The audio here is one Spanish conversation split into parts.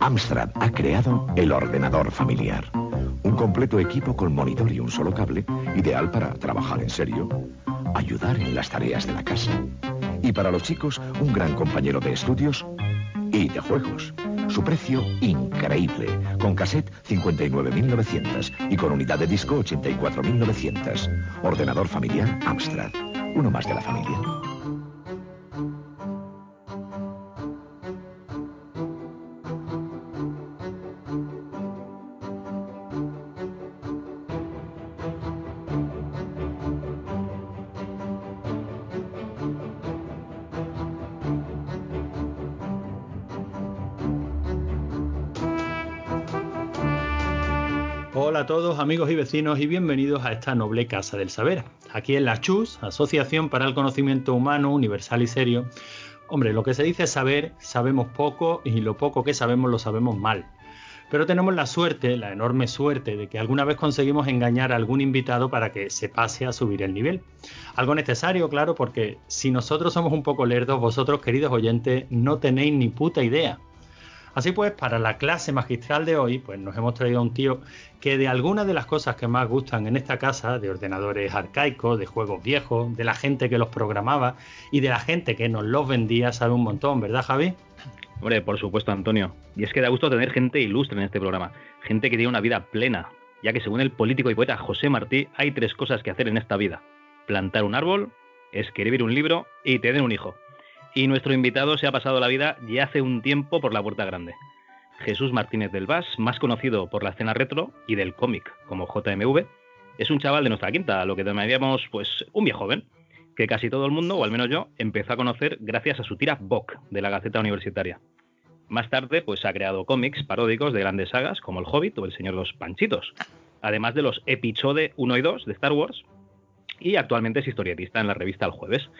Amstrad ha creado el ordenador familiar. Un completo equipo con monitor y un solo cable, ideal para trabajar en serio, ayudar en las tareas de la casa. Y para los chicos, un gran compañero de estudios y de juegos. Su precio increíble, con cassette 59.900 y con unidad de disco 84.900. Ordenador familiar Amstrad, uno más de la familia. Vecinos y bienvenidos a esta noble Casa del Saber. Aquí en la CHUS, Asociación para el Conocimiento Humano Universal y Serio. Hombre, lo que se dice saber, sabemos poco y lo poco que sabemos lo sabemos mal. Pero tenemos la suerte, la enorme suerte, de que alguna vez conseguimos engañar a algún invitado para que se pase a subir el nivel. Algo necesario, claro, porque si nosotros somos un poco lerdos, vosotros, queridos oyentes, no tenéis ni puta idea. Así pues, para la clase magistral de hoy, pues nos hemos traído a un tío que de algunas de las cosas que más gustan en esta casa, de ordenadores arcaicos, de juegos viejos, de la gente que los programaba y de la gente que nos los vendía, sabe un montón, ¿verdad, Javi? Hombre, por supuesto, Antonio. Y es que da gusto tener gente ilustre en este programa, gente que tiene una vida plena, ya que según el político y poeta José Martí, hay tres cosas que hacer en esta vida. Plantar un árbol, escribir un libro y tener un hijo. Y nuestro invitado se ha pasado la vida ya hace un tiempo por la puerta grande. Jesús Martínez del Vaz, más conocido por la escena retro y del cómic como JMV, es un chaval de nuestra quinta, lo que llamaríamos pues un viejo joven, que casi todo el mundo, o al menos yo, empezó a conocer gracias a su tira Bok de la Gaceta Universitaria. Más tarde, pues ha creado cómics paródicos de grandes sagas como El Hobbit o El Señor de los Panchitos, además de los Episode 1 y 2 de Star Wars, y actualmente es historietista en la revista El Jueves,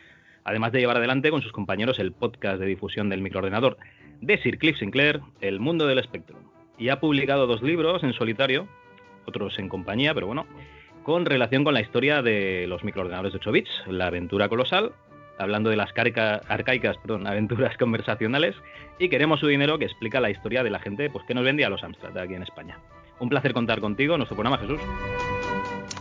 además de llevar adelante con sus compañeros el podcast de difusión del microordenador de Sir Cliff Sinclair, El mundo del espectro. Y ha publicado dos libros en solitario, otros en compañía, pero bueno, con relación con la historia de los microordenadores de 8 bits, La aventura colosal, hablando de las arcaicas perdón, aventuras conversacionales, y Queremos su dinero, que explica la historia de la gente pues, que nos vendía los Amstrad aquí en España. Un placer contar contigo nuestro programa, Jesús.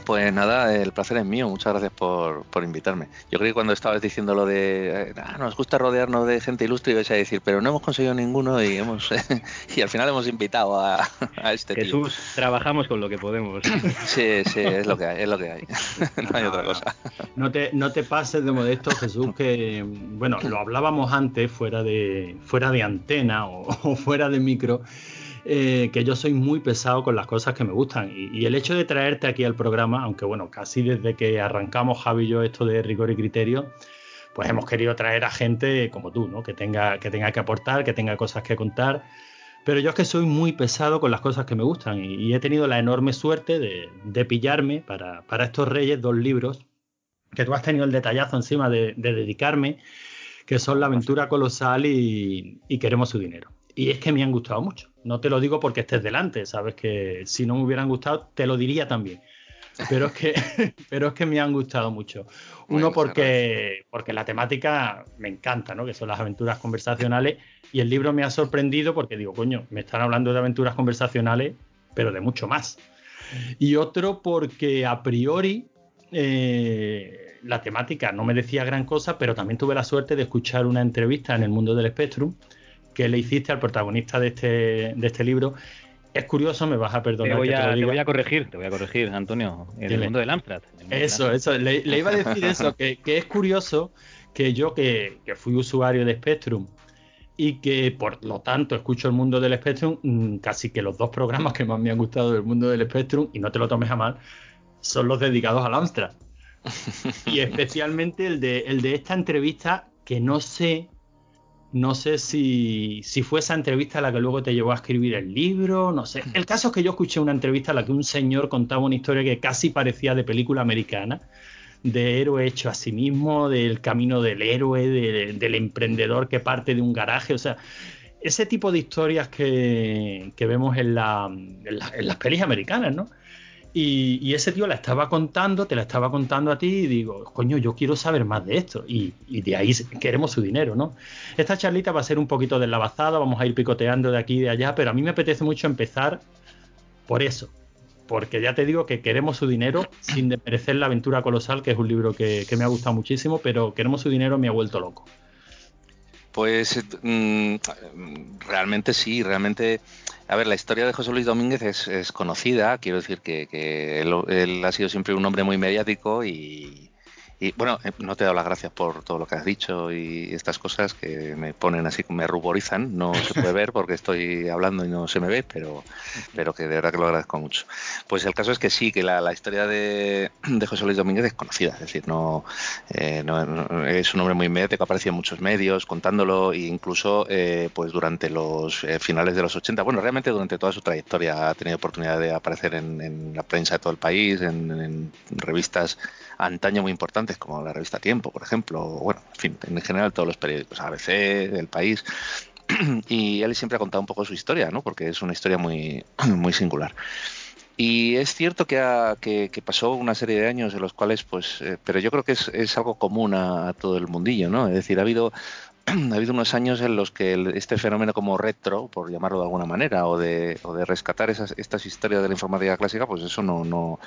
Pues nada, el placer es mío. Muchas gracias por, invitarme. Yo creo que cuando estabas diciendo lo de ah, nos gusta rodearnos de gente ilustre, ibas a decir, pero no hemos conseguido ninguno y hemos y al final hemos invitado a, este Jesús, trabajamos con lo que podemos. Sí, sí, es lo que hay, es lo que hay. no hay otra cosa. No te, no te pases de modesto, Jesús, que bueno, lo hablábamos antes fuera de, fuera de antena o fuera de micro eh, que yo soy muy pesado con las cosas que me gustan. Y, el hecho de traerte aquí al programa, aunque bueno, casi desde que arrancamos Javi y yo esto de rigor y criterio, pues hemos querido traer a gente como tú, ¿no? Que tenga, que tenga que aportar, que tenga cosas que contar. Pero yo es que soy muy pesado con las cosas que me gustan y, he tenido la enorme suerte de, pillarme para, estos Reyes dos libros que tú has tenido el detallazo encima de, dedicarme, que son La aventura colosal y Queremos su dinero. Y es que me han gustado mucho. No te lo digo porque estés delante, sabes que si no me hubieran gustado, te lo diría también. Pero es que, pero es que me han gustado mucho. Uno porque, porque la temática me encanta, ¿no? Que son las aventuras conversacionales. Y el libro me ha sorprendido porque digo, coño, me están hablando de aventuras conversacionales, pero de mucho más. Y otro porque a priori eh, la temática no me decía gran cosa, pero también tuve la suerte de escuchar una entrevista en el mundo del Spectrum que le hiciste al protagonista de este, de este libro. Es curioso, me vas a perdonar. Te voy a, te, voy a corregir, te voy a corregir, Antonio, en el mundo del Amstrad. Eso, eso, le, iba a decir eso, que, es curioso que yo que, fui usuario de Spectrum y que por lo tanto escucho el mundo del Spectrum, mm, casi que los dos programas que más me han gustado del mundo del Spectrum, y no te lo tomes a mal, son los dedicados al Amstrad. y especialmente el de, el de esta entrevista que no sé no sé si, fue esa entrevista la que luego te llevó a escribir el libro, no sé. El caso es que yo escuché una entrevista en la que un señor contaba una historia que casi parecía de película americana, de héroe hecho a sí mismo, del camino del héroe, del emprendedor que parte de un garaje, o sea, ese tipo de historias que, vemos en, la, en, las pelis americanas, ¿no? Y, ese tío la estaba contando, te la estaba contando a ti y digo, coño, yo quiero saber más de esto. Y, de ahí queremos su dinero, ¿no? Esta charlita va a ser un poquito deslavazada, vamos a ir picoteando de aquí y de allá, pero a mí me apetece mucho empezar por eso. Porque ya te digo que queremos su dinero sin desmerecer la aventura colosal, que es un libro que, me ha gustado muchísimo, pero queremos su dinero me ha vuelto loco. Pues mm, realmente sí, realmente a ver, la historia de José Luis Domínguez es, conocida, quiero decir que, él, ha sido siempre un hombre muy mediático y, y bueno, eh, no te he dado las gracias por todo lo que has dicho y estas cosas que me ponen así, me ruborizan. No se puede ver porque estoy hablando y no se me ve, pero, pero que de verdad que lo agradezco mucho. Pues el caso es que sí, que la, historia de, José Luis Domínguez es conocida, es decir, no, eh, es un hombre muy mediático, aparecía en muchos medios contándolo e incluso eh, pues durante los finales de los 80, bueno, realmente durante toda su trayectoria ha tenido oportunidad de aparecer en, la prensa de todo el país, en, en revistas antaño muy importantes como la revista Tiempo, por ejemplo, o bueno, en fin, en general todos los periódicos, ABC, El País, y él siempre ha contado un poco su historia, ¿no? Porque es una historia muy, muy singular. Y es cierto que, que, pasó una serie de años en los cuales, pues, eh, pero yo creo que es, es algo común a, a, todo el mundillo, ¿no? Es decir, ha habido ha habido unos años en los que este fenómeno como retro, por llamarlo de alguna manera, o de, o de rescatar esas, estas historias de la informática clásica, pues eso no,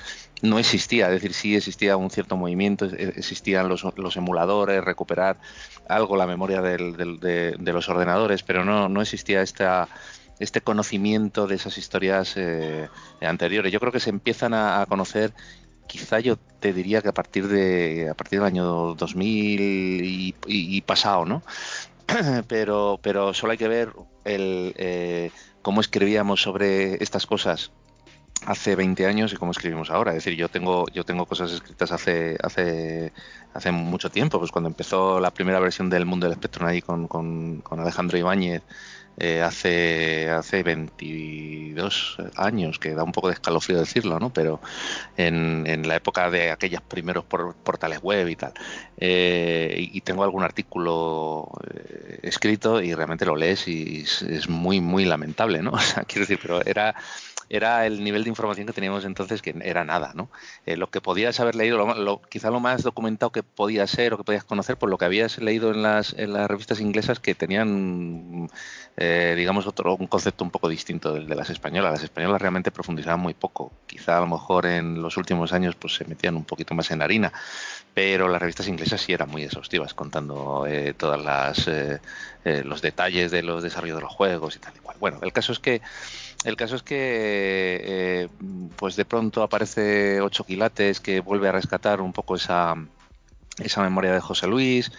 existía. Es decir, sí existía un cierto movimiento, existían los, los emuladores, recuperar algo la memoria de, los ordenadores, pero no, existía esta este conocimiento de esas historias eh, anteriores. Yo creo que se empiezan a conocer quizá yo te diría que a partir de a partir del año 2000 y, pasado, ¿no? pero pero solo hay que ver el eh, cómo escribíamos sobre estas cosas hace 20 años y cómo escribimos ahora. Es decir, yo tengo yo tengo cosas escritas hace hace hace mucho tiempo, pues cuando empezó la primera versión del Mundo del Espectro ahí con, con Alejandro Ibáñez eh, hace, hace 22 años, que da un poco de escalofrío decirlo, ¿no? pero en, en la época de aquellos primeros portales web y tal. Eh, y tengo algún artículo eh, escrito y realmente lo lees y es, muy, muy lamentable, ¿no? O sea, quiero decir, pero era era el nivel de información que teníamos entonces que era nada, ¿no? Eh, lo que podías haber leído, lo, quizá lo más documentado que podía ser o que podías conocer, por lo que habías leído en las, en las revistas inglesas que tenían, eh, digamos, otro, un concepto un poco distinto del de las españolas. Las españolas realmente profundizaban muy poco. Quizá a lo mejor en los últimos años pues se metían un poquito más en harina, pero las revistas inglesas sí eran muy exhaustivas, contando eh, todas las los detalles de los desarrollos de los juegos y tal y cual. Bueno, el caso es que el caso es que eh, pues de pronto aparece Ocho Quilates que vuelve a rescatar un poco esa, esa memoria de José Luis.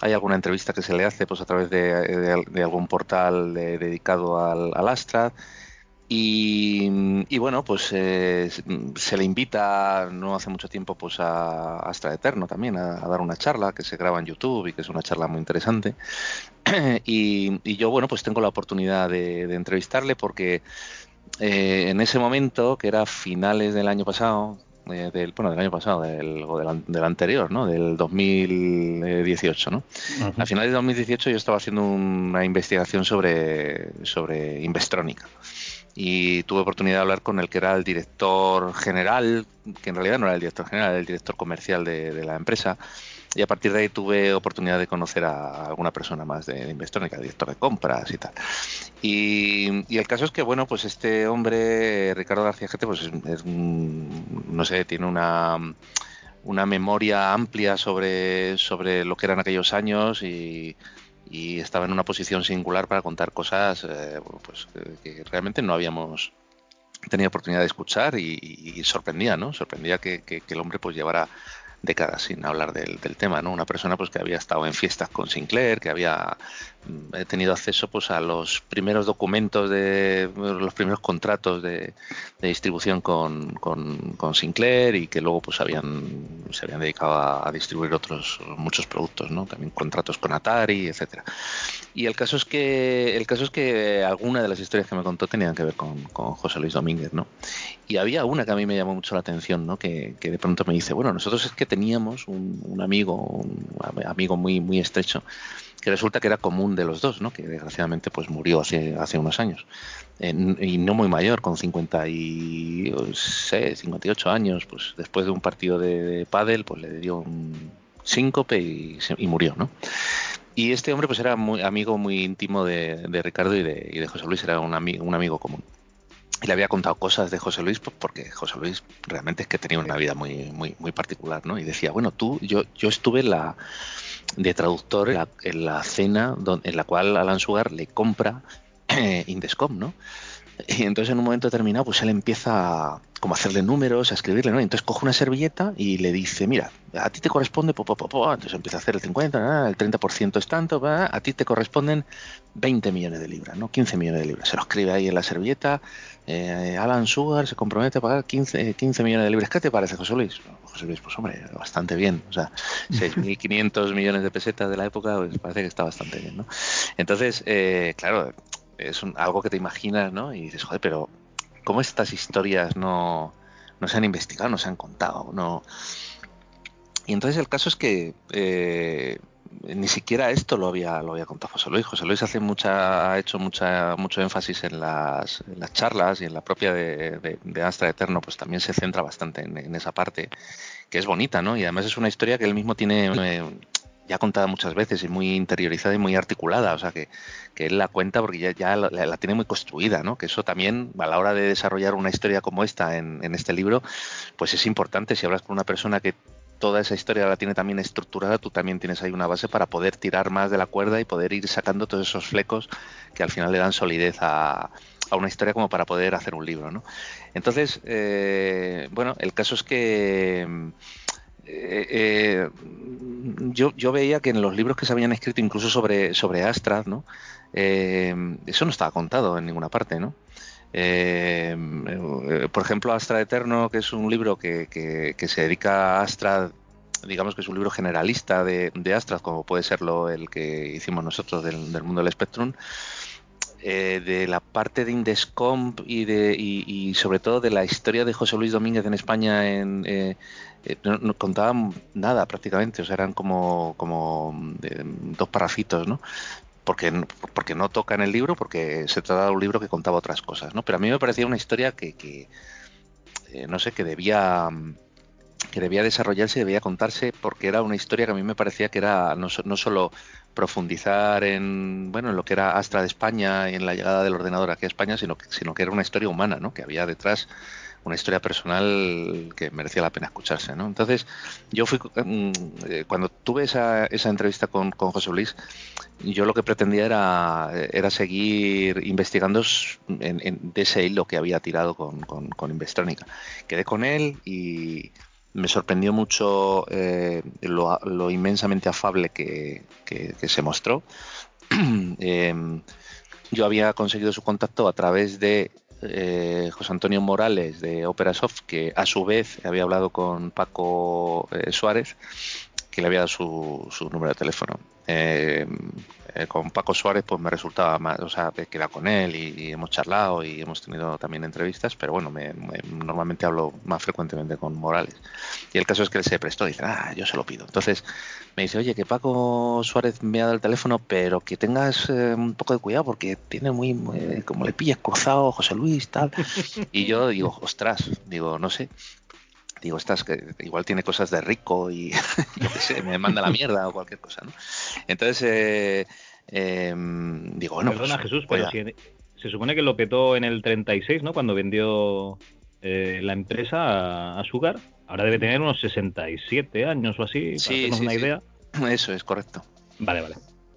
Hay alguna entrevista que se le hace pues a través de, algún portal dedicado al, al Astra y, bueno, pues eh, se le invita no hace mucho tiempo pues a Astra Eterno también a, dar una charla que se graba en YouTube y que es una charla muy interesante. y, yo, bueno, pues tengo la oportunidad de, entrevistarle porque eh, en ese momento, que era finales del año pasado, eh, del, bueno, del año pasado, del, del, anterior, ¿no? Del 2018, ¿no? A finales de 2018 yo estaba haciendo una investigación sobre, sobre Investrónica y tuve oportunidad de hablar con el que era el director general, que en realidad no era el director general, era el director comercial de, la empresa. Y a partir de ahí tuve oportunidad de conocer a alguna persona más de, de el director de compras y tal. Y, el caso es que, bueno, pues este hombre, Ricardo García Gete, pues es, no sé, tiene una una memoria amplia sobre, sobre lo que eran aquellos años y, y estaba en una posición singular para contar cosas eh, pues, que, realmente no habíamos tenido oportunidad de escuchar y, sorprendía, ¿no? Sorprendía que, que, el hombre pues llevara décadas sin hablar del, del, tema, ¿no? Una persona pues que había estado en fiestas con Sinclair, que había he tenido acceso pues a los primeros documentos de los primeros contratos de, distribución con, con, Sinclair y que luego pues habían se habían dedicado a, distribuir otros muchos productos no también contratos con Atari etcétera. Y el caso es que el caso es que algunas de las historias que me contó tenían que ver con, José Luis Domínguez no y había una que a mí me llamó mucho la atención no que, que de pronto me dice bueno nosotros es que teníamos un, un amigo un amigo muy muy estrecho que resulta que era común de los dos, ¿no? que desgraciadamente pues murió hace, hace unos años. y no muy mayor, con 56, 58 años, pues después de un partido de, de pádel, pues le dio un síncope y, y murió, ¿no? Y este hombre pues era muy amigo muy íntimo de, Ricardo y de, y de, José Luis, era un, un amigo común. Y le había contado cosas de José Luis pues, porque José Luis realmente es que tenía una vida muy, muy, muy particular, ¿no? Y decía, bueno, tú, yo, yo estuve la, de traductor en la, cena en la cual Alan Sugar le compra eh, Indescom, ¿no? Y entonces en un momento determinado, pues él empieza como a hacerle números, a escribirle, ¿no? Entonces coge una servilleta y le dice, mira, a ti te corresponde, po, entonces empieza a hacer el 50, el 30% es tanto, a ti te corresponden 20 millones de libras, ¿no? 15 millones de libras. Se lo escribe ahí en la servilleta, eh, Alan Sugar se compromete a pagar 15, 15 millones de libras. ¿Qué te parece, José Luis? José Luis, pues hombre, bastante bien. O sea, 6.500 millones de pesetas de la época, pues parece que está bastante bien, ¿no? Entonces, eh, claro, es algo que te imaginas, ¿no? Y dices, joder, pero ¿cómo estas historias no, no se han investigado, no se han contado? no Y entonces el caso es que eh, ni siquiera esto lo había, lo había contado José Luis. José Luis hace mucha, ha hecho mucha, mucho énfasis en las, las charlas y en la propia de, de, Astra Eterno, pues también se centra bastante en, esa parte, que es bonita, ¿no? Y además es una historia que él mismo tiene eh, ya contada muchas veces y muy interiorizada y muy articulada, o sea que, que él la cuenta porque ya, ya la, tiene muy construida, ¿no? Que eso también a la hora de desarrollar una historia como esta en, en, este libro, pues es importante si hablas con una persona que toda esa historia la tiene también estructurada, tú también tienes ahí una base para poder tirar más de la cuerda y poder ir sacando todos esos flecos que al final le dan solidez a, a una historia como para poder hacer un libro, ¿no? Entonces, eh, bueno, el caso es que eh, eh, yo, veía que en los libros que se habían escrito incluso sobre, sobre Astra, ¿no? Eh, eso no estaba contado en ninguna parte, ¿no? por ejemplo, Astra Eterno, que es un libro que, que, se dedica a Astra, digamos que es un libro generalista de, de Astra, como puede serlo el que hicimos nosotros del, mundo del Spectrum, de la parte de Indescomp y, de, y, sobre todo de la historia de José Luis Domínguez en España en, eh, no, contaban nada prácticamente, o sea, eran como, como dos parrafitos, ¿no? Porque, porque no toca en el libro, porque se trata de un libro que contaba otras cosas, ¿no? Pero a mí me parecía una historia que, que no sé, que debía que debía desarrollarse, debía contarse, porque era una historia que a mí me parecía que era no, no solo profundizar en bueno en lo que era Astra de España y en la llegada del ordenador aquí a España, sino que, sino que era una historia humana, ¿no? Que había detrás una historia personal que merecía la pena escucharse, ¿no? Entonces, yo fui mm, eh, cuando tuve esa, esa entrevista con, con, José Luis, yo lo que pretendía era, era seguir investigando en, de ese hilo que había tirado con, con, con Investrónica. Quedé con él y me sorprendió mucho eh, lo, inmensamente afable que, se mostró. Em, yo había conseguido su contacto a través de eh, José Antonio Morales de Operasoft, que a su vez había hablado con Paco eh, Suárez, que le había dado su, su número de teléfono. Eh, eh, con Paco Suárez pues me resultaba más, o sea, he quedado con él y, hemos charlado y hemos tenido también entrevistas, pero bueno, me, normalmente hablo más frecuentemente con Morales. Y el caso es que él se prestó y dice, ah, yo se lo pido. Entonces me dice, oye, que Paco Suárez me ha dado el teléfono, pero que tengas eh, un poco de cuidado porque tiene muy, como le pillas cruzado José Luis, tal. Y yo digo, ostras, digo, no sé, digo, estás que igual tiene cosas de rico y yo qué sé, me manda la mierda o cualquier cosa, ¿no? Entonces, eh, em, digo, bueno. Perdona, pues, Jesús, pero se supone que lo petó en el 36, ¿no? Cuando vendió eh, la empresa a, Sugar. Ahora debe tener unos 67 años o así, sí, para una idea. Eso es correcto. Vale, vale.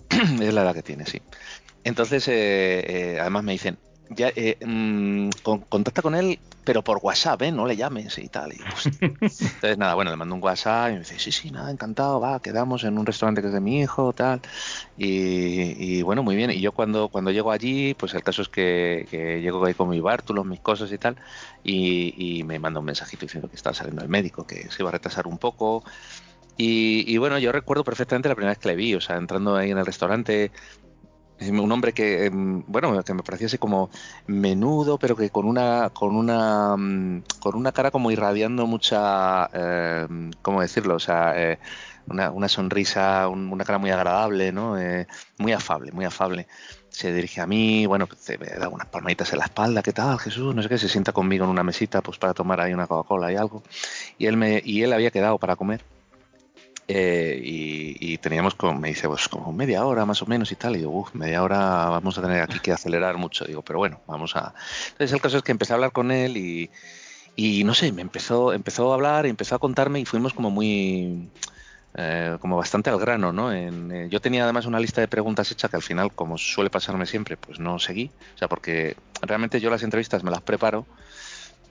Es la edad que tiene, sí. Entonces, eh, además me dicen, ya, eh, mm, contacta con él, pero por WhatsApp, ¿eh? No le llames y tal. Pues, entonces, nada, bueno, le mando un WhatsApp y me dice, sí, sí, nada, encantado, va, quedamos en un restaurante que es de mi hijo, tal. Y, bueno, muy bien. Y yo cuando, cuando llego allí, pues el caso es que, llego ahí con mi bártulo, mis cosas y tal, y, me manda un mensajito diciendo que estaba saliendo el médico, que se iba a retrasar un poco. Y, y, bueno, yo recuerdo perfectamente la primera vez que le vi, o sea, entrando ahí en el restaurante, un hombre que em, bueno que me parecía así como menudo pero que con una con una mm, con una cara como irradiando mucha eh, cómo decirlo o sea eh, una, una sonrisa, una cara muy agradable, ¿no? Eh, muy afable, muy afable. Se dirige a mí, bueno, pues, me da unas palmaditas en la espalda, ¿qué tal, Jesús? No sé qué, se sienta conmigo en una mesita, pues para tomar ahí una Coca-Cola y algo. Y él me, y él había quedado para comer. Eh, y, teníamos como, me dice, pues como media hora más o menos y tal. Y digo, uff, media hora vamos a tener aquí que acelerar mucho. Digo, pero bueno, vamos a. Entonces el caso es que empecé a hablar con él y, y no sé, me empezó, empezó a hablar, empezó a contarme y fuimos como muy eh, como bastante al grano, ¿no? Eh, yo tenía además una lista de preguntas hecha que al final, como suele pasarme siempre, pues no seguí. O sea, porque realmente yo las entrevistas me las preparo,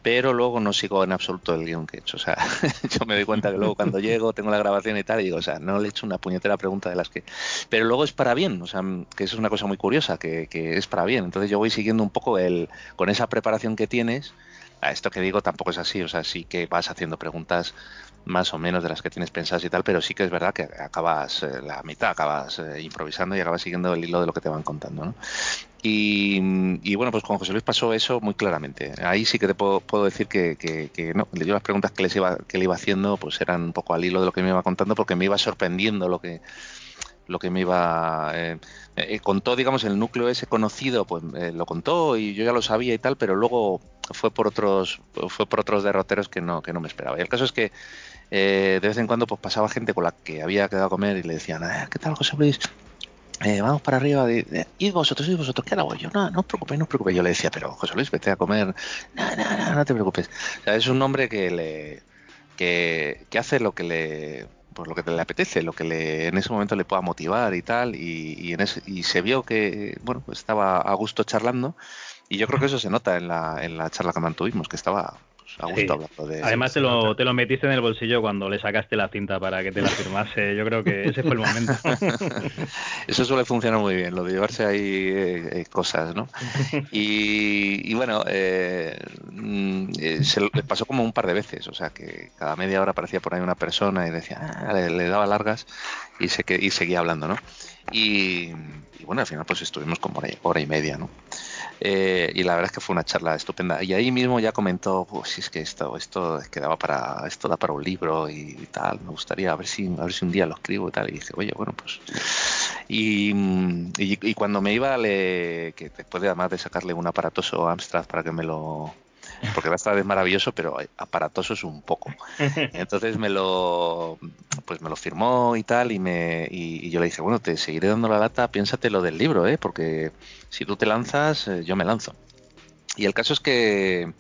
pero luego no sigo en absoluto el guion que he hecho. O sea, yo me doy cuenta que luego cuando llego, tengo la grabación y tal, y digo, o sea, no le he hecho una puñetera pregunta de las que... Pero luego es para bien, o sea, que eso es una cosa muy curiosa, que, que es para bien. Entonces yo voy siguiendo un poco el, con esa preparación que tienes, a esto que digo tampoco es así, o sea, sí que vas haciendo preguntas más o menos de las que tienes pensadas y tal, pero sí que es verdad que acabas eh, la mitad, acabas eh, improvisando y acabas siguiendo el hilo de lo que te van contando. ¿no? Y, bueno, pues con José Luis pasó eso muy claramente. Ahí sí que te puedo, decir que, que, no, yo las preguntas que, les iba, que le iba haciendo pues eran un poco al hilo de lo que me iba contando porque me iba sorprendiendo lo que lo que me iba eh, eh, contó digamos el núcleo ese conocido pues lo contó y yo ya lo sabía y tal pero luego fue por otros fue por otros derroteros que no que no me esperaba y el caso es que eh, de vez en cuando pues pasaba gente con la que había quedado a comer y le decían, ah, ¿qué tal José Luis? Eh, vamos para arriba, y vosotros, y vosotros, ¿qué hago yo? No, no os preocupéis, no os preocupéis. Yo le decía, pero José Luis, vete a comer. No, no, no, no te preocupes. Es un hombre que le que, que hace lo que le pues lo que le apetece, lo que le, en ese momento le pueda motivar y tal, y, y, en ese, y se vio que bueno pues estaba a gusto charlando, y yo creo que eso se nota en la, en la charla que mantuvimos, que estaba Además te lo, te lo metiste en el bolsillo cuando le sacaste la cinta para que te la firmase. Yo creo que ese fue el momento. Eso suele funcionar muy bien, lo de llevarse ahí eh, eh, cosas, ¿no? Y, bueno, eh, mm, se le pasó como un par de veces, o sea que cada media hora aparecía por ahí una persona y decía, ah", le, daba largas y, se, y seguía hablando, ¿no? Y, bueno, al final pues estuvimos como hora y media, ¿no? Eh, y la verdad es que fue una charla estupenda. Y ahí mismo ya comentó, pues si es que esto, esto quedaba para, esto da para un libro y, tal, me gustaría a ver si, a ver si un día lo escribo y tal. Y dije, oye, bueno, pues. Y, y, cuando me iba, le, que después de además de sacarle un aparatoso Amstrad para que me lo porque va a estar maravilloso, pero aparatoso es un poco. Entonces me lo, pues me lo firmó y tal, y me, y, yo le dije, bueno, te seguiré dando la lata, piénsate lo del libro, ¿eh? porque si tú te lanzas, eh, yo me lanzo. Y el caso es que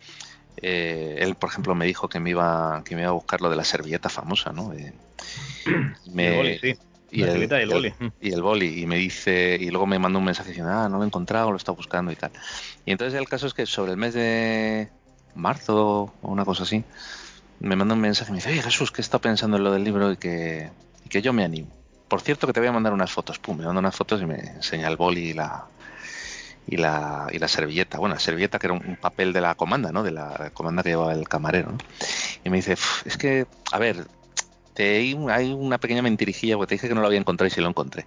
eh, él, por ejemplo, me dijo que me iba, que me iba a buscar lo de la servilleta famosa, ¿no? me, el boli, sí. Y el, y el, boli. y el boli. Y me dice, y luego me mandó un mensaje diciendo, ah, no lo he encontrado, lo está buscando y tal. Y entonces el caso es que sobre el mes de, marzo o una cosa así, me manda un mensaje y me dice, oye Jesús, que he estado pensando en lo del libro y que, que yo me animo. Por cierto que te voy a mandar unas fotos. Pum, me manda unas fotos y me enseña el boli y la, y la, y la servilleta. Bueno, la servilleta que era un papel de la comanda, ¿no? De la comanda que llevaba el camarero. Y me dice, es que, a ver, te, hay una pequeña mentirijilla porque te dije que no lo había encontrado y sí lo encontré.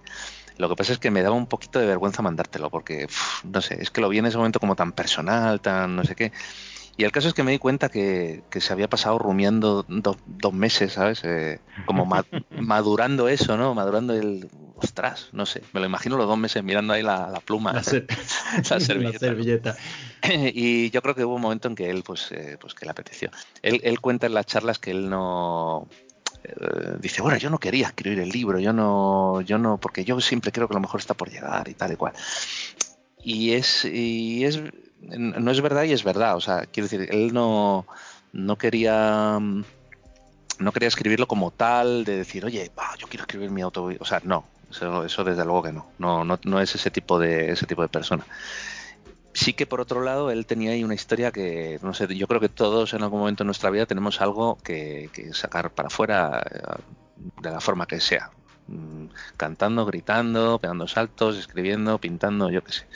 Lo que pasa es que me daba un poquito de vergüenza mandártelo porque, no sé, es que lo vi en ese momento como tan personal, tan no sé qué. Y el caso es que me di cuenta que, se había pasado rumiando dos meses, ¿sabes? Eh, como madurando eso, ¿no? Madurando el... Ostras, no sé. Me lo imagino los dos meses mirando ahí la, pluma. La, servilleta. Y yo creo que hubo un momento en que él, pues, eh, pues que le apeteció. Él, él cuenta en las charlas que él no... Eh, dice, bueno, yo no quería escribir el libro, yo no, yo no, porque yo siempre creo que lo mejor está por llegar y tal y cual. Y es, y es no es verdad y es verdad. O sea, quiero decir, él no, no quería no quería escribirlo como tal, de decir, oye, yo quiero escribir mi autobiografía. O sea, no, eso, desde luego que no. No, no. no es ese tipo de ese tipo de persona. Sí que por otro lado él tenía ahí una historia que, no sé, yo creo que todos en algún momento en nuestra vida tenemos algo que, que sacar para afuera eh, de la forma que sea. Mm, cantando, gritando, pegando saltos, escribiendo, pintando, yo qué sé.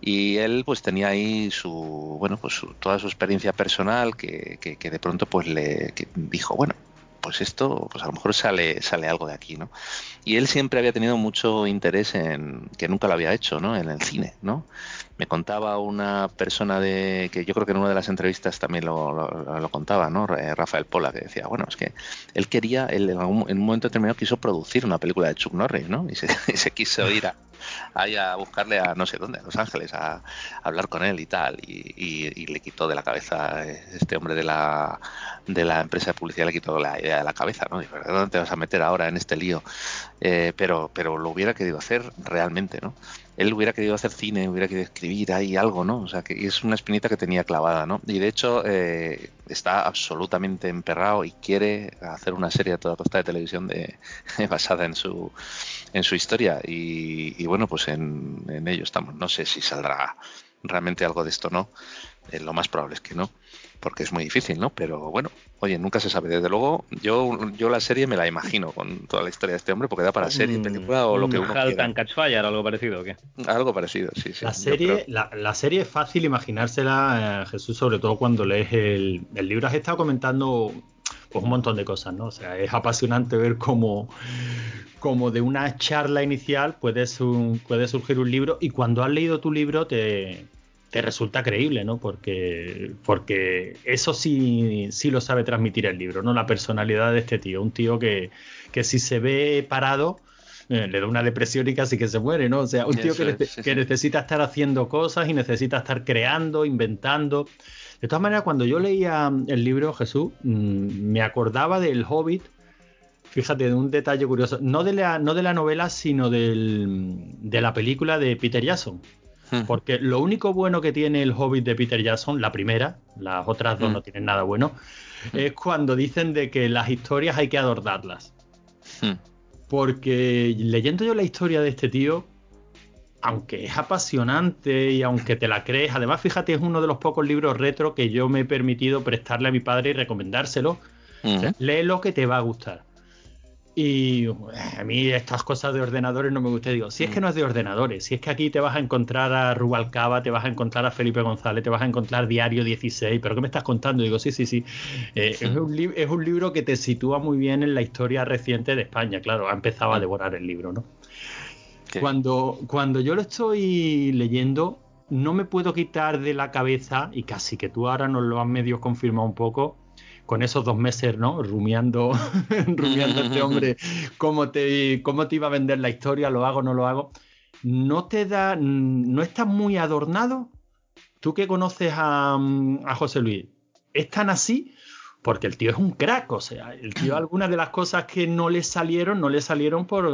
Y él pues tenía ahí su, bueno, pues toda su experiencia personal que, que, de pronto pues le dijo, bueno, pues esto, pues a lo mejor sale, sale algo de aquí, ¿no? Y él siempre había tenido mucho interés en, que nunca lo había hecho, ¿no? En el cine, ¿no? Me contaba una persona de, que yo creo que en una de las entrevistas también lo, contaba, ¿no? Rafael Pola, que decía, bueno, es que él quería, él en, un momento determinado quiso producir una película de Chuck Norris, ¿no? Y se, se quiso ir a, ahí a buscarle a no sé dónde, a Los Ángeles, a, hablar con él y tal. Y, le quitó de la cabeza este hombre de la, de la empresa de publicidad, le quitó la idea de la cabeza, ¿no? Dijo, ¿dónde te vas a meter ahora en este lío? Eh, pero, pero lo hubiera querido hacer realmente, ¿no? él hubiera querido hacer cine, hubiera querido escribir ahí algo, ¿no? O sea, que es una espinita que tenía clavada, ¿no? Y de hecho eh, está absolutamente emperrado y quiere hacer una serie a toda costa de televisión de, basada en su en su historia y, bueno, pues en, en ello estamos. No sé si saldrá realmente algo de esto, ¿no? Eh, lo más probable es que no porque es muy difícil, ¿no? Pero bueno, oye, nunca se sabe. Desde luego, yo, yo la serie me la imagino con toda la historia de este hombre, porque da para serie, película o lo que uno quiera. Catch Fire, algo parecido, ¿o qué? Algo parecido, sí, sí. La serie, la, serie es fácil imaginársela, eh, Jesús, sobre todo cuando lees el, el libro. Has estado comentando pues, un montón de cosas, ¿no? O sea, es apasionante ver cómo como de una charla inicial puede, puede surgir un libro y cuando has leído tu libro te, te resulta creíble, ¿no? Porque, porque eso sí, sí lo sabe transmitir el libro, ¿no? La personalidad de este tío. Un tío que, que si se ve parado, eh, le da una depresión y casi que se muere, ¿no? O sea, un tío que, que, necesita estar haciendo cosas y necesita estar creando, inventando. De todas maneras, cuando yo leía el libro Jesús, mm, me acordaba del Hobbit. Fíjate, de un detalle curioso. No de la, no de la novela, sino del, de la película de Peter Jackson. Hmm. Porque lo único bueno que tiene el Hobbit de Peter Jackson, la primera, las otras dos hmm. no tienen nada bueno, hmm. es cuando dicen de que las historias hay que adornarlas. Porque leyendo yo la historia de este tío, aunque es apasionante y aunque te la crees, además fíjate, es uno de los pocos libros retro que yo me he permitido prestarle a mi padre y recomendárselo. Léelo que te va a gustar. Y a mí estas cosas de ordenadores no me gustan. Digo, si es que mm. no es de ordenadores, si es que aquí te vas a encontrar a Rubalcaba, te vas a encontrar a Felipe González, te vas a encontrar Diario 16, pero ¿qué me estás contando? Digo, sí, sí, sí. Eh, es, un es, un libro que te sitúa muy bien en la historia reciente de España. Claro, ha empezado a mm. devorar el libro, ¿no? Cuando, cuando yo lo estoy leyendo, no me puedo quitar de la cabeza, y casi que tú ahora nos lo has medio confirmado un poco, con esos dos meses, ¿no? Rumiando, rumiando este hombre, cómo te, cómo te iba a vender la historia, lo hago, no lo hago. No te da, no está muy adornado. Tú que conoces a, a José Luis, ¿es tan así? Porque el tío es un crack, o sea, el tío algunas de las cosas que no le salieron, no le salieron por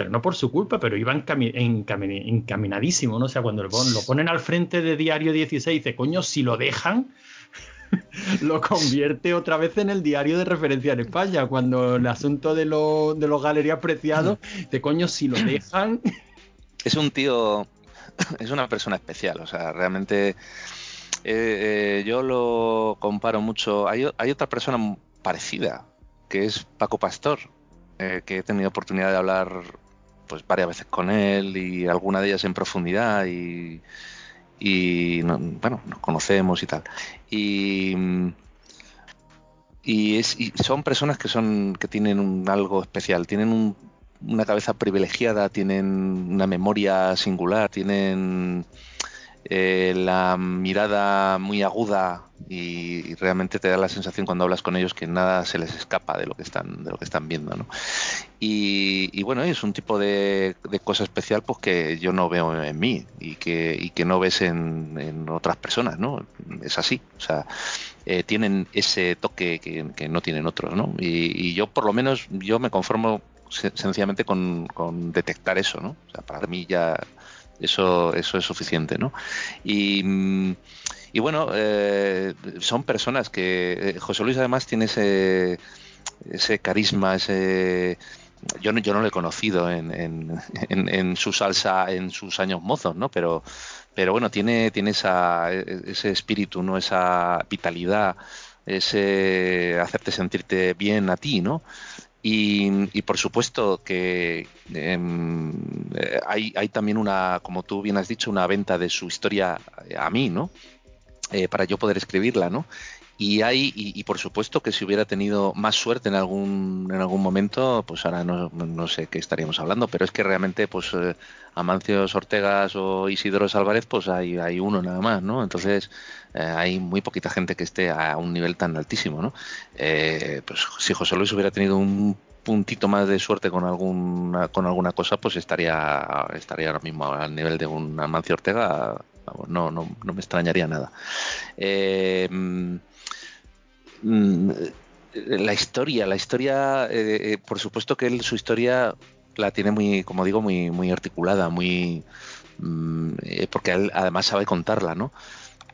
pero no por su culpa, pero iba encaminadísimo, ¿no? O sea, cuando lo ponen al frente de Diario 16, dice, coño, si lo dejan, lo convierte otra vez en el diario de referencia en España, cuando el asunto de, de los galerías preciados, de coño, si lo dejan. Es un tío, es una persona especial, o sea, realmente eh, eh, yo lo comparo mucho. Hay, otra persona parecida, que es Paco Pastor, eh, que he tenido oportunidad de hablar pues varias veces con él y alguna de ellas en profundidad y y bueno, nos conocemos y tal. Y, y, es, son personas que son que tienen un, algo especial, tienen una cabeza privilegiada, tienen una memoria singular, tienen eh, la mirada muy aguda y, realmente te da la sensación cuando hablas con ellos que nada se les escapa de lo que están de lo que están viendo ¿no? y, bueno es un tipo de, cosa especial pues que yo no veo en mí y que, y que no ves en, otras personas no es así o sea eh, tienen ese toque que, no tienen otros no y, yo por lo menos yo me conformo sencillamente con, con detectar eso no o sea para mí ya eso, eso es suficiente, ¿no? Y, bueno, eh, son personas que... Eh, José Luis además tiene ese, ese carisma, ese... Yo no, yo no lo he conocido en, en, su salsa en sus años mozos, ¿no? Pero, pero bueno, tiene, tiene esa, ese espíritu, ¿no? Esa vitalidad, ese hacerte sentirte bien a ti, ¿no? Y, por supuesto que em, eh, hay, hay, también una, como tú bien has dicho, una venta de su historia a mí, ¿no? Eh, para yo poder escribirla, ¿no? Y hay y, por supuesto que si hubiera tenido más suerte en algún en algún momento pues ahora no, no sé qué estaríamos hablando pero es que realmente pues eh, Amancios Ortegas o Isidro Álvarez pues hay, hay uno nada más no entonces eh, hay muy poquita gente que esté a un nivel tan altísimo no eh, pues si José Luis hubiera tenido un puntito más de suerte con alguna con alguna cosa pues estaría estaría ahora mismo al nivel de un Amancio Ortega no, no, no me extrañaría nada. Eh, Mm, la historia, la historia, eh, eh, por supuesto que él su historia la tiene muy, como digo, muy, muy articulada, muy, mm, eh, porque él además sabe contarla, ¿no?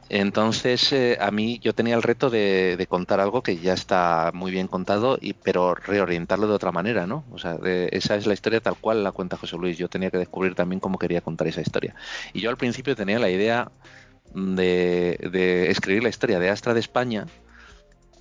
Entonces, a mí yo tenía el reto de, contar algo que ya está muy bien contado, y, pero reorientarlo de otra manera, ¿no? O sea, esa es la historia tal cual la cuenta José Luis. Yo tenía que descubrir también cómo quería contar esa historia. Y yo al principio tenía la idea de, de escribir la historia de Astra de España,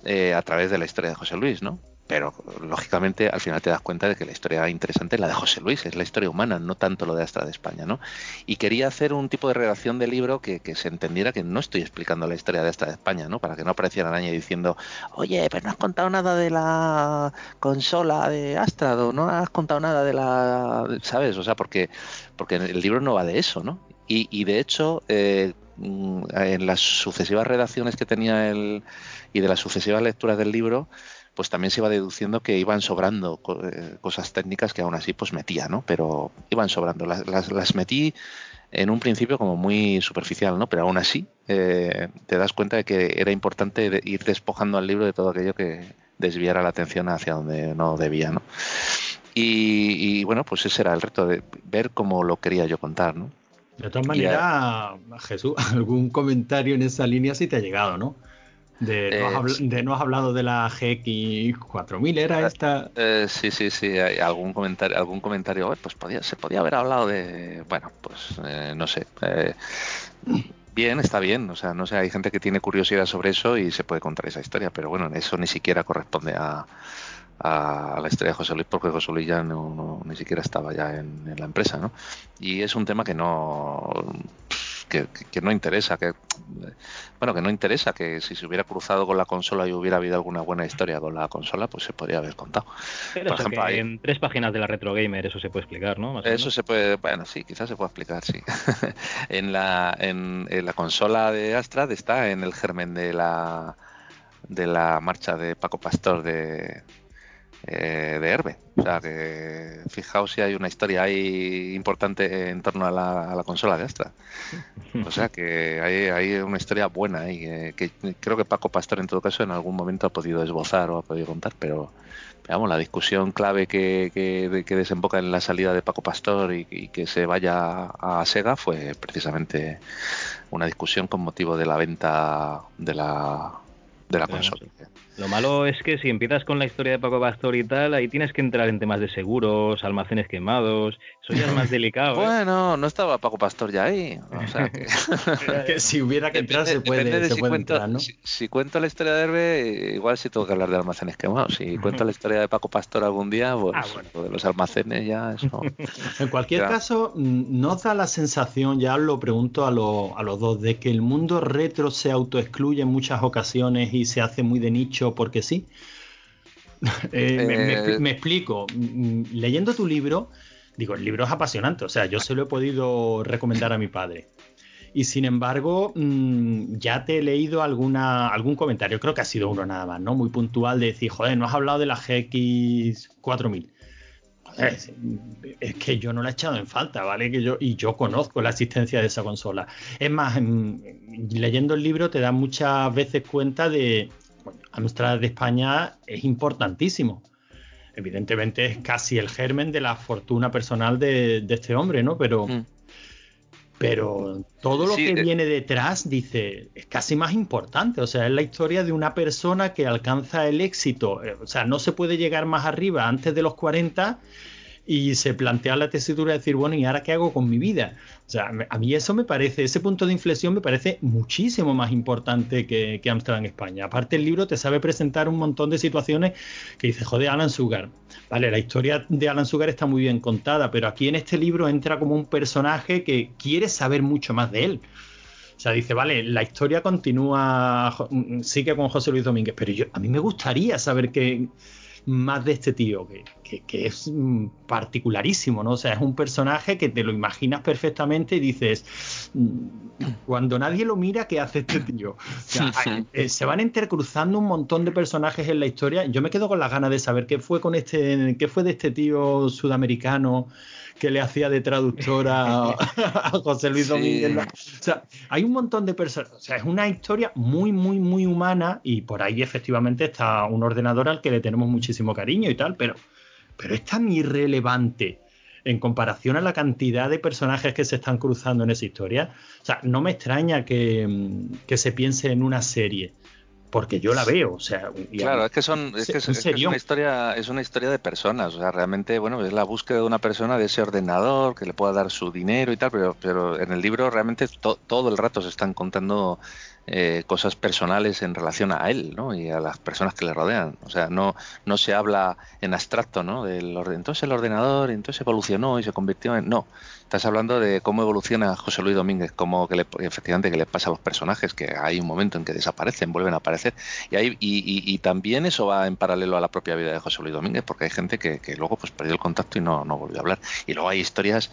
eh, a través de la historia de José Luis, ¿no? Pero lógicamente al final te das cuenta de que la historia interesante es la de José Luis, es la historia humana, no tanto lo de Astra de España, ¿no? Y quería hacer un tipo de redacción del libro que, se entendiera que no estoy explicando la historia de Astra de España, ¿no? Para que no apareciera nadie diciendo, oye, pero no has contado nada de la consola de Astra, no has contado nada de la, ¿sabes? O sea, porque porque el libro no va de eso, ¿no? Y, de hecho, eh, en las sucesivas redacciones que tenía el y de las sucesivas lecturas del libro, pues también se iba deduciendo que iban sobrando eh, cosas técnicas que aún así pues metía, ¿no? Pero iban sobrando. Las, las, metí en un principio como muy superficial, ¿no? Pero aún así eh, te das cuenta de que era importante ir despojando al libro de todo aquello que desviara la atención hacia donde no debía, ¿no? Y, bueno, pues ese era el reto de ver cómo lo quería yo contar, ¿no? De todas maneras, Jesús, algún comentario en esa línea sí te ha llegado, ¿no? De no, has de no, has hablado de la GX 4000, ¿era eh, esta? Eh, sí, sí, sí, hay algún comentario, algún comentario, pues podía, se podía haber hablado de, bueno, pues eh, no sé. bien, está bien, o sea, no sé, hay gente que tiene curiosidad sobre eso y se puede contar esa historia, pero bueno, eso ni siquiera corresponde a, a la historia de José Luis porque José Luis ya no, ni siquiera estaba ya en, en, la empresa, ¿no? Y es un tema que no que, no interesa, que bueno, que no interesa, que si se hubiera cruzado con la consola y hubiera habido alguna buena historia con la consola, pues se podría haber contado. Por ejemplo, en tres páginas de la Retro Gamer eso se puede explicar, ¿no? eso se puede, bueno, sí, quizás se puede explicar, sí. en, la, en, la consola de Astra está en el germen de la de la marcha de Paco Pastor de, eh, de Herbe. O sea que fijaos si hay una historia ahí importante en torno a la, consola de Astra. O sea que hay, hay una historia buena ahí que, creo que Paco Pastor en todo caso en algún momento ha podido esbozar o ha podido contar, pero digamos, la discusión clave que, que, desemboca en la salida de Paco Pastor y, y, que se vaya a Sega fue precisamente una discusión con motivo de la venta de la, de la consola. Lo malo es que si empiezas con la historia de Paco Pastor y tal, ahí tienes que entrar en temas de seguros, almacenes quemados, eso ya es más delicado. ¿eh? bueno, no estaba Paco Pastor ya ahí. O sea que... si hubiera que entrar se puede, si cuento, entrar, ¿no? Si, cuento la historia de Herbe, igual sí tengo que hablar de almacenes quemados. Si cuento la historia de Paco Pastor algún día, pues ah, lo de los almacenes ya eso. en cualquier caso, mm, ¿no da la sensación, ya lo pregunto a, a los dos, de que el mundo retro se autoexcluye en muchas ocasiones y se hace muy de nicho porque sí. Eh, eh, me, explico. Mm, leyendo tu libro, digo, el libro es apasionante, o sea, yo se lo he podido recomendar a mi padre. Y sin embargo, mm, ya te he leído alguna, algún comentario, creo que ha sido uno nada más, ¿no? Muy puntual de decir, joder, no has hablado de la GX 4000. es, que yo no la he echado en falta, ¿vale? Que yo, y yo conozco la existencia de esa consola. Es más, leyendo el libro te das muchas veces cuenta de, Amstrad de España es importantísimo. Evidentemente es casi el germen de la fortuna personal de, este hombre, ¿no? Pero, mm. pero todo lo que eh. viene detrás, dice, es casi más importante. O sea, es la historia de una persona que alcanza el éxito. Eh, o sea, no se puede llegar más arriba antes de los 40 y se plantea la tesitura de decir, bueno, ¿y ahora qué hago con mi vida? O sea, a mí eso me parece, ese punto de inflexión me parece muchísimo más importante que, que Amsterdam España. Aparte, el libro te sabe presentar un montón de situaciones que dice, joder, Alan Sugar. Vale, la historia de Alan Sugar está muy bien contada, pero aquí en este libro entra como un personaje que quiere saber mucho más de él. O sea, dice, vale, la historia continúa, sigue con José Luis Domínguez, pero yo, a mí me gustaría saber qué más de este tío, que, que, es mm, particularísimo, ¿no? O sea, es un personaje que te lo imaginas perfectamente y dices, mm, cuando nadie lo mira, ¿qué hace este tío? O sea, eh, se van intercruzando un montón de personajes en la historia. Yo me quedo con las ganas de saber qué fue con este, qué fue de este tío sudamericano que le hacía de traductora a, José Luis Domínguez. O sea, hay un montón de personas. O sea, es una historia muy, muy, muy humana y por ahí efectivamente está un ordenador al que le tenemos muchísimo cariño y tal, pero, pero es tan irrelevante en comparación a la cantidad de personajes que se están cruzando en esa historia. O sea, no me extraña que, que se piense en una serie porque yo la veo, o sea, claro, es que son, es, que es, una historia, es una historia de personas, o sea, realmente, bueno, es la búsqueda de una persona de ese ordenador que le pueda dar su dinero y tal, pero, pero en el libro realmente todo el rato se están contando eh, cosas personales en relación a él ¿no? y a las personas que le rodean. O sea, no, no se habla en abstracto ¿no? del orden. Entonces el ordenador entonces evolucionó y se convirtió en... No, estás hablando de cómo evoluciona José Luis Domínguez, cómo que le, efectivamente que le pasa a los personajes, que hay un momento en que desaparecen, vuelven a aparecer. Y, hay, y, también eso va en paralelo a la propia vida de José Luis Domínguez, porque hay gente que, que luego pues perdió el contacto y no, no volvió a hablar. Y luego hay historias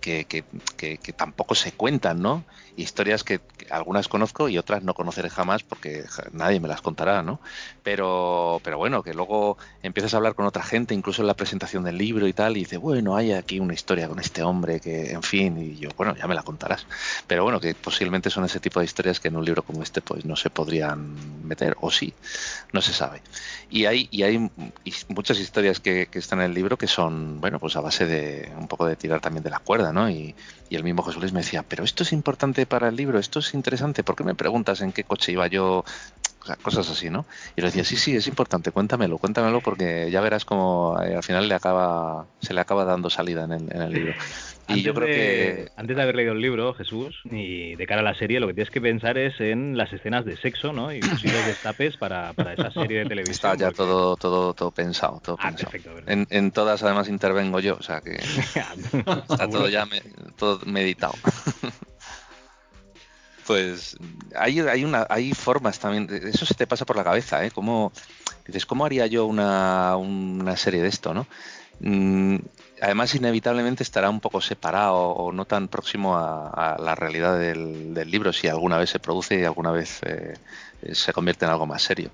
que, que, que, tampoco se cuentan, ¿no? Historias que, algunas conozco y otras no conoceré jamás porque nadie me las contará, ¿no? Pero, pero bueno, que luego empiezas a hablar con otra gente, incluso en la presentación del libro y tal, y dices, bueno, hay aquí una historia con este hombre que, en fin, y yo, bueno, ya me la contarás. Pero bueno, que posiblemente son ese tipo de historias que en un libro como este, pues no se podrían meter, o sí, no se sabe. Y hay, y hay muchas historias que, están en el libro que son, bueno, pues a base de un poco de tirar también de la cuerda y, el mismo Jesús Luis me decía, pero esto es importante para el libro, esto es interesante, ¿por qué me preguntas en qué coche iba yo? cosas así, ¿no? Y le decía, sí, sí, es importante, cuéntamelo, cuéntamelo porque ya verás como eh, al final le acaba, se le acaba dando salida en el libro. Y yo creo que. Antes de haber leído el libro, Jesús, y de cara a la serie, lo que tienes que pensar es en las escenas de sexo, ¿no? Y posibles destapes para, para esa serie de televisión. Está ya todo, todo, todo pensado, todo ah, Perfecto, en, en, todas además intervengo yo, o sea que está todo ya todo meditado. pues hay, hay, una, hay formas también, eso se te pasa por la cabeza, ¿eh? ¿Cómo, dices, ¿cómo haría yo una, una serie de esto, no? Mm, además inevitablemente estará un poco separado o no tan próximo a, la realidad del, libro si alguna vez se produce y alguna vez eh, se convierte en algo más serio.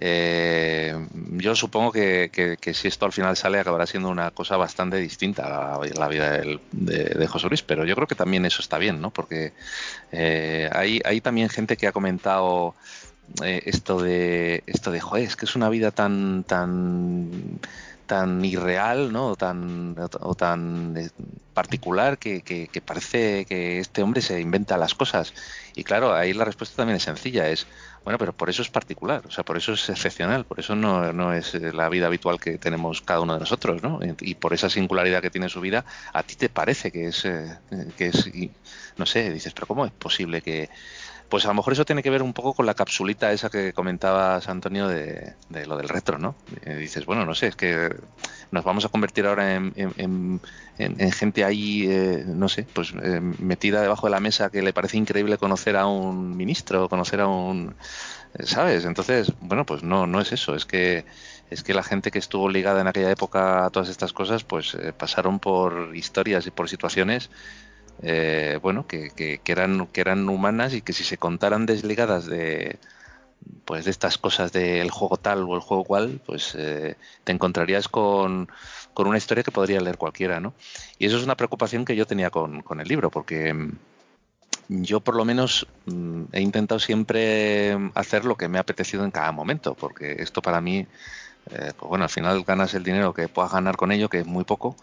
Eh, yo supongo que, si esto al final sale acabará siendo una cosa bastante distinta a la, vida de, José Luis, pero yo creo que también eso está bien, ¿no? Porque eh, hay, hay también gente que ha comentado esto de esto de joder, es que es una vida tan tan tan irreal, ¿no? O tan, o tan eh, particular que, que, parece que este hombre se inventa las cosas. Y claro, ahí la respuesta también es sencilla, es, bueno, pero por eso es particular, o sea, por eso es excepcional, por eso no, no es la vida habitual que tenemos cada uno de nosotros, ¿no? Y por esa singularidad que tiene su vida, a ti te parece que es, eh, que es, no sé, dices, pero ¿cómo es posible que pues a lo mejor eso tiene que ver un poco con la capsulita esa que comentabas, Antonio, de, lo del retro, ¿no? Eh, dices, bueno, no sé, es que nos vamos a convertir ahora en, gente ahí, eh, no sé, pues eh, metida debajo de la mesa que le parece increíble conocer a un ministro, conocer a un... ¿Sabes? Entonces, bueno, pues no, no es eso, es que es que la gente que estuvo ligada en aquella época a todas estas cosas, pues pasaron por historias y por situaciones eh, bueno, que, que, eran, que eran humanas y que si se contaran desligadas de, pues de estas cosas del juego tal o el juego cual, pues eh, te encontrarías con, con, una historia que podría leer cualquiera, ¿no? Y eso es una preocupación que yo tenía con, con el libro, porque mm, yo por lo menos mm, he intentado siempre hacer lo que me ha apetecido en cada momento, porque esto para mí eh, pues bueno, al final ganas el dinero que puedas ganar con ello, que es muy poco,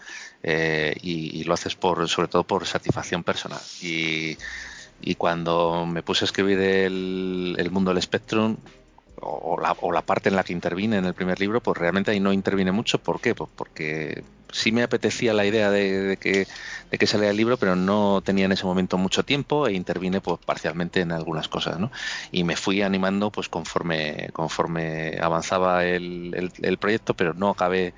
eh, y, lo haces por, sobre todo por satisfacción personal. Y, cuando me puse a escribir el, el mundo del Spectrum, o la, o la, parte en la que intervine en el primer libro, pues realmente ahí no intervine mucho. ¿Por qué? Pues porque sí me apetecía la idea de, que, de que saliera el libro, pero no tenía en ese momento mucho tiempo e intervine pues parcialmente en algunas cosas, ¿no? Y me fui animando pues conforme, conforme avanzaba el, el, proyecto, pero no acabé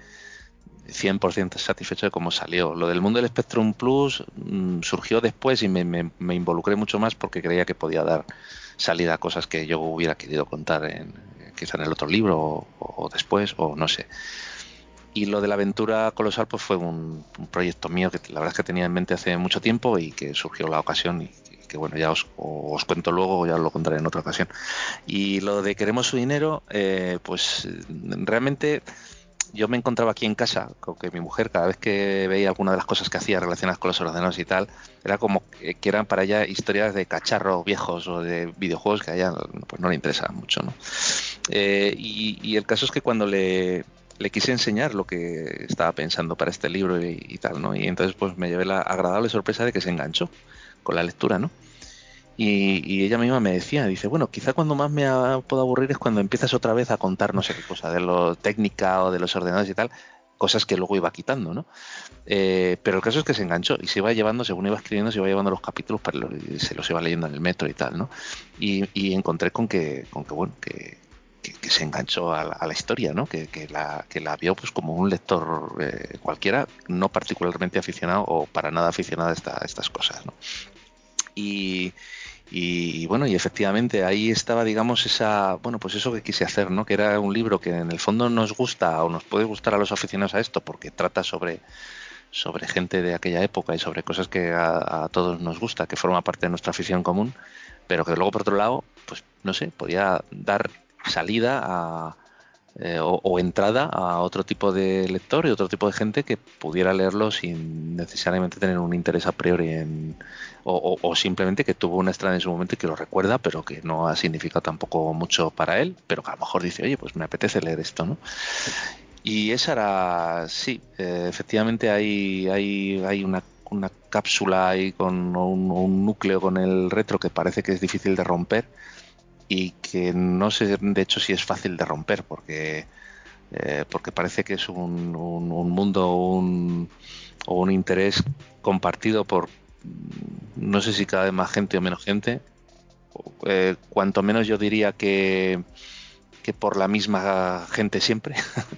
100% satisfecho de cómo salió. Lo del mundo del Spectrum Plus mm, surgió después y me, me, involucré mucho más porque creía que podía dar salida cosas que yo hubiera querido contar en, quizá en el otro libro o, después o no sé. Y lo de la aventura colosal pues fue un, proyecto mío que la verdad es que tenía en mente hace mucho tiempo y que surgió la ocasión y, que bueno, ya os, os, cuento luego, ya os lo contaré en otra ocasión. Y lo de queremos su dinero, eh, pues realmente yo me encontraba aquí en casa con que mi mujer cada vez que veía alguna de las cosas que hacía relacionadas con los ordenadores y tal, era como que eran para ella historias de cacharros viejos o de videojuegos que a ella pues no le interesaban mucho, ¿no? Eh, y, el caso es que cuando le, le, quise enseñar lo que estaba pensando para este libro y, y, tal, ¿no? Y entonces pues me llevé la agradable sorpresa de que se enganchó con la lectura, ¿no? Y, ella misma me decía, dice, bueno, quizá cuando más me puedo aburrir es cuando empiezas otra vez a contar no sé qué cosa, de lo técnica o de los ordenadores y tal, cosas que luego iba quitando, ¿no? Eh, pero el caso es que se enganchó y se iba llevando, según iba escribiendo, se iba llevando los capítulos, para se los iba leyendo en el metro y tal, ¿no? Y, encontré con que, con que bueno, que, se enganchó a la, historia, ¿no? Que, la, que la vio pues como un lector eh, cualquiera, no particularmente aficionado o para nada aficionado a, a estas cosas, ¿no? Y, y, bueno, y efectivamente ahí estaba, digamos, esa, bueno, pues eso que quise hacer, ¿no? Que era un libro que en el fondo nos gusta o nos puede gustar a los aficionados a esto porque trata sobre sobre gente de aquella época y sobre cosas que a, todos nos gusta, que forma parte de nuestra afición común, pero que luego por otro lado, pues no sé, podía dar salida a, eh, o, entrada a otro tipo de lector y otro tipo de gente que pudiera leerlo sin necesariamente tener un interés a priori en, o, simplemente que tuvo una estrada en su momento y que lo recuerda, pero que no ha significado tampoco mucho para él, pero que a lo mejor dice, oye, pues me apetece leer esto, ¿no? Y esa era, sí, eh, efectivamente hay, hay, hay una, una cápsula ahí con un núcleo con el retro que parece que es difícil de romper y que no sé de hecho si es fácil de romper porque eh, porque parece que es un, un, mundo un, o un interés compartido por no sé si cada vez más gente o menos gente. Eh, cuanto menos yo diría que que por la misma gente siempre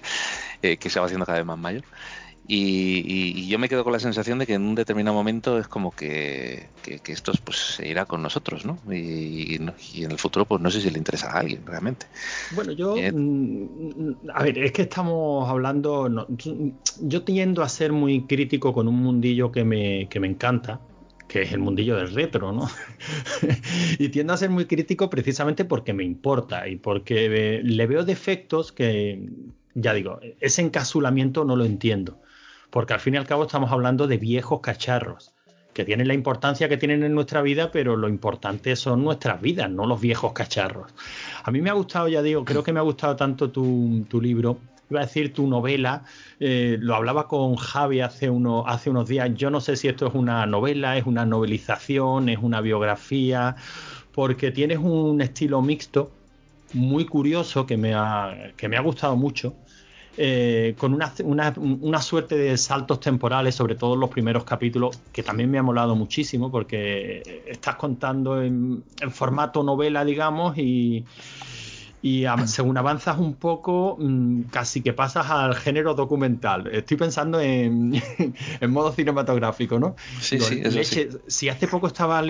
eh, que se va haciendo cada vez más mayor y, yo me quedo con la sensación de que en un determinado momento es como que, esto pues, se irá con nosotros, ¿no? Y, en el futuro, pues no sé si le interesa a alguien realmente. Bueno, yo. Eh, mm, a ver, es que estamos hablando. yo tiendo a ser muy crítico con un mundillo que me, que me encanta, que es el mundillo del retro, ¿no? y tiendo a ser muy crítico precisamente porque me importa y porque le veo defectos que, ya digo, ese encasulamiento no lo entiendo porque al fin y al cabo estamos hablando de viejos cacharros que tienen la importancia que tienen en nuestra vida, pero lo importante son nuestras vidas, no los viejos cacharros. A mí me ha gustado, ya digo, creo que me ha gustado tanto tu, libro, iba a decir tu novela, eh, lo hablaba con Javi hace, hace unos días, yo no sé si esto es una novela, es una novelización, es una biografía, porque tienes un estilo mixto muy curioso que me ha, que me ha gustado mucho eh, con una, una, suerte de saltos temporales, sobre todo en los primeros capítulos, que también me ha molado muchísimo porque estás contando en, formato novela, digamos, y, y según avanzas un poco, mm, casi que pasas al género documental. Estoy pensando en, en modo cinematográfico, ¿no? Sí, sí, sí. Si hace poco estaba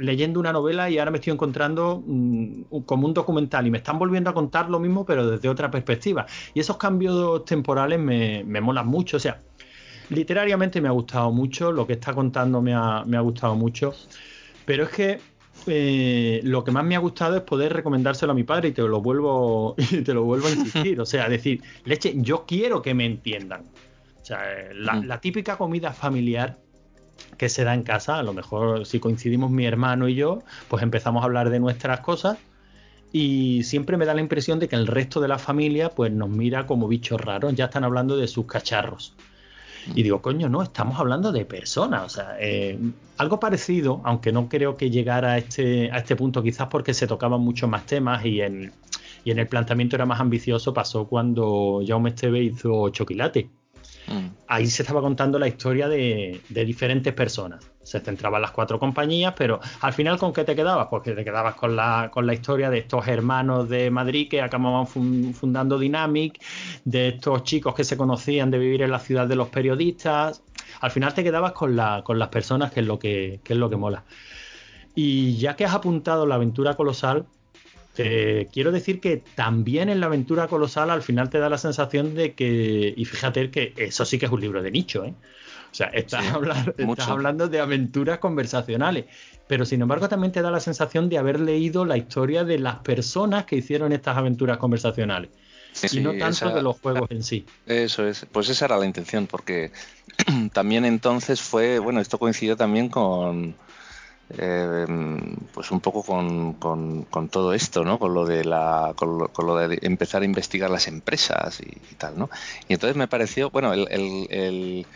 leyendo una novela y ahora me estoy encontrando mm, como un documental y me están volviendo a contar lo mismo pero desde otra perspectiva. Y esos cambios temporales me, me molan mucho. O sea, literariamente me ha gustado mucho, lo que está contando me ha, me ha gustado mucho, pero es que eh, lo que más me ha gustado es poder recomendárselo a mi padre y te lo vuelvo, y te lo vuelvo a insistir. O sea, decir, leche, yo quiero que me entiendan. O sea, la, mm. la típica comida familiar que se da en casa. A lo mejor si coincidimos mi hermano y yo, pues empezamos a hablar de nuestras cosas y siempre me da la impresión de que el resto de la familia pues nos mira como bichos raros, ya están hablando de sus cacharros. Y digo, coño, no, estamos hablando de personas. O sea, eh, algo parecido, aunque no creo que llegara a este, a este punto, quizás porque se tocaban muchos más temas y en, y en el planteamiento era más ambicioso, pasó cuando Jaume Esteve hizo Choquilate. Mm. Ahí se estaba contando la historia de, diferentes personas. se centraba las cuatro compañías, pero al final con qué te quedabas? Pues que te quedabas con la, con la historia de estos hermanos de Madrid que acababan fundando Dynamic, de estos chicos que se conocían de vivir en la ciudad de los periodistas. Al final te quedabas con, la, con las personas, que es lo que, que es lo que mola. Y ya que has apuntado la aventura colosal, quiero decir que también en la aventura colosal al final te da la sensación de que, y fíjate que eso sí que es un libro de nicho, ¿eh? O sea, estás, hablando, estás hablando de aventuras conversacionales, pero sin embargo también te da la sensación de haber leído la historia de las personas que hicieron estas aventuras conversaciones. y no tanto de los juegos en sí. Eso es, pues esa era la intención, porque también entonces fue, bueno, esto coincidió también con, eh, pues un poco con, con, todo esto, ¿no? Con lo de la, con lo, de empezar a investigar las empresas y, tal, ¿no? Y entonces me pareció, bueno, el, el,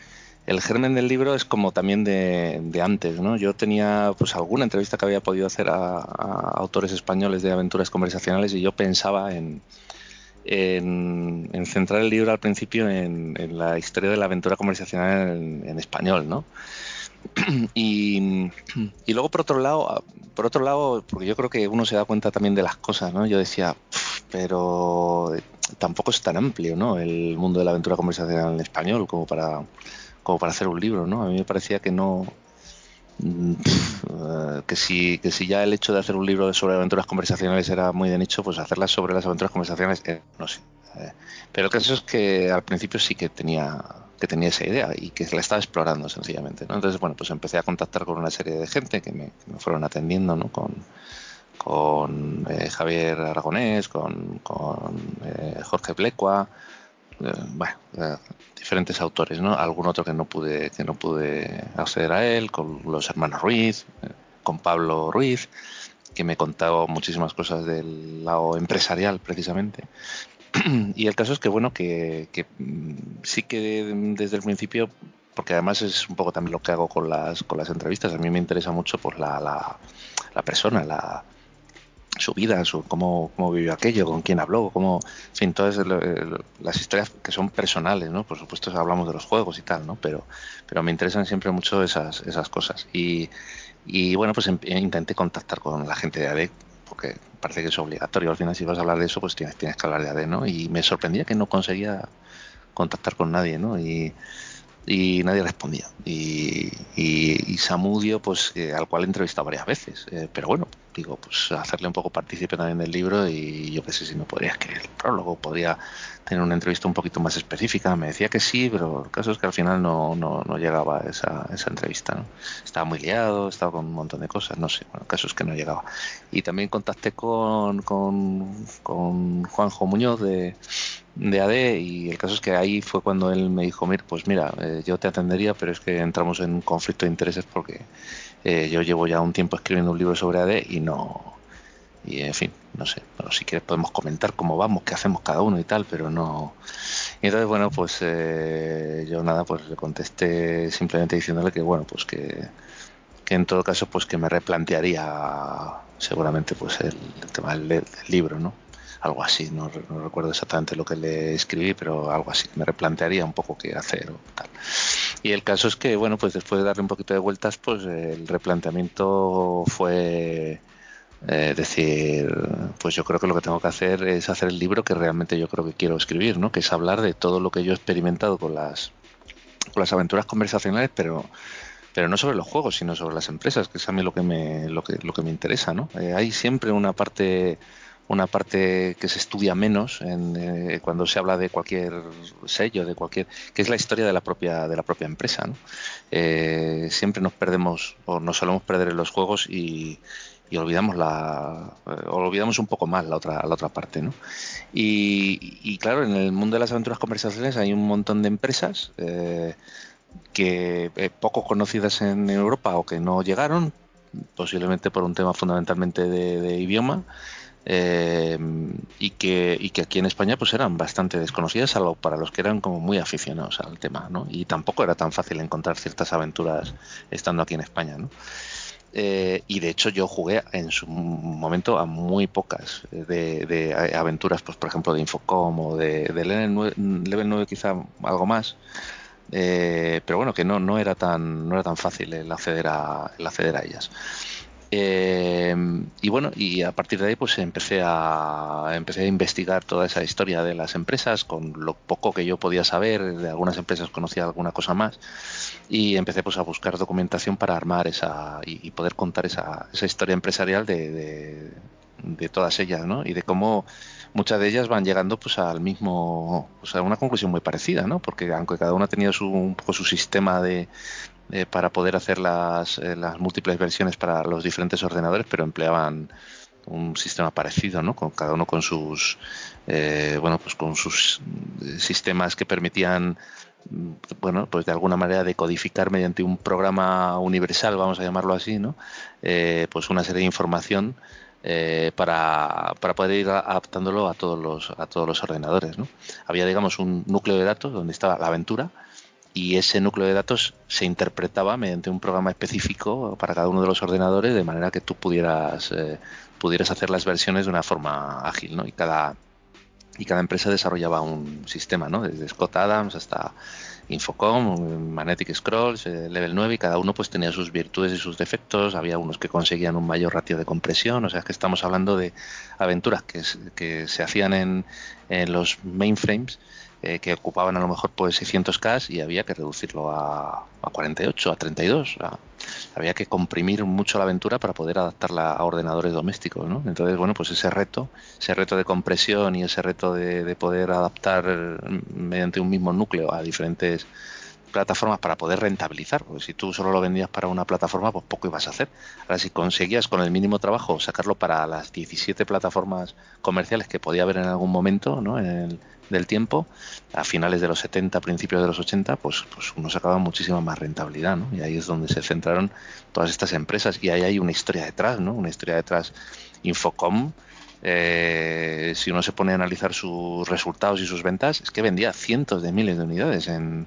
el, germen del libro es como también de, antes, ¿no? Yo tenía pues alguna entrevista que había podido hacer a, autores españoles de aventuras conversacionales y yo pensaba en, en, centrar el libro al principio en, la historia de la aventura conversacional en, en español, ¿no? y, luego por otro lado, por otro lado, porque yo creo que uno se da cuenta también de las cosas, ¿no? Yo decía, pero tampoco es tan amplio, ¿no? El mundo de la aventura conversacional en español como para, como para hacer un libro, ¿no? A mí me parecía que no, que si, que si ya el hecho de hacer un libro sobre aventuras conversacionales era muy de nicho, pues hacerlas sobre las aventuras conversacionales, eh, no sé. Eh. pero el caso es que al principio sí que tenía que tenía esa idea y que la estaba explorando sencillamente. Entonces, bueno, pues empecé a contactar con una serie de gente que me, fueron atendiendo, ¿no? Con, eh, Javier Aragonés, con, eh, Jorge Blecua, eh, bueno, diferentes autores, ¿no? Algún otro que no pude que no pude acceder a él, con los hermanos Ruiz, con Pablo Ruiz, que me contaba muchísimas cosas del lado empresarial precisamente. y el caso es que, bueno, que, mm, sí que desde el principio, porque además es un poco también lo que hago con las, con las entrevistas, a mí me interesa mucho pues la, la, persona, la, su vida, su, cómo, cómo vivió aquello, con quién habló, cómo, en fin, todas las historias que son personales, ¿no? Por supuesto hablamos de los juegos y tal, ¿no? Pero, pero me interesan siempre mucho esas, esas cosas. Y, y bueno, pues em, intenté contactar con la gente de ADEC porque parece que es obligatorio. Al final, si vas a hablar de eso, pues tienes, tienes que hablar de AD, ¿no? Y me sorprendía que no conseguía contactar con nadie, ¿no? Y, y nadie respondía. Y, y, Samudio, pues al cual he entrevistado varias veces. Eh, pero bueno, digo, pues hacerle un poco partícipe también del libro y yo qué sé si no podría escribir el prólogo, podría tener una entrevista un poquito más específica. Me decía que sí, pero el caso es que al final no, no, no llegaba esa, esa entrevista. ¿no? Estaba muy liado, estaba con un montón de cosas, no sé, bueno, el caso es que no llegaba. Y también contacté con, con, con Juanjo Muñoz de de AD y el caso es que ahí fue cuando él me dijo, mira, pues mira, eh, yo te atendería, pero es que entramos en un conflicto de intereses porque eh, yo llevo ya un tiempo escribiendo un libro sobre AD y no, y en fin, no sé, pero si quieres podemos comentar cómo vamos, qué hacemos cada uno y tal, pero no. Y entonces, bueno, pues eh, yo nada, pues le contesté simplemente diciéndole que, bueno, pues que, que en todo caso, pues que me replantearía seguramente pues el, tema del libro, ¿no? Algo así, no, recuerdo exactamente lo que le escribí, pero algo así, me replantearía un poco qué hacer o tal. Y el caso es que, bueno, pues después de darle un poquito de vueltas, pues el replanteamiento fue eh, decir, pues yo creo que lo que tengo que hacer es hacer el libro que realmente yo creo que quiero escribir, ¿no? Que es hablar de todo lo que yo he experimentado con las, con las aventuras conversacionales, pero pero no sobre los juegos, sino sobre las empresas, que es a mí lo que me, lo que, lo que me interesa, ¿no? Eh, hay siempre una parte una parte que se estudia menos en, eh, cuando se habla de cualquier sello, de cualquier, que es la historia de la propia de la propia empresa. ¿no? Eh, siempre nos perdemos o nos solemos perder en los juegos y, olvidamos la eh, olvidamos un poco más la otra la otra parte, ¿no? Y, claro, en el mundo de las aventuras conversacionales hay un montón de empresas que poco conocidas en Europa o que no llegaron, posiblemente por un tema fundamentalmente de idioma eh, y, que, y que aquí en España pues eran bastante desconocidas, salvo para los que eran como muy aficionados al tema, ¿no? Y tampoco era tan fácil encontrar ciertas aventuras estando aquí en España, ¿no? Eh, y de hecho yo jugué en su momento a muy pocas de, de aventuras, pues por ejemplo de Infocom o de, Level 9, quizá algo más, pero bueno, que no, no era tan no era tan fácil el acceder a el acceder a ellas. Eh, y bueno, y a partir de ahí pues empecé a, empecé a investigar toda esa historia de las empresas con lo poco que yo podía saber, de algunas empresas conocía alguna cosa más y empecé pues a buscar documentación para armar esa y, poder contar esa, esa historia empresarial de, de, todas ellas, ¿no? Y de cómo muchas de ellas van llegando pues al mismo, pues a una conclusión muy parecida, ¿no? Porque aunque cada una tenía su, un poco su sistema de, eh, para poder hacer las, eh, las múltiples versiones para los diferentes ordenadores, pero empleaban un sistema parecido, ¿no? Con cada uno con sus eh, bueno, pues con sus sistemas que permitían bueno, pues de alguna manera decodificar mediante un programa universal, vamos a llamarlo así, ¿no? pues una serie de información para, para, poder ir adaptándolo a todos los a todos los ordenadores, ¿no? Había digamos un núcleo de datos donde estaba la aventura, y ese núcleo de datos se interpretaba mediante un programa específico para cada uno de los ordenadores de manera que tú pudieras eh, pudieras hacer las versiones de una forma ágil ¿no? y cada y cada empresa desarrollaba un sistema ¿no? desde Scott Adams hasta Infocom, Magnetic Scrolls, eh, Level 9 y cada uno pues tenía sus virtudes y sus defectos, había unos que conseguían un mayor ratio de compresión, o sea que estamos hablando de aventuras que, que se hacían en, en los mainframes eh, que ocupaban a lo mejor pues 600K y había que reducirlo a, a 48, a 32. había que comprimir mucho la aventura para poder adaptarla a ordenadores domésticos. ¿no? Entonces, bueno, pues ese reto, ese reto de compresión y ese reto de, de poder adaptar mediante un mismo núcleo a diferentes plataformas para poder rentabilizar, porque si tú solo lo vendías para una plataforma, pues poco ibas a hacer. Ahora, si conseguías con el mínimo trabajo sacarlo para las 17 plataformas comerciales que podía haber en algún momento ¿no? en el, del tiempo, a finales de los 70, principios de los 80, pues, pues uno sacaba muchísima más rentabilidad, ¿no? Y ahí es donde se centraron todas estas empresas y ahí hay una historia detrás, ¿no? Una historia detrás. Infocom, eh, si uno se pone a analizar sus resultados y sus ventas, es que vendía cientos de miles de unidades en,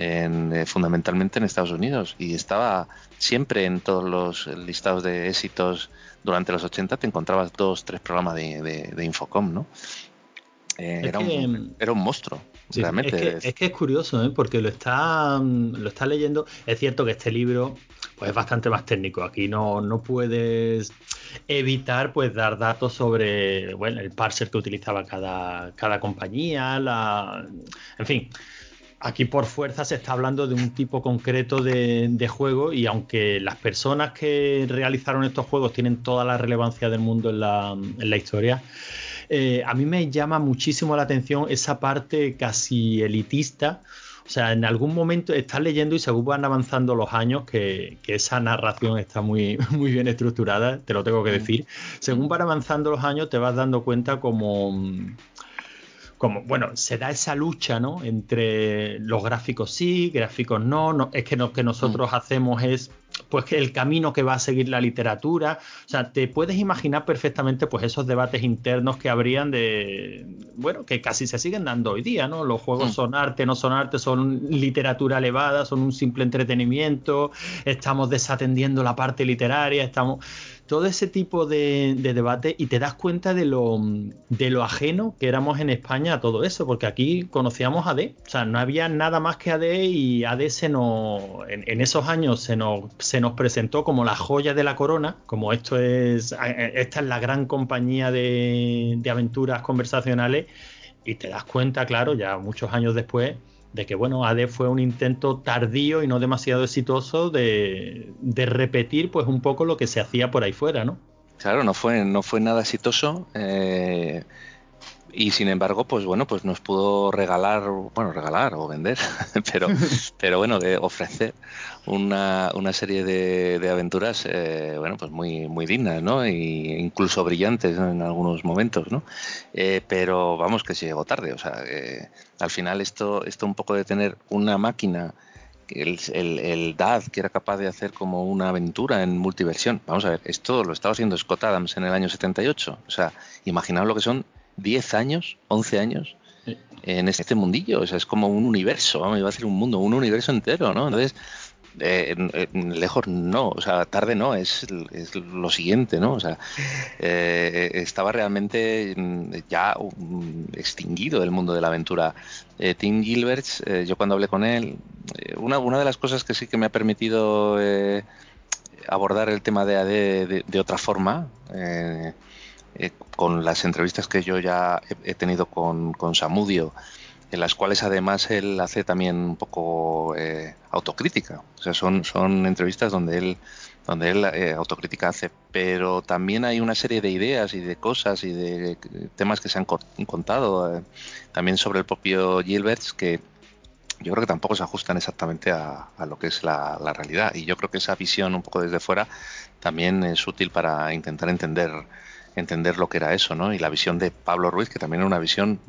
eh, fundamentalmente en Estados Unidos y estaba siempre en todos los listados de éxitos durante los 80 te encontrabas dos, tres programas de, Infocom, ¿no? Eh, era, un, era, un, monstruo. realmente. Es que, es curioso, ¿eh? porque lo está, lo está leyendo. Es cierto que este libro pues, es bastante más técnico. Aquí no, no puedes evitar pues dar datos sobre bueno, el parser que utilizaba cada, cada compañía, la, en fin aquí por fuerza se está hablando de un tipo concreto de, juego y aunque las personas que realizaron estos juegos tienen toda la relevancia del mundo en la, historia, eh, a mí me llama muchísimo la atención esa parte casi elitista. O sea, en algún momento estás leyendo y según van avanzando los años, que, que, esa narración está muy, muy bien estructurada, te lo tengo que mm. decir. Según van avanzando los años, te vas dando cuenta como como, bueno, se da esa lucha, ¿no? Entre los gráficos sí, gráficos no, no es que lo que nosotros mm. hacemos es pues que el camino que va a seguir la literatura, o sea, te puedes imaginar perfectamente pues esos debates internos que habrían de, bueno, que casi se siguen dando hoy día, ¿no? Los juegos mm. son arte, no son arte, son literatura elevada, son un simple entretenimiento, estamos desatendiendo la parte literaria, estamos todo ese tipo de, debate y te das cuenta de lo, de lo ajeno que éramos en España a todo eso, porque aquí conocíamos a AD, o sea, no había nada más que AD y AD se nos, en, esos años se nos, se nos presentó como la joya de la corona, como esto es, esta es la gran compañía de, de aventuras conversacionales. Y te das cuenta, claro, ya muchos años después, de que bueno, AD fue un intento tardío y no demasiado exitoso de, repetir pues un poco lo que se hacía por ahí fuera, ¿no? Claro, no fue, no fue nada exitoso. Eh, y sin embargo, pues bueno, pues nos pudo regalar, bueno, regalar o vender, pero, pero bueno, de ofrecer una, una serie de, aventuras, eh, bueno, pues muy, muy dignas, ¿no? Y incluso brillantes en algunos momentos, ¿no? Eh, pero vamos que se llegó tarde, o sea, al final esto, esto un poco de tener una máquina el, el, el, DAD, que era capaz de hacer como una aventura en multiversión. Vamos a ver, esto lo estaba haciendo Scott Adams en el año 78. O sea, imaginaos lo que son 10 años, 11 años en este mundillo. O sea, es como un universo, vamos, iba a ser un mundo, un universo entero, ¿no? Entonces, Eh, lejos no, o sea, tarde no, es, lo siguiente, ¿no? O sea, eh, estaba realmente mm, ya mm, extinguido el mundo de la aventura. Eh, Tim Gilbert, yo cuando hablé con él, una, una de las cosas que sí que me ha permitido abordar el tema de AD de, otra forma, con las entrevistas que yo ya he, tenido con, con Samudio, en las cuales además él hace también un poco eh, autocrítica. O sea, son, son entrevistas donde él, donde él eh, autocrítica hace, pero también hay una serie de ideas y de cosas y de temas que se han contado eh, también sobre el propio Gilberts que yo creo que tampoco se ajustan exactamente a, lo que es la, realidad. Y yo creo que esa visión un poco desde fuera también es útil para intentar entender entender lo que era eso, ¿no? Y la visión de Pablo Ruiz, que también era una visión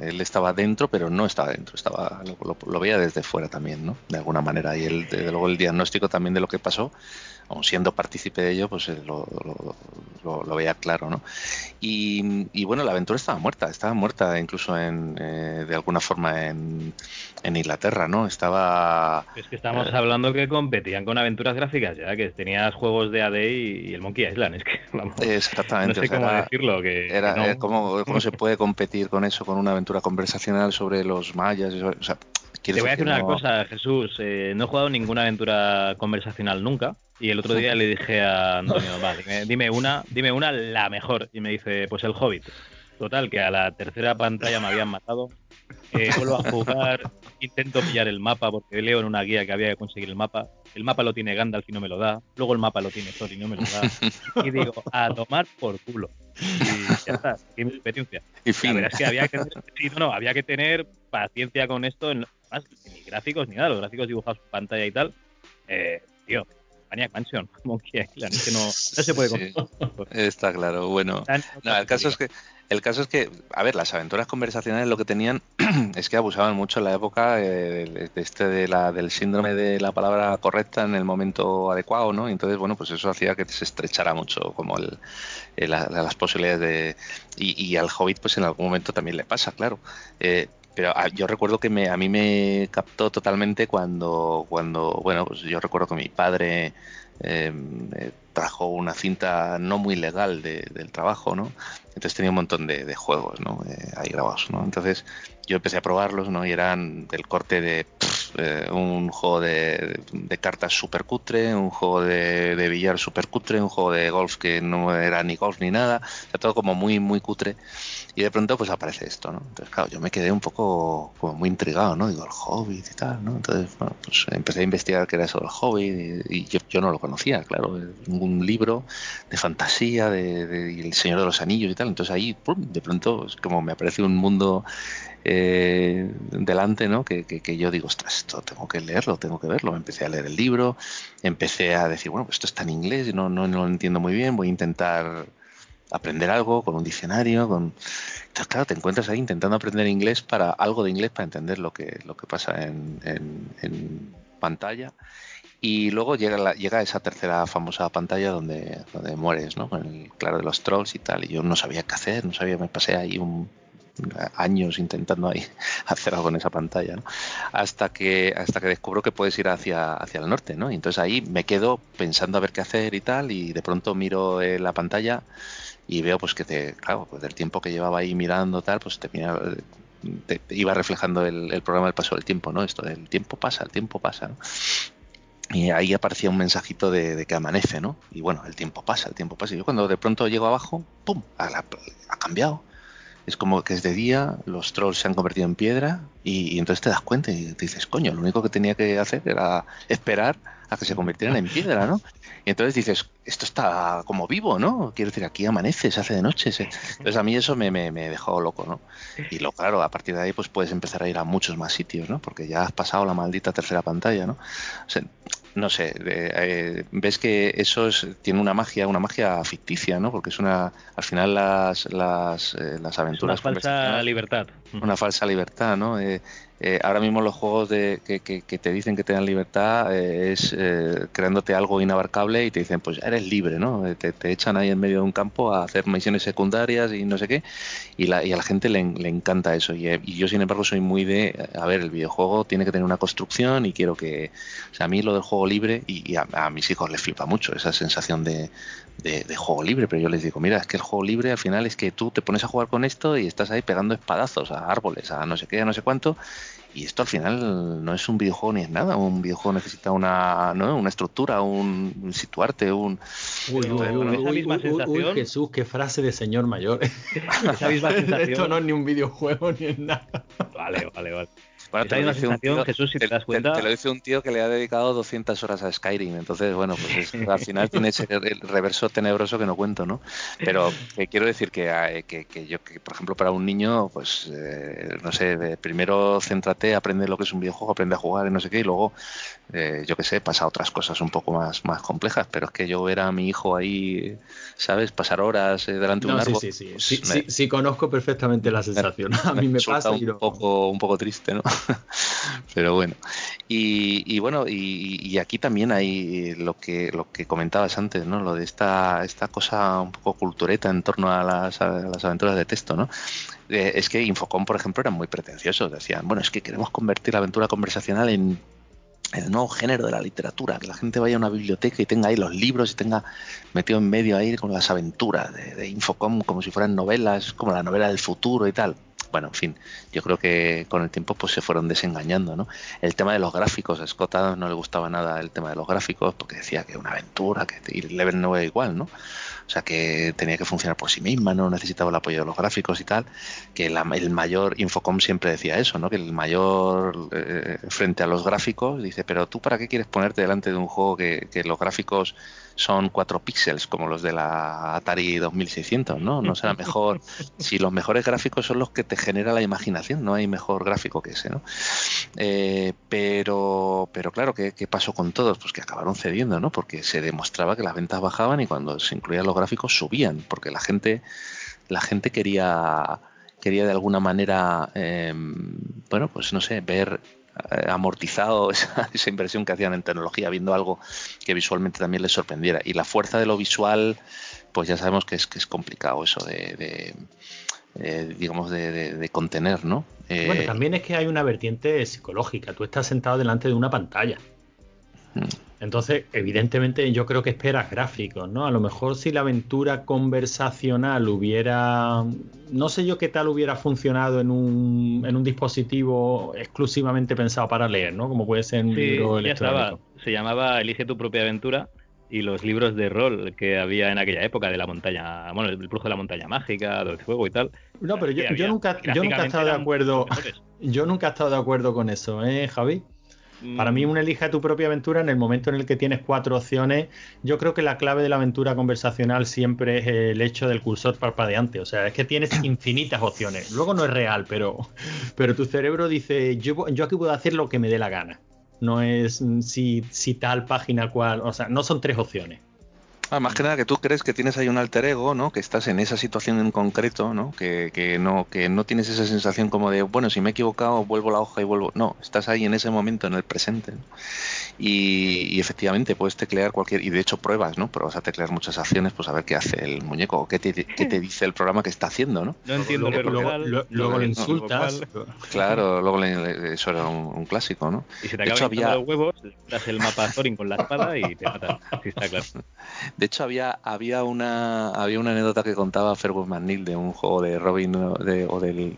él estaba dentro, pero no estaba dentro, estaba lo, veía desde fuera también, ¿no? De alguna manera. Y él, desde luego, el diagnóstico también de lo que pasó, aun siendo partícipe de ello, pues lo, lo, veía claro, ¿no? Y, bueno, la aventura estaba muerta, estaba muerta incluso en, eh, de alguna forma en, en, Inglaterra, ¿no? Estaba... Es que estamos eh, hablando que competían con aventuras gráficas, ya que tenías juegos de AD y, el Monkey Island, es que Exactamente. No sé cómo decirlo. Que, era, eh, ¿cómo, ¿cómo, se puede competir con eso, con una aventura conversacional sobre los mayas? O sea, te voy a decir una cosa, Jesús. no he jugado ninguna aventura conversacional nunca. Y el otro día le dije a Antonio, va, dime, una, dime una la mejor. Y me dice, pues el Hobbit. Total, que a la tercera pantalla me habían matado. Eh, vuelvo a jugar, intento pillar el mapa porque leo en una guía que había que conseguir el mapa. El mapa lo tiene Gandalf y no me lo da. Luego el mapa lo tiene Thor y no me lo da. Y digo, a tomar por culo. Y ya está, aquí mi experiencia. Y fin. La verdad es que había que tener, sí, no, no, había que tener paciencia con esto. Más, ni gráficos ni nada, los gráficos dibujados en pantalla y tal. Eh, tío, Maniac Mansion, Monkey Island, que no, no se puede sí, Está claro, bueno. No, el caso es que el caso es que, a ver, las aventuras conversacionales lo que tenían es que abusaban mucho en la época eh, de este de la, del síndrome de la palabra correcta en el momento adecuado, ¿no? entonces, bueno, pues eso hacía que se estrechara mucho como el, las posibilidades de... Y, y, al Hobbit, pues en algún momento también le pasa, claro. Eh, pero ah, yo recuerdo que me, a mí me captó totalmente cuando, cuando bueno, pues yo recuerdo que mi padre em, eh, trajo una cinta no muy legal del trabajo, ¿no? Entonces tenía un montón de, juegos, ¿no? Eh, ahí grabados, ¿no? Entonces yo empecé a probarlos, ¿no? Y eran del corte de eh, un juego de, cartas super cutre, un juego de, de billar super cutre, un juego de golf que no era ni golf ni nada, o sea, todo como muy, muy cutre y de pronto pues aparece esto, ¿no? Entonces, claro, yo me quedé un poco como muy intrigado, ¿no? Digo, el Hobbit y tal, ¿no? Entonces, bueno, pues empecé a investigar qué era eso del Hobbit y, yo, no lo conocía, claro, un libro de fantasía de, El Señor de los Anillos y tal. Entonces ahí, de pronto, es como me aparece un mundo eh, delante, ¿no? Que, que, yo digo, ostras, esto tengo que leerlo, tengo que verlo. Empecé a leer el libro, empecé a decir, bueno, pues esto está en inglés no, no, no lo entiendo muy bien, voy a intentar aprender algo con un diccionario, con entonces claro te encuentras ahí intentando aprender inglés para algo de inglés para entender lo que lo que pasa en, en, pantalla y luego llega la, llega esa tercera famosa pantalla donde, donde mueres, ¿no? Con el claro de los trolls y tal y yo no sabía qué hacer, no sabía, me pasé ahí un años intentando ahí hacer algo en esa pantalla, ¿no? hasta que hasta que descubro que puedes ir hacia hacia el norte, ¿no? Y entonces ahí me quedo pensando a ver qué hacer y tal y de pronto miro la pantalla y veo pues que te, claro, pues del tiempo que llevaba ahí mirando tal, pues te, iba reflejando el, programa del paso del tiempo, ¿no? Esto del tiempo pasa, el tiempo pasa, ¿no? Y ahí aparecía un mensajito de, que amanece, ¿no? Y bueno, el tiempo pasa, el tiempo pasa. Y yo cuando de pronto llego abajo, ¡pum! ha cambiado es como que es de día, los trolls se han convertido en piedra y, entonces te das cuenta y dices, coño, lo único que tenía que hacer era esperar a que se convirtieran en piedra, ¿no? Y entonces dices, esto está como vivo, ¿no? Quiero decir, aquí amanece, se hace de noche. Entonces a mí eso me, me, me, dejó loco, ¿no? Y lo claro, a partir de ahí pues puedes empezar a ir a muchos más sitios, ¿no? Porque ya has pasado la maldita tercera pantalla, ¿no? O sea, no sé, eh, ves que eso tiene una magia, una magia ficticia, ¿no? Porque es una, al final las, las, eh, las aventuras... una falsa libertad. Una falsa libertad, ¿no? Eh, eh, ahora mismo los juegos de, que, te dicen que te dan libertad eh, es eh, creándote algo inabarcable y te dicen, pues eres libre, ¿no? Te, echan ahí en medio de un campo a hacer misiones secundarias y no sé qué, y, la, y a la gente le, encanta eso. Y, yo, sin embargo, soy muy de, a ver, el videojuego tiene que tener una construcción y quiero que, o sea, a mí lo del juego libre, y, a, a, mis hijos les flipa mucho esa sensación de, de, juego libre, pero yo les digo, mira, es que el juego libre al final es que tú te pones a jugar con esto y estás ahí pegando espadazos a árboles, a no sé qué, a no sé cuánto, y esto al final no es un videojuego ni es nada, un videojuego necesita una, ¿no? una estructura, un, situarte, un... Uy, uy, uy, Jesús, qué frase de señor mayor. esa misma sensación. Esto no es ni un videojuego ni es nada. Vale, vale, vale te, lo dice un tío, Jesús, si te, das cuenta. Te, lo dice un tío que le ha dedicado 200 horas a Skyrim. Entonces, bueno, pues al final tiene ese reverso tenebroso que no cuento, ¿no? Pero quiero decir que, que, yo, que, por ejemplo, para un niño, pues, eh, no sé, primero céntrate, aprende lo que es un videojuego, aprende a jugar y no sé qué, y luego, eh, yo qué sé, pasa otras cosas un poco más, más complejas. Pero es que yo ver a mi hijo ahí, ¿sabes? Pasar horas eh, delante de un árbol. Sí, sí, sí. Pues sí, conozco perfectamente la sensación. a mí me, pasa. Un, poco, un poco triste, ¿no? Pero bueno, y, bueno, y, aquí también hay lo que lo que comentabas antes, ¿no? Lo de esta esta cosa un poco cultureta en torno a las, aventuras de texto, ¿no? Eh, es que Infocom, por ejemplo, eran muy pretenciosos. Decían, bueno, es que queremos convertir la aventura conversacional en el nuevo género de la literatura, que la gente vaya a una biblioteca y tenga ahí los libros y tenga metido en medio ahí con las aventuras de Infocom como si fueran novelas, como la novela del futuro y tal bueno, en fin, yo creo que con el tiempo pues se fueron desengañando, ¿no? El tema de los gráficos, a Scott Adams no le gustaba nada el tema de los gráficos porque decía que una aventura, que y Leven no era igual, ¿no? O sea, que tenía que funcionar por sí misma, no necesitaba el apoyo de los gráficos y tal, que el mayor, Infocom siempre decía eso, ¿no? Que el mayor eh, frente a los gráficos, dice, pero tú para qué quieres ponerte delante de un juego que, que los gráficos son cuatro píxeles como los de la Atari 2600, ¿no? No será mejor si los mejores gráficos son los que te genera la imaginación, no hay mejor gráfico que ese, ¿no? Eh, pero, pero claro, ¿qué, pasó con todos? Pues que acabaron cediendo, ¿no? Porque se demostraba que las ventas bajaban y cuando se incluían los gráficos subían, porque la gente, la gente quería quería de alguna manera, em, bueno, pues no sé, ver amortizado esa, inversión que hacían en tecnología, viendo algo que visualmente también les sorprendiera. Y la fuerza de lo visual, pues ya sabemos que es, que es complicado eso de, eh, digamos, de, contener, ¿no? bueno, eh, también es que hay una vertiente psicológica. Tú estás sentado delante de una pantalla. Entonces, evidentemente, yo creo que esperas gráficos, ¿no? A lo mejor si la aventura conversacional hubiera. No sé yo qué tal hubiera funcionado en un, en un dispositivo exclusivamente pensado para leer, ¿no? Como puede ser un libro electrónico. Se llamaba Elige tu propia aventura y los libros de rol que había en aquella época de la montaña, bueno, el brujo de la montaña mágica, del fuego y tal. No, pero yo, nunca, yo nunca he estado de acuerdo. Yo nunca he estado de acuerdo con eso, ¿eh, Javi? Para mí, mm. un elija tu propia aventura en el momento en el que tienes cuatro opciones. Yo creo que la clave de la aventura conversacional siempre es el hecho del cursor parpadeante. O sea, es que tienes infinitas opciones. Luego no es real, pero, pero tu cerebro dice: yo, yo aquí puedo hacer lo que me dé la gana. No es mm, si, si tal página cual. O sea, no son tres opciones. Ah, más que nada que tú crees que tienes ahí un alter ego, ¿no? Que estás en esa situación en concreto, ¿no? Que, que, no que no tienes esa sensación como de, bueno, si me he equivocado, vuelvo la hoja y vuelvo. No, estás ahí en ese momento, en el presente. Y, efectivamente puedes teclear cualquier, y de hecho pruebas, ¿no? Pruebas a teclear muchas acciones, pues a ver qué hace el muñeco, o qué te, qué te dice el programa que está haciendo, ¿no? No entiendo, luego, luego, luego, le insultas. Claro, luego eso era un, clásico, ¿no? Y se te acaban los huevos, das el mapa Thorin con la espada y te matan. Sí, está claro. De hecho, había, había, una, había una anécdota que contaba Fergus McNeil de un juego de Robin o del,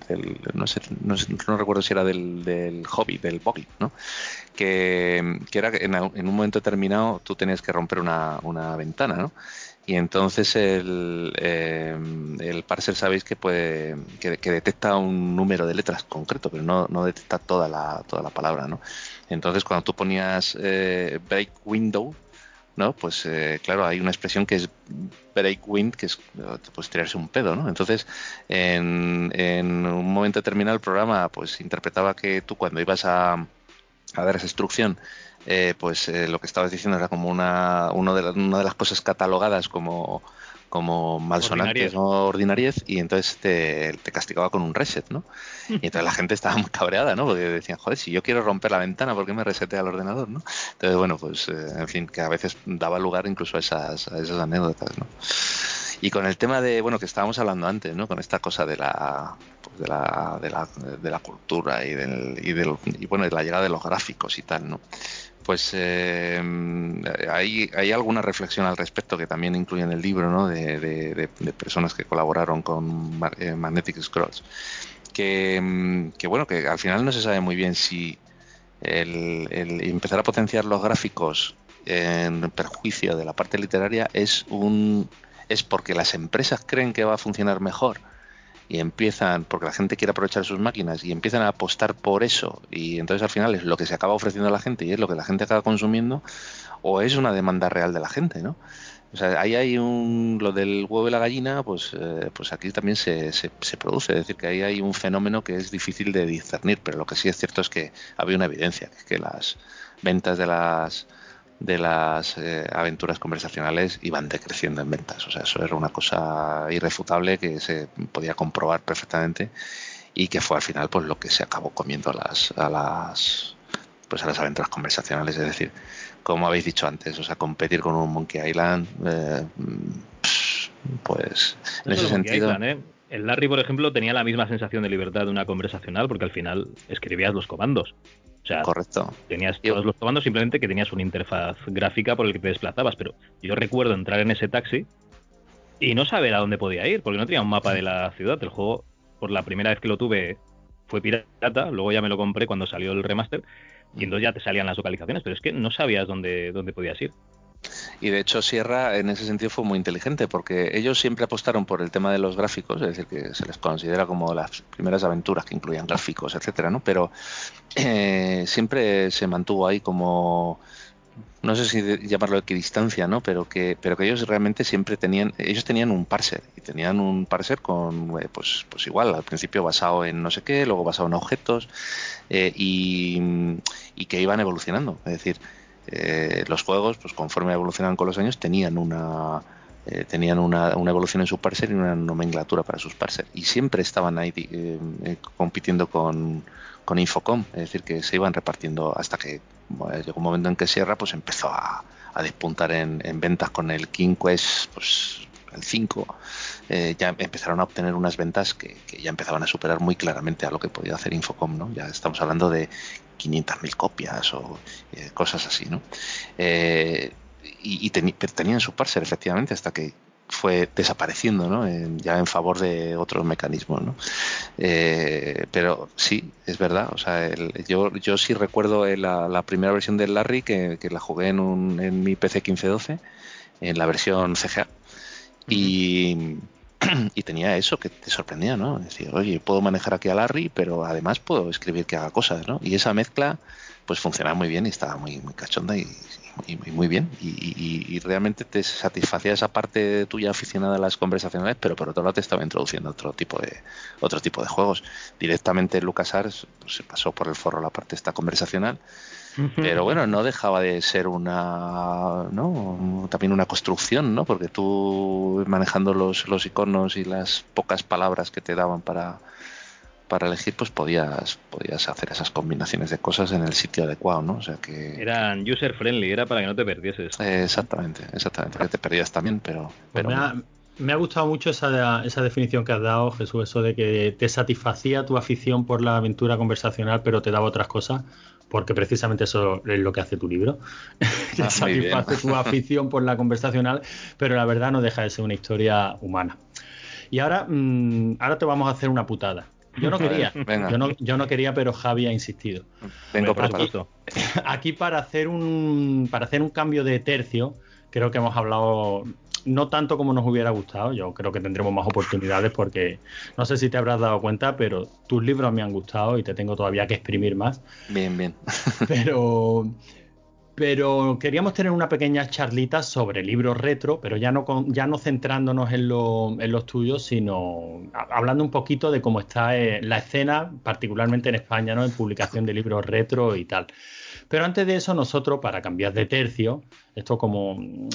no, sé, no, recuerdo si era del, del hobby, del Boggy, ¿no? Que, era que en, un momento determinado tú tenías que romper una, una ventana, ¿no? y entonces el, eh, el parser sabéis que puede que, detecta un número de letras concreto pero no, no detecta toda la toda la palabra no entonces cuando tú ponías eh, break window ¿no? Pues eh, claro, hay una expresión que es break wind, que es pues, tirarse un pedo, ¿no? Entonces, en, un momento determinado el programa pues interpretaba que tú cuando ibas a, a dar esa instrucción, eh, pues eh, lo que estabas diciendo era como una, uno de una de las cosas catalogadas como como malsonantes o ordinariez y entonces te, castigaba con un reset, ¿no? Y entonces la gente estaba muy cabreada, ¿no? Porque decían, joder, si yo quiero romper la ventana, ¿por qué me resetea el ordenador, no? Entonces, bueno, pues, eh, en fin, que a veces daba lugar incluso a esas, a esas anécdotas, ¿no? Y con el tema de, bueno, que estábamos hablando antes, ¿no? Con esta cosa de la, pues de, la, de, la, de la cultura y, del, y, del, y, bueno, de la llegada de los gráficos y tal, ¿no? Pues eh, hay, hay, alguna reflexión al respecto que también incluye en el libro, ¿no? De, de, de personas que colaboraron con eh, Magnetic Scrolls. Que, que, bueno, que al final no se sabe muy bien si el, el empezar a potenciar los gráficos en perjuicio de la parte literaria es un es porque las empresas creen que va a funcionar mejor y empiezan, porque la gente quiere aprovechar sus máquinas y empiezan a apostar por eso y entonces al final es lo que se acaba ofreciendo a la gente y es lo que la gente acaba consumiendo o es una demanda real de la gente, ¿no? O sea, ahí hay un, lo del huevo y la gallina, pues, eh, pues aquí también se, se, se, produce, es decir, que ahí hay un fenómeno que es difícil de discernir, pero lo que sí es cierto es que había una evidencia, que es que las ventas de las de las eh, aventuras conversacionales iban decreciendo en ventas. O sea, eso era una cosa irrefutable que se podía comprobar perfectamente y que fue al final pues lo que se acabó comiendo a las, a las pues a las aventuras conversacionales. Es decir, como habéis dicho antes, o sea, competir con un Monkey Island, eh, pues en ese sentido. Island, ¿eh? El Larry, por ejemplo, tenía la misma sensación de libertad de una conversacional porque al final escribías los comandos. O sea, Correcto. tenías todos los comandos simplemente que tenías una interfaz gráfica por el que te desplazabas, pero yo recuerdo entrar en ese taxi y no saber a dónde podía ir, porque no tenía un mapa de la ciudad. El juego, por la primera vez que lo tuve, fue pirata, luego ya me lo compré cuando salió el remaster, y entonces ya te salían las localizaciones, pero es que no sabías dónde, dónde podías ir. Y de hecho Sierra en ese sentido fue muy inteligente porque ellos siempre apostaron por el tema de los gráficos, es decir, que se les considera como las primeras aventuras que incluían gráficos, etcétera, ¿no? Pero eh, siempre se mantuvo ahí como no sé si llamarlo equidistancia, ¿no? Pero que, pero que ellos realmente siempre tenían, ellos tenían un parser y tenían un parser con, eh, pues, pues igual, al principio basado en no sé qué, luego basado en objetos eh, y, y que iban evolucionando, es decir, eh, los juegos, pues conforme evolucionaban con los años, tenían una eh, tenían una, una, evolución en su parser y una nomenclatura para sus parser. Y siempre estaban ahí eh, compitiendo con, con, Infocom, es decir, que se iban repartiendo hasta que llegó un momento en que Sierra pues empezó a, a despuntar en, en, ventas con el King Quest, pues el 5, eh, ya empezaron a obtener unas ventas que, que, ya empezaban a superar muy claramente a lo que podía hacer Infocom, ¿no? Ya estamos hablando de 500.000 copias o eh, cosas así, ¿no? Eh, y, y ten, tenían su parser efectivamente hasta que fue desapareciendo, ¿no? En, ya en favor de otros mecanismos, ¿no? Eh, pero sí, es verdad. O sea, el, yo, yo sí recuerdo la, la, primera versión del Larry que, que la jugué en, un, en mi PC 1512, en la versión CGA. Y, y tenía eso que te sorprendía, ¿no? Decir, oye, puedo manejar aquí a Larry, pero además puedo escribir que haga cosas, ¿no? Y esa mezcla, pues funcionaba muy bien y estaba muy, muy cachonda y, y, y muy bien. Y, y, realmente te satisfacía esa parte tuya aficionada a las conversacionales, pero por otro lado te estaba introduciendo otro tipo de otro tipo de juegos. Directamente LucasArts pues, se pasó por el forro la parte esta conversacional pero bueno, no dejaba de ser una, ¿no? También una construcción, ¿no? Porque tú manejando los, los iconos y las pocas palabras que te daban para, para elegir, pues podías, podías hacer esas combinaciones de cosas en el sitio adecuado, ¿no? O sea que... Eran user friendly, era para que no te perdieses. Eh, exactamente, exactamente, que te perdías también, pero... pero me, ha, me, ha, gustado mucho esa, esa definición que has dado, Jesús, eso de que te satisfacía tu afición por la aventura conversacional, pero te daba otras cosas porque precisamente eso es lo que hace tu libro. Ah, satisface tu afición por la conversacional, pero la verdad no deja de ser una historia humana. Y ahora, mmm, ahora te vamos a hacer una putada. Yo no quería, yo no, yo no, quería, pero Javi ha insistido. Vengo por aquí, aquí para hacer un para hacer un cambio de tercio, creo que hemos hablado no tanto como nos hubiera gustado, yo creo que tendremos más oportunidades porque no sé si te habrás dado cuenta, pero tus libros me han gustado y te tengo todavía que exprimir más. Bien, bien. pero pero queríamos tener una pequeña charlita sobre libros retro, pero ya no, con, ya no centrándonos en, lo, en, los tuyos, sino hablando un poquito de cómo está eh, la escena, particularmente en España, ¿no? en publicación de libros retro y tal. Pero antes de eso, nosotros, para cambiar de tercio, esto como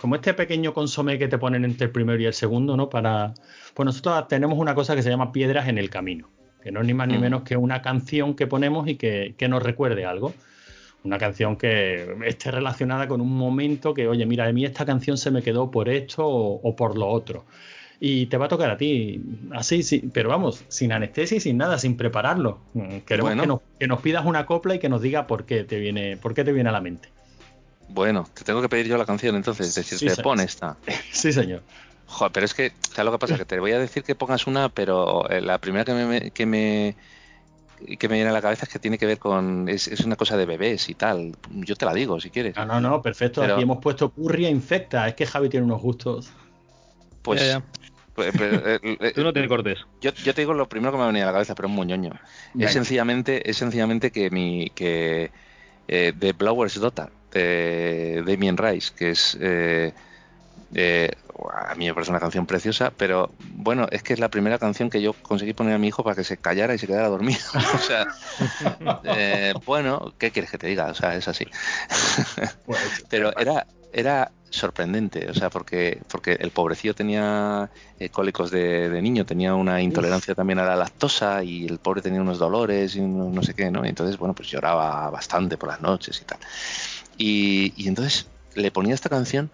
como este pequeño consomé que te ponen entre el primero y el segundo, ¿no? Para, pues nosotros tenemos una cosa que se llama piedras en el camino, que no es ni más ni mm. menos que una canción que ponemos y que, que nos recuerde algo una canción que esté relacionada con un momento que, oye, mira, de mí esta canción se me quedó por esto o, por lo otro. Y te va a tocar a ti, así, sí, pero vamos, sin anestesia y sin nada, sin prepararlo. Mm, queremos que, nos, que, nos, pidas una copla y que nos diga por qué te viene, por qué te viene a la mente. Bueno, te tengo que pedir yo la canción entonces, es decir, te pone esta. Sí, señor. Joder, pero es que, ¿sabes lo que pasa? Que te voy a decir que pongas una, pero eh, la primera que me, que me que me viene a la cabeza es que tiene que ver con. Es, una cosa de bebés y tal. Yo te la digo si quieres. No, no, no, perfecto. Aquí hemos puesto Purria Infecta. Es que Javi tiene unos gustos. Pues. pues, pues eh, eh, Tú no te cortes. Yo, yo, te digo lo primero que me ha venido a la cabeza, pero es muy ñoño. Es sencillamente, es sencillamente que mi. que eh, The Blower's Daughter, de Damien Rice, que es. Eh, eh, a mí me parece una canción preciosa, pero bueno, es que es la primera canción que yo conseguí poner a mi hijo para que se callara y se quedara dormido. o sea, eh, bueno, ¿qué quieres que te diga? O sea, es así. Pues, pero era, era sorprendente, o sea, porque, porque el pobrecillo tenía eh, cólicos de, niño, tenía una intolerancia también a la lactosa y el pobre tenía unos dolores y no sé qué, ¿no? Y entonces, bueno, pues lloraba bastante por las noches y tal. Y, y entonces le ponía esta canción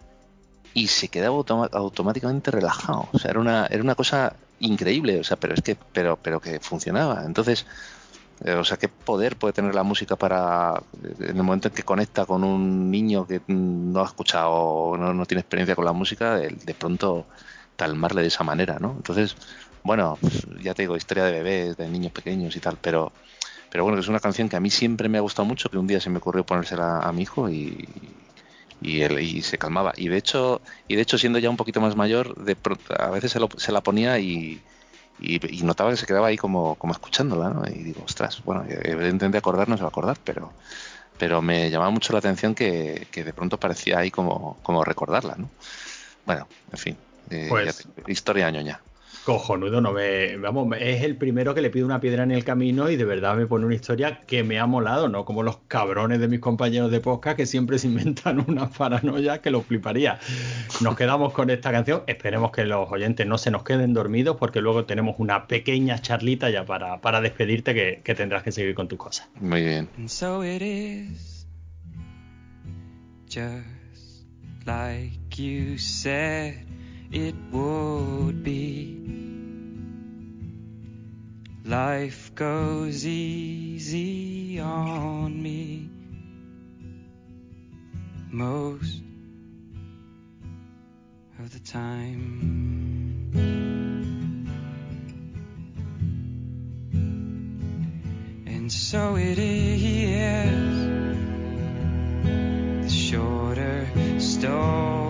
y se quedaba automáticamente relajado. O sea, era una, era una cosa increíble, o sea, pero es que, pero, pero que funcionaba. Entonces, eh, o sea, qué poder puede tener la música para, en el momento en que conecta con un niño que no ha escuchado o no, tiene experiencia con la música, de, de pronto calmarle de esa manera, ¿no? Entonces, bueno, ya te digo, historia de bebés, de niños pequeños y tal, pero, pero bueno, es una canción que a mí siempre me ha gustado mucho, que un día se me ocurrió ponérsela a mi hijo y, y, él, y se calmaba. Y de hecho, y de hecho siendo ya un poquito más mayor, de a veces se, lo, se la ponía y, y, notaba que se quedaba ahí como, como escuchándola, ¿no? Y digo, ostras, bueno, evidentemente acordar no se va a acordar, pero, pero me llamaba mucho la atención que, que de pronto parecía ahí como, como recordarla, ¿no? Bueno, en fin, eh, pues historia ñoña cojonudo, no me, vamos, es el primero que le pide una piedra en el camino y de verdad me pone una historia que me ha molado, ¿no? Como los cabrones de mis compañeros de podcast que siempre se inventan una paranoia que lo fliparía. Nos quedamos con esta canción, esperemos que los oyentes no se nos queden dormidos porque luego tenemos una pequeña charlita ya para, para despedirte que, que tendrás que seguir con tus cosas. Muy bien. just like you said it would be. Life goes easy on me most of the time. And so it is the shorter story.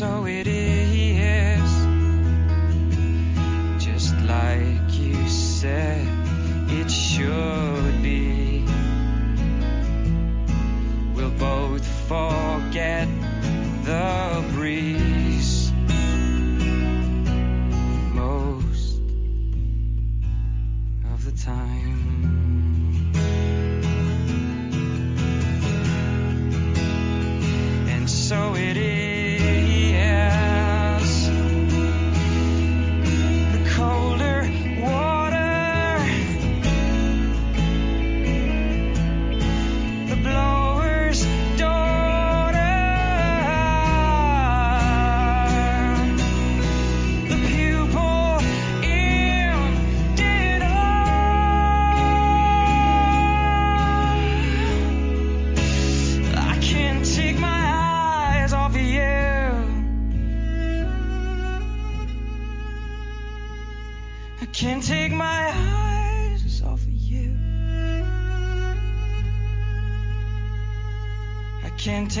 So it is.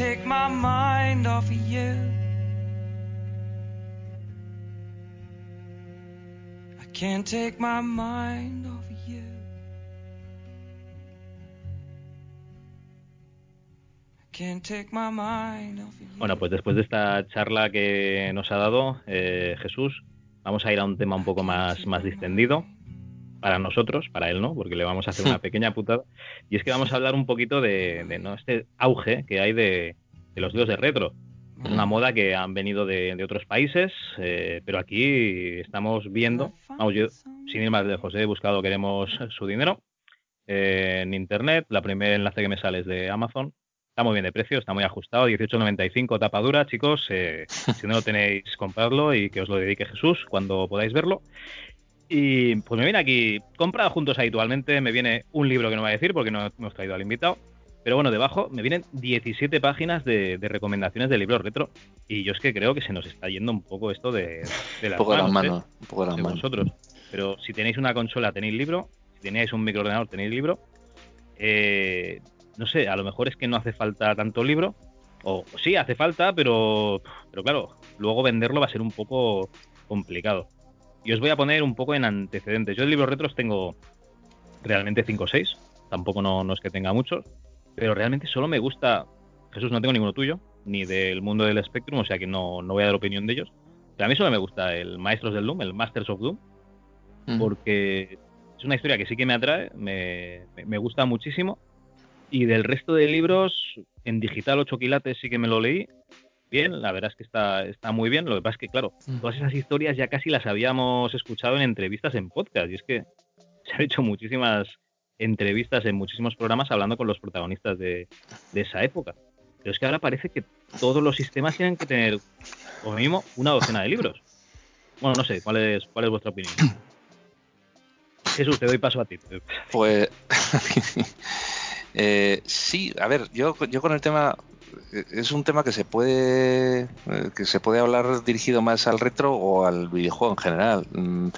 take my mind off of you. I can't take my mind off of you. I can't take my mind off of you. Bueno, pues después de esta charla que nos ha dado eh, Jesús, vamos a ir a un tema un poco más, más distendido para nosotros, para él no, porque le vamos a hacer una pequeña putada. Y es que vamos a hablar un poquito de, de, ¿no? este auge que hay de, de los líos de retro. Es una moda que han venido de, de otros países, eh, pero aquí estamos viendo, vamos, yo sin ir más lejos, he buscado Queremos su dinero eh, en internet, la primer enlace que me sale es de Amazon, está muy bien de precio, está muy ajustado, 18.95 tapa dura, chicos, eh, si no lo tenéis, comprarlo y que os lo dedique Jesús cuando podáis verlo. Y pues me viene aquí, comprado juntos habitualmente, me viene un libro que no voy a decir porque no hemos traído al invitado, pero bueno, debajo me vienen 17 páginas de, de recomendaciones de libros retro. Y yo es que creo que se nos está yendo un poco esto de, de Un las poco las manos, ¿eh? manos. Un poco de las de manos. vosotros. Pero si tenéis una consola, tenéis libro. Si tenéis un microordenador, tenéis libro. Eh, no sé, a lo mejor es que no hace falta tanto libro. O, o sí, hace falta, pero, pero claro, luego venderlo va a ser un poco complicado. Y os voy a poner un poco en antecedentes. Yo de libros retros tengo realmente 5 o 6. Tampoco no, no es que tenga muchos. Pero realmente solo me gusta. Jesús, no tengo ninguno tuyo, ni del mundo del Spectrum, o sea que no, no voy a dar opinión de ellos. Pero a mí solo me gusta el Maestros del Doom, el Masters of Doom, Mm. porque es una historia que sí que me atrae, me, me- me gusta muchísimo. Y del resto de libros, en digital 8 quilates sí que me lo leí. Bien, la verdad es que está, está muy bien. Lo que pasa es que, claro, Mm. todas esas historias ya casi las habíamos escuchado en entrevistas en podcast. Y es que se han hecho muchísimas entrevistas en muchísimos programas hablando con los protagonistas de, de esa época. Pero es que ahora parece que todos los sistemas tienen que tener, como mínimo, una docena de libros. Bueno, no sé, ¿cuál es, cuál es vuestra opinión? Jesús, te doy paso a ti. Pues eh, sí, a ver, yo, yo con el tema es un tema que se puede eh, que se puede hablar dirigido más al retro o al videojuego en general. Mm,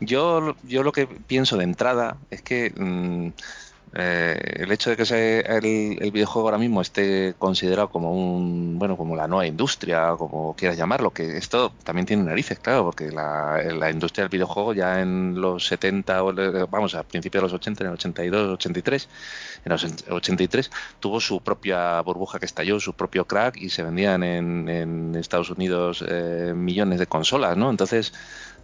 Yo, yo lo que pienso de entrada es que mm, eh, el hecho de que se- el, el videojuego ahora mismo esté considerado como un bueno como la nueva industria como quieras llamarlo que esto también tiene narices claro porque la, la industria del videojuego ya en los 70 o le- vamos a principios de los 80 en el 82 83 en los 83 tuvo su propia burbuja que estalló su propio crack y se vendían en, en Estados Unidos eh, millones de consolas no entonces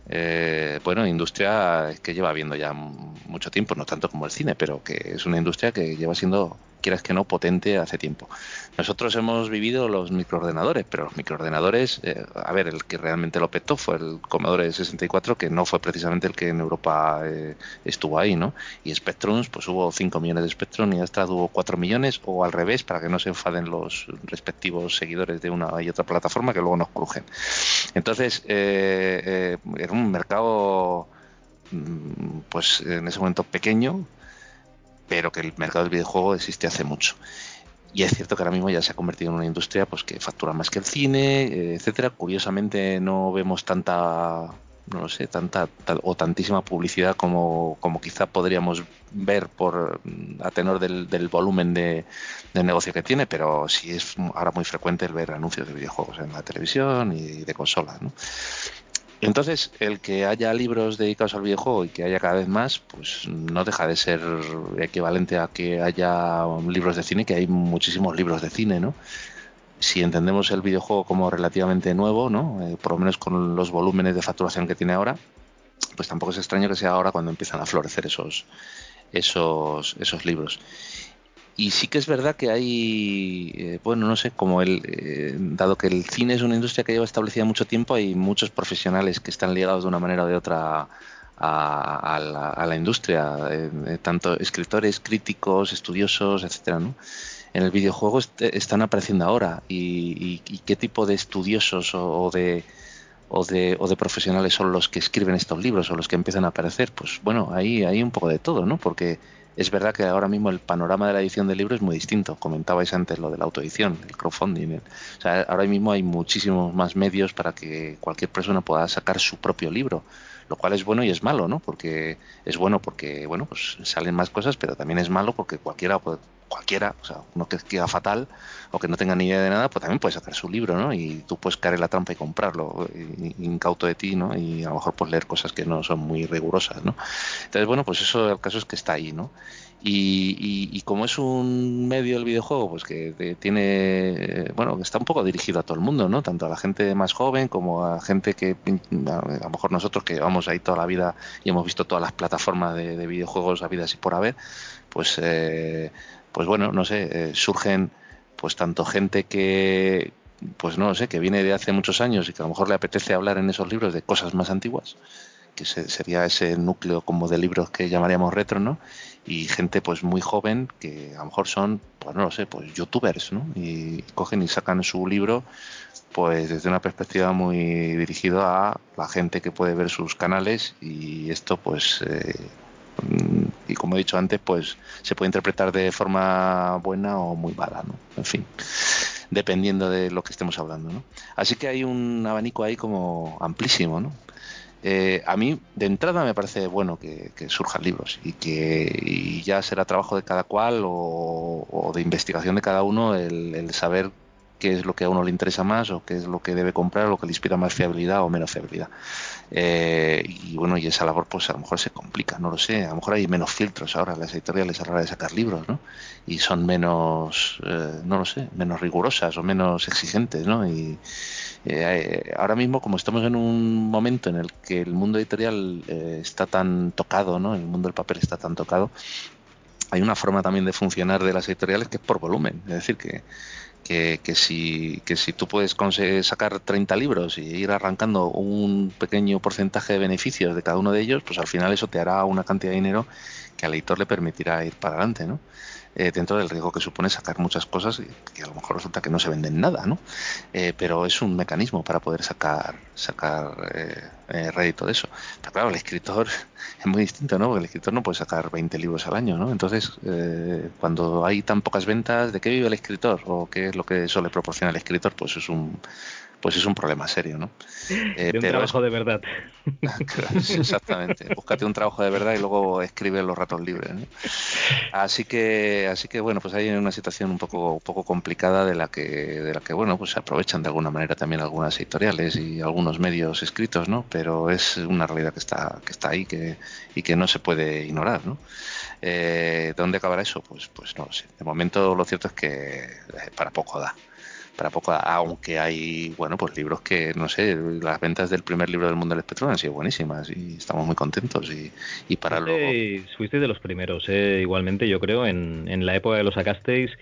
eh, bueno, industria que lleva habiendo ya mucho tiempo, no tanto como el cine, pero que es una industria que lleva siendo, quieras que no, potente hace tiempo. Nosotros hemos vivido los microordenadores, pero los microordenadores, eh, a ver, el que realmente lo petó fue el Commodore 64, que no fue precisamente el que en Europa eh, estuvo ahí, ¿no? Y Spectrums, pues hubo 5 millones de Spectrum y Astra hubo 4 millones, o al revés, para que no se enfaden los respectivos seguidores de una y otra plataforma que luego nos crujen. Entonces, eh, eh, era un mercado, mm, pues en ese momento pequeño, pero que el mercado del videojuego existe hace mucho. Y es cierto que ahora mismo ya se ha convertido en una industria pues que factura más que el cine, eh, etcétera. Curiosamente no vemos tanta no lo sé, tanta o tantísima publicidad como, como quizá podríamos ver por a tenor del, del volumen de, negocio que tiene, pero sí es ahora muy frecuente ver anuncios de videojuegos en la televisión y de consolas. ¿no? Entonces, el que haya libros dedicados al videojuego y que haya cada vez más, pues no deja de ser equivalente a que haya libros de cine, que hay muchísimos libros de cine, ¿no? Si entendemos el videojuego como relativamente nuevo, ¿no? Eh, por lo menos con los volúmenes de facturación que tiene ahora, pues tampoco es extraño que sea ahora cuando empiezan a florecer esos, esos, esos libros. Y sí que es verdad que hay, eh, bueno, no sé, como el, eh, dado que el cine es una industria que lleva establecida mucho tiempo, hay muchos profesionales que están ligados de una manera o de otra a, la, industria, eh, tanto escritores, críticos, estudiosos, etcétera, ¿no? En el videojuego están apareciendo ahora y, qué tipo de estudiosos o, de o de, o de profesionales son los que escriben estos libros o los que empiezan a aparecer, pues bueno, ahí hay un poco de todo, ¿no? Porque es verdad que ahora mismo el panorama de la edición del libro es muy distinto. Comentabais antes lo de la autoedición, el crowdfunding. O sea, ahora mismo hay muchísimos más medios para que cualquier persona pueda sacar su propio libro, lo cual es bueno y es malo, ¿no? Porque es bueno porque, bueno, pues salen más cosas, pero también es malo porque cualquiera puede, cualquiera, o sea, uno que queda fatal o que no tenga ni idea de nada, pues también puede sacar su libro, ¿no? Y tú puedes caer en la trampa y comprarlo, incauto de ti, ¿no? Y a lo mejor pues leer cosas que no son muy rigurosas, ¿no? Entonces, bueno, pues eso el caso es que está ahí, ¿no? Y, como es un medio el videojuego, pues que tiene, bueno, que está un poco dirigido a todo el mundo, ¿no? Tanto a la gente más joven como a gente que, a lo mejor nosotros que llevamos ahí toda la vida y hemos visto todas las plataformas de, de videojuegos habidas y por haber, pues eh, pues bueno, no sé, eh, surgen pues tanto gente que, pues no sé, que viene de hace muchos años y que a lo mejor le apetece hablar en esos libros de cosas más antiguas, que sería ese núcleo como de libros que llamaríamos retro, ¿no? Y gente pues muy joven que a lo mejor son, pues no lo sé, pues youtubers, ¿no? Y cogen y sacan su libro pues desde una perspectiva muy dirigida a la gente que puede ver sus canales y esto pues eh, y como he dicho antes, pues se puede interpretar de forma buena o muy mala, ¿no? En fin, dependiendo de lo que estemos hablando, ¿no? Así que hay un abanico ahí como amplísimo, ¿no? Eh, a mí, de entrada, me parece bueno que, surjan libros y que ya será trabajo de cada cual o, de investigación de cada uno el, saber qué es lo que a uno le interesa más o qué es lo que debe comprar lo que le inspira más fiabilidad o menos fiabilidad. Eh, y bueno, y esa labor pues a lo mejor se complica, no lo sé, a lo mejor hay menos filtros ahora las editoriales a la hora de sacar libros, ¿no? Y son menos, eh, no lo sé, menos rigurosas o menos exigentes, ¿no? Y eh, ahora mismo como estamos en un momento en el que el mundo editorial está tan tocado, ¿no? El mundo del papel está tan tocado, hay una forma también de funcionar de las editoriales que es por volumen, es decir, que que, que, si, que si tú puedes sacar 30 libros y ir arrancando un pequeño porcentaje de beneficios de cada uno de ellos, pues al final eso te hará una cantidad de dinero que al editor le permitirá ir para adelante, ¿no? Eh, dentro del riesgo que supone sacar muchas cosas que a lo mejor resulta que no se venden nada, ¿no? Eh, pero es un mecanismo para poder sacar sacar eh, rédito de eso. Pero claro, el escritor es muy distinto, ¿no? Porque el escritor no puede sacar 20 libros al año, ¿no? Entonces, cuando hay tan pocas ventas, ¿de qué vive el escritor? ¿O qué es lo que eso le proporciona el escritor? Pues es un pues es un problema serio, ¿no? Eh, de un trabajo de verdad. exactamente. Búscate un trabajo de verdad y luego escribe los ratos libres. ¿no? Así que, así que bueno, pues hay una situación un poco, un poco complicada de la que, de la que bueno, pues se aprovechan de alguna manera también algunas editoriales y algunos medios escritos, ¿no? Pero es una realidad que está, que está ahí que, y que no se puede ignorar, ¿no? Eh, ¿Dónde acabará eso? Pues, pues no lo sé. De momento lo cierto es que eh, para poco da para poco, aunque hay, bueno, pues libros que, no sé, las ventas del primer libro del mundo del espectro han sido buenísimas y estamos muy contentos y, y para fuiste, luego... Fuiste de los primeros, ¿eh? igualmente yo creo, en, en la época de los sacasteis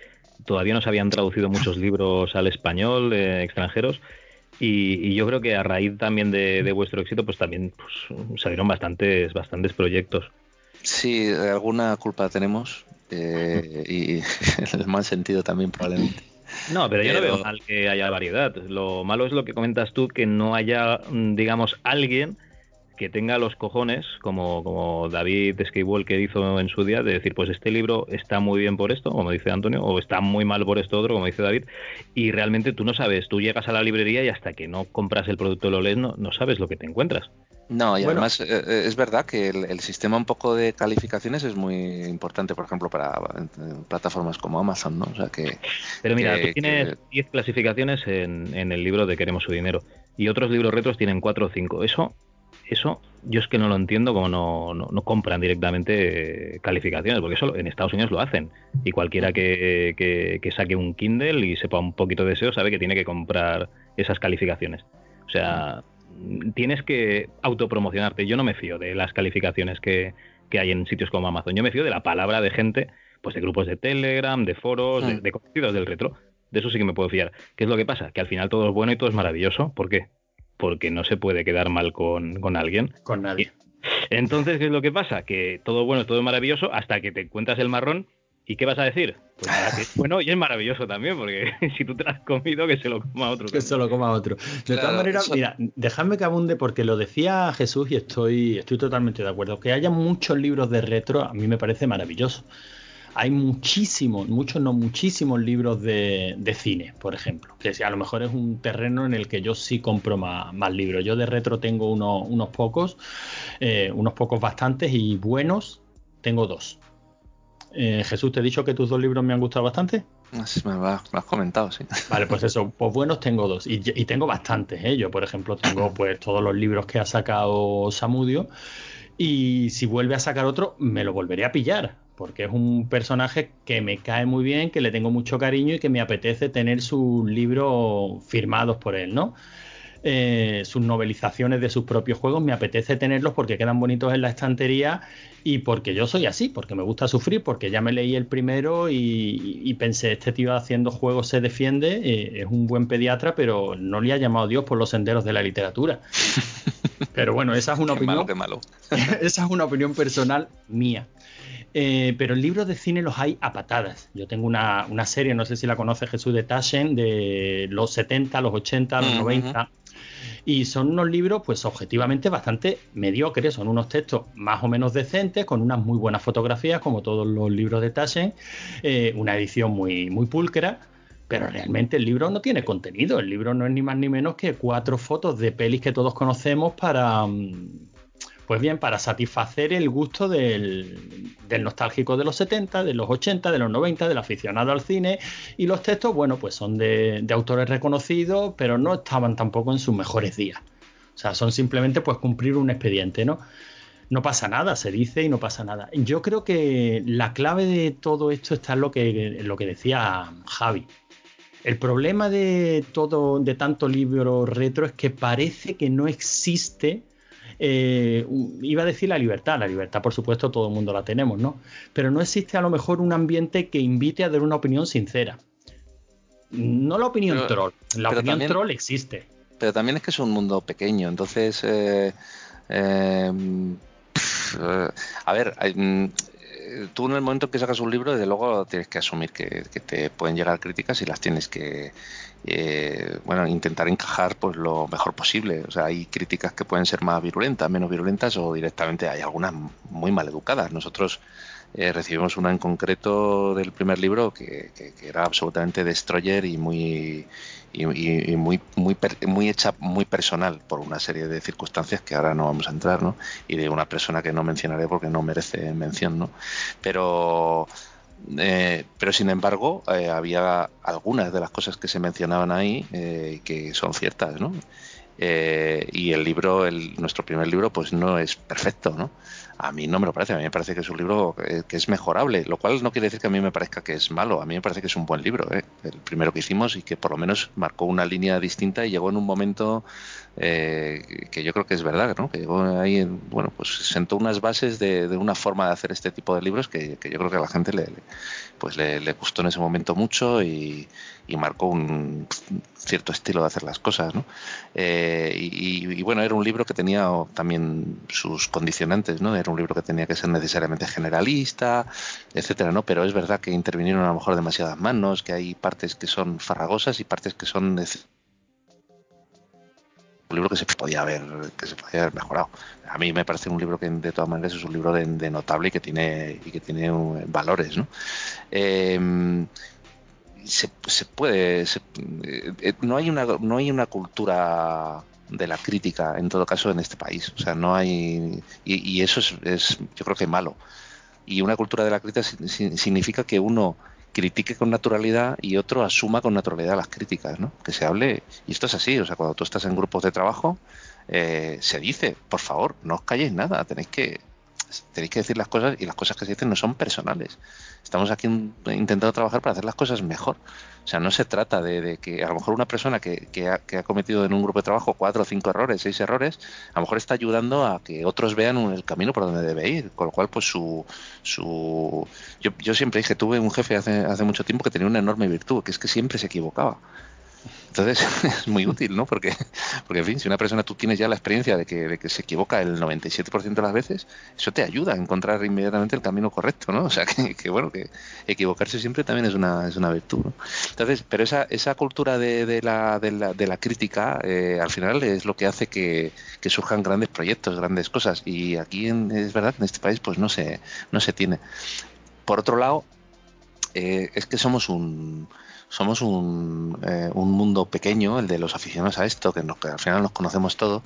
todavía no se habían traducido muchos libros al español eh, extranjeros y, yo creo que a raíz también de, vuestro éxito pues también pues, salieron bastantes, bastantes proyectos. Sí, alguna culpa tenemos eh, y en el mal sentido también probablemente. No, pero yo no veo mal que haya variedad. Lo malo es lo que comentas tú, que no haya, mm, digamos, alguien que tenga los cojones, como, como David que hizo en su día, de decir, pues este libro está muy bien por esto, como dice Antonio, o está muy mal por esto otro, como dice David, y realmente tú no sabes, tú llegas a la librería y hasta que no compras el producto y lo lees, no, no sabes lo que te encuentras. No, y Bueno. además eh, eh, es verdad que el, el sistema un poco de calificaciones es muy importante, por ejemplo, para plataformas como Amazon, ¿no? O sea que Pero mira, que- tú tienes que- 10 clasificaciones en, en el libro de Queremos su dinero y otros libros retros tienen 4 o 5. Eso, eso yo es que no lo entiendo como no, no, no compran directamente eh, calificaciones, porque eso en Estados Unidos lo hacen. Y cualquiera que, que- que saque un Kindle y sepa un poquito de SEO sabe que tiene que comprar esas calificaciones. O sea, tienes que autopromocionarte. Yo no me fío de las calificaciones que, que hay en sitios como Amazon. Yo me fío de la palabra de gente, pues de grupos de Telegram, de foros, de, de conocidos del retro. De eso sí que me puedo fiar. ¿Qué es lo que pasa? Que al final todo es bueno y todo es maravilloso. ¿Por qué? Porque no se puede quedar mal con, con alguien. Con nadie. Entonces, ¿qué es lo que pasa? Que todo bueno, todo es maravilloso hasta que te encuentras el marrón. ¿Y qué vas a decir? Pues nada, que bueno y es maravilloso también, porque si tú te lo has comido, que se lo coma otro. Que se lo coma otro. De Claro, todas maneras, mira, dejadme que abunde porque lo decía Jesús y estoy, estoy totalmente de acuerdo. Que haya muchos libros de retro a mí me parece maravilloso. Hay muchísimos, muchos no muchísimos libros de, de cine, por ejemplo. Que a lo mejor es un terreno en el que yo sí compro más, más libros. Yo de retro tengo uno- unos pocos, eh, unos pocos bastantes y buenos, tengo dos. Eh, Jesús, te he dicho que tus dos libros me han gustado bastante. Así me, lo has, me lo has comentado, sí. Vale, pues eso, pues buenos tengo dos. Y, y tengo bastantes, ¿eh? Yo, por ejemplo, tengo pues todos los libros que ha sacado Samudio. Y si vuelve a sacar otro, me lo volveré a pillar. Porque es un personaje que me cae muy bien, que le tengo mucho cariño y que me apetece tener sus libros firmados por él, ¿no? Eh, sus novelizaciones de sus propios juegos, me apetece tenerlos porque quedan bonitos en la estantería y porque yo soy así, porque me gusta sufrir, porque ya me leí el primero y, y pensé, este tío haciendo juegos se defiende, eh, es un buen pediatra, pero no le ha llamado Dios por los senderos de la literatura. Pero bueno, esa es una Qué opinión. malo, qué malo. Esa es una opinión personal mía. Eh, pero libros de cine los hay a patadas. Yo tengo una, una serie, no sé si la conoce Jesús de Taschen, de los 70, los 80, los Ujú. 90. Y son unos libros, pues objetivamente bastante mediocres. Son unos textos más o menos decentes, con unas muy buenas fotografías, como todos los libros de Taschen. eh, una edición muy, muy pulcra. Pero realmente el libro no tiene contenido. El libro no es ni más ni menos que cuatro fotos de pelis que todos conocemos para. mm, Pues bien, para satisfacer el gusto del, nostálgico de los 70, de los 80, de los 90, del aficionado al cine. Y los textos, bueno, pues son de, de autores reconocidos, pero no estaban tampoco en sus mejores días. O sea, son simplemente pues cumplir un expediente, ¿no? No pasa nada, se dice y no pasa nada. Yo creo que la clave de todo esto está en lo que, en lo que decía Javi. El problema de todo, de tanto libro retro es que parece que no existe. Eh, iba a decir la libertad, la libertad por supuesto todo el mundo la tenemos, ¿no? Pero no existe a lo mejor un ambiente que invite a dar una opinión sincera. No la opinión Pero- troll, la opinión también- troll existe. Pero también es que es un mundo pequeño, entonces, eh, eh, eh, a ver, mm, tú en el momento en que sacas un libro, desde luego tienes que asumir que, que te pueden llegar críticas y las tienes que, eh, bueno, intentar encajar pues lo mejor posible. O sea, hay críticas que pueden ser más virulentas, menos virulentas o directamente hay algunas muy mal educadas. Nosotros eh, recibimos una en concreto del primer libro que, que- que era absolutamente destroyer y muy y, y- muy muy muy hecha muy personal por una serie de circunstancias que ahora no vamos a entrar, ¿no? Y de una persona que no mencionaré porque no merece mención, ¿no? Pero eh, pero sin embargo eh, había algunas de las cosas que se mencionaban ahí eh, que son ciertas, ¿no? Eh, y el libro, el, nuestro primer libro, pues no es perfecto, ¿no? A mí no me lo parece, a mí me parece que es un libro que, que es mejorable, lo cual no quiere decir que a mí me parezca que es malo, a mí me parece que es un buen libro, ¿eh? el primero que hicimos y que por lo menos marcó una línea distinta y llegó en un momento eh, que yo creo que es verdad, ¿no? que llegó ahí, en- bueno, pues sentó unas bases de, una forma de hacer este tipo de libros que, que yo creo que a la gente le, pues le, le gustó en ese momento mucho y, y marcó un cierto estilo de hacer las cosas, ¿no? Eh, y, y, bueno, era un libro que tenía también sus condicionantes, ¿no? Un libro que tenía que ser necesariamente generalista, etcétera, ¿no? Pero es verdad que intervinieron a lo mejor demasiadas manos, que hay partes que son farragosas y partes que son un libro que se podía haber que se podía haber mejorado. A mí me parece un libro que de todas maneras es un libro de, notable y que tiene y que tiene valores, ¿no? Eh, se, puede eh, eh, no hay una no hay una cultura de la crítica, en todo caso, en este país. O sea, no hay. Y, y eso es, es, yo creo que malo. Y una cultura de la crítica si- si- significa que uno critique con naturalidad y otro asuma con naturalidad las críticas, ¿no? Que se hable. Y esto es así, o sea, cuando tú estás en grupos de trabajo, eh, se dice, por favor, no os calléis nada, tenéis que tenéis que decir las cosas y las cosas que se dicen no son personales. Estamos aquí in- intentando trabajar para hacer las cosas mejor. O sea, no se trata de, que a lo mejor una persona que, ha, cometido en un grupo de trabajo cuatro o cinco errores, seis errores, a lo mejor está ayudando a que otros vean el camino por donde debe ir. Con lo cual, pues su... su yo, yo siempre dije, tuve un jefe hace, hace mucho tiempo que tenía una enorme virtud, que es que siempre se equivocaba. Entonces es muy útil, ¿no? Porque, porque, en fin, si una persona tú tienes ya la experiencia de que, de que se equivoca el 97% de las veces, eso te ayuda a encontrar inmediatamente el camino correcto, ¿no? O sea, que, que, bueno, que equivocarse siempre también es una, es una virtud, ¿no? Entonces, pero esa, esa cultura de, de, la, de, la, de la crítica, eh, al final es lo que hace que, que, surjan grandes proyectos, grandes cosas. Y aquí, en, es verdad, en este país, pues no se, no se tiene. Por otro lado, eh, es que somos un somos un, eh, un, mundo pequeño, el de los aficionados a esto, que, nos, que al final nos conocemos todos.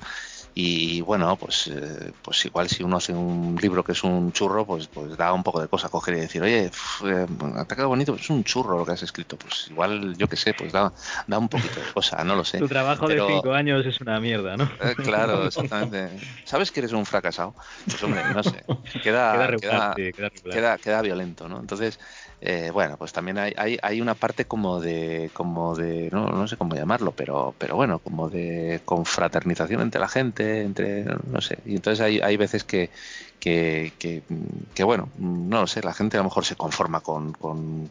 Y bueno, pues, eh, pues igual si uno hace un libro que es un churro, pues, pues da un poco de cosa coger y decir, oye, pff, eh, te ha quedado bonito, pues es un churro lo que has escrito. Pues igual, yo qué sé, pues da, da un poquito de cosa, no lo sé. Tu trabajo Pero, de cinco años es una mierda, ¿no? Eh, claro, exactamente. ¿Sabes que eres un fracasado? Pues hombre, no sé. Queda, queda, regular, queda, sí, queda, regular. queda, queda violento, ¿no? Entonces, eh, bueno, pues también hay, hay, hay, una parte como de, como de no, no sé cómo llamarlo, pero, pero bueno, como de confraternización entre la gente, entre, no sé, y entonces hay, hay veces que, que, que, bueno, no lo sé, la gente a lo mejor se conforma con, con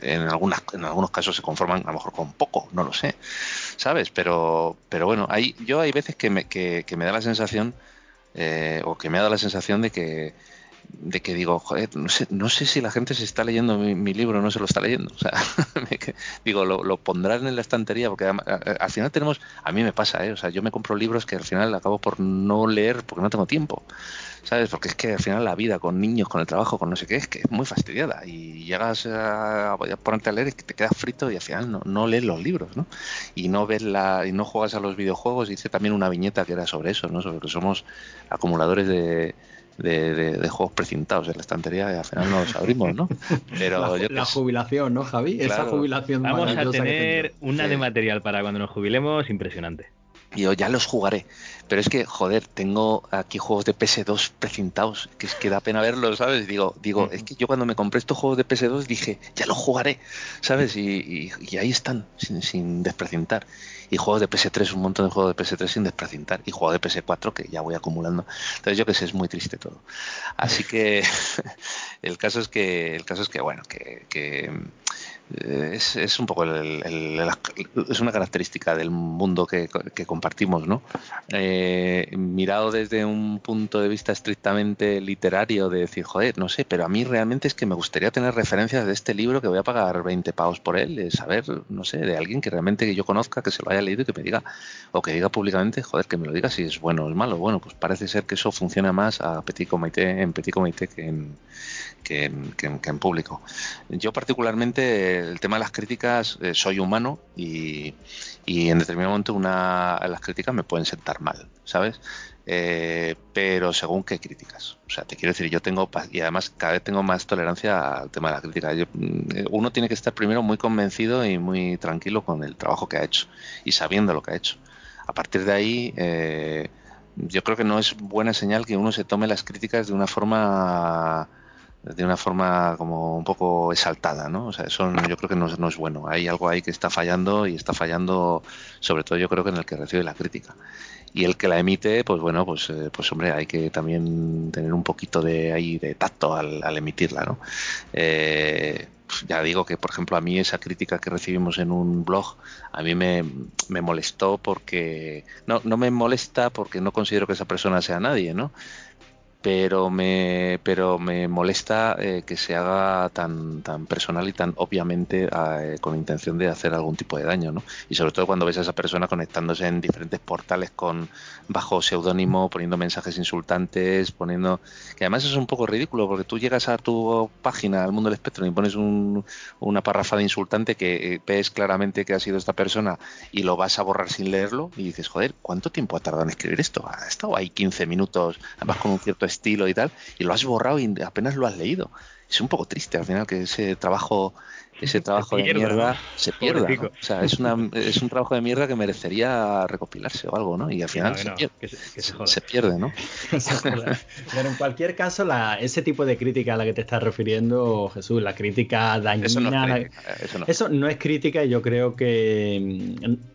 en, algunas, en algunos casos se conforman a lo mejor con poco, no lo sé, ¿sabes? Pero, pero bueno, hay, yo hay veces que me, que, que me da la sensación, eh, o que me ha dado la sensación de que, de que digo, joder, no sé, no sé si la gente se está leyendo mi, libro o no se lo está leyendo. O sea, digo, lo, lo, pondrán en la estantería porque al, al final tenemos, a mí me pasa, ¿eh? o sea, yo me compro libros que al final acabo por no leer porque no tengo tiempo. ¿Sabes? Porque es que al final la vida con niños, con el trabajo, con no sé qué, es que es muy fastidiada. Y llegas a, a ponerte a leer y te quedas frito y al final no, no lees los libros, ¿no? Y no ves la, y no juegas a los videojuegos. Hice también una viñeta que era sobre eso, ¿no? Sobre que somos acumuladores de, de, de, de, juegos precintados en la estantería y al final no los abrimos, ¿no? Pero la, la jubilación, ¿no, Javi? Claro. Esa jubilación Vamos a tener una sí. de material para cuando nos jubilemos impresionante. Y yo ya los jugaré. Pero es que, joder, tengo aquí juegos de PS2 precintados, que es que da pena verlos, ¿sabes? Digo, digo, es que yo cuando me compré estos juegos de PS2 dije, ya los jugaré, ¿sabes? Y, y, y ahí están, sin, sin, desprecintar. Y juegos de PS3, un montón de juegos de PS3 sin desprecintar. Y juegos de PS4 que ya voy acumulando. Entonces yo que sé, es muy triste todo. Así que el caso es que, el caso es que, bueno, que, que es, es, un poco el, el, es una característica del mundo que, que compartimos, ¿no? Eh, mirado desde un punto de vista estrictamente literario, de decir, joder, no sé, pero a mí realmente es que me gustaría tener referencias de este libro que voy a pagar 20 pavos por él, de saber, no sé, de alguien que realmente yo conozca, que se lo haya leído y que me diga, o que diga públicamente, joder, que me lo diga si es bueno o es malo. Bueno, pues parece ser que eso funciona más a petit comité, en petit comité que en, que en, que en, que en público. Yo particularmente el tema de las críticas eh, soy humano y, y, en determinado momento una las críticas me pueden sentar mal, ¿sabes? Eh, pero según qué críticas. O sea, te quiero decir, yo tengo, y además cada vez tengo más tolerancia al tema de la crítica. Yo, uno tiene que estar primero muy convencido y muy tranquilo con el trabajo que ha hecho y sabiendo lo que ha hecho. A partir de ahí, eh, yo creo que no es buena señal que uno se tome las críticas de una forma de una forma como un poco exaltada, ¿no? O sea, eso yo creo que no, es bueno. Hay algo ahí que está fallando y está fallando, sobre todo yo creo que en el que recibe la crítica. Y el que la emite, pues bueno, pues, eh, pues hombre, hay que también tener un poquito de ahí de tacto al, al emitirla, ¿no? Eh, ya digo que, por ejemplo, a mí esa crítica que recibimos en un blog, a mí me, me molestó porque, no, no me molesta porque no considero que esa persona sea nadie, ¿no? Pero me pero me molesta eh, que se haga tan tan personal y tan obviamente eh, con intención de hacer algún tipo de daño no y sobre todo cuando ves a esa persona conectándose en diferentes portales con bajo seudónimo poniendo mensajes insultantes poniendo que además es un poco ridículo porque tú llegas a tu página al mundo del espectro y pones un- una parrafada insultante que eh, ves claramente que ha sido esta persona y lo vas a borrar sin leerlo y dices joder cuánto tiempo ha tardado en escribir esto ha estado ahí 15 minutos además con un cierto estilo y tal y lo has borrado y apenas lo has leído. Es un poco triste al final que ese trabajo ese trabajo de mierda se pierda o sea es una es un trabajo de mierda que merecería recopilarse o algo no y al final no, se, no, pierde, que se- que se joda. se pierde no Pero en cualquier caso, la, ese tipo de crítica a la que te estás refiriendo, Jesús, la crítica dañina, eso no es crítica, eh, eso no eso no es crítica y yo creo que mm,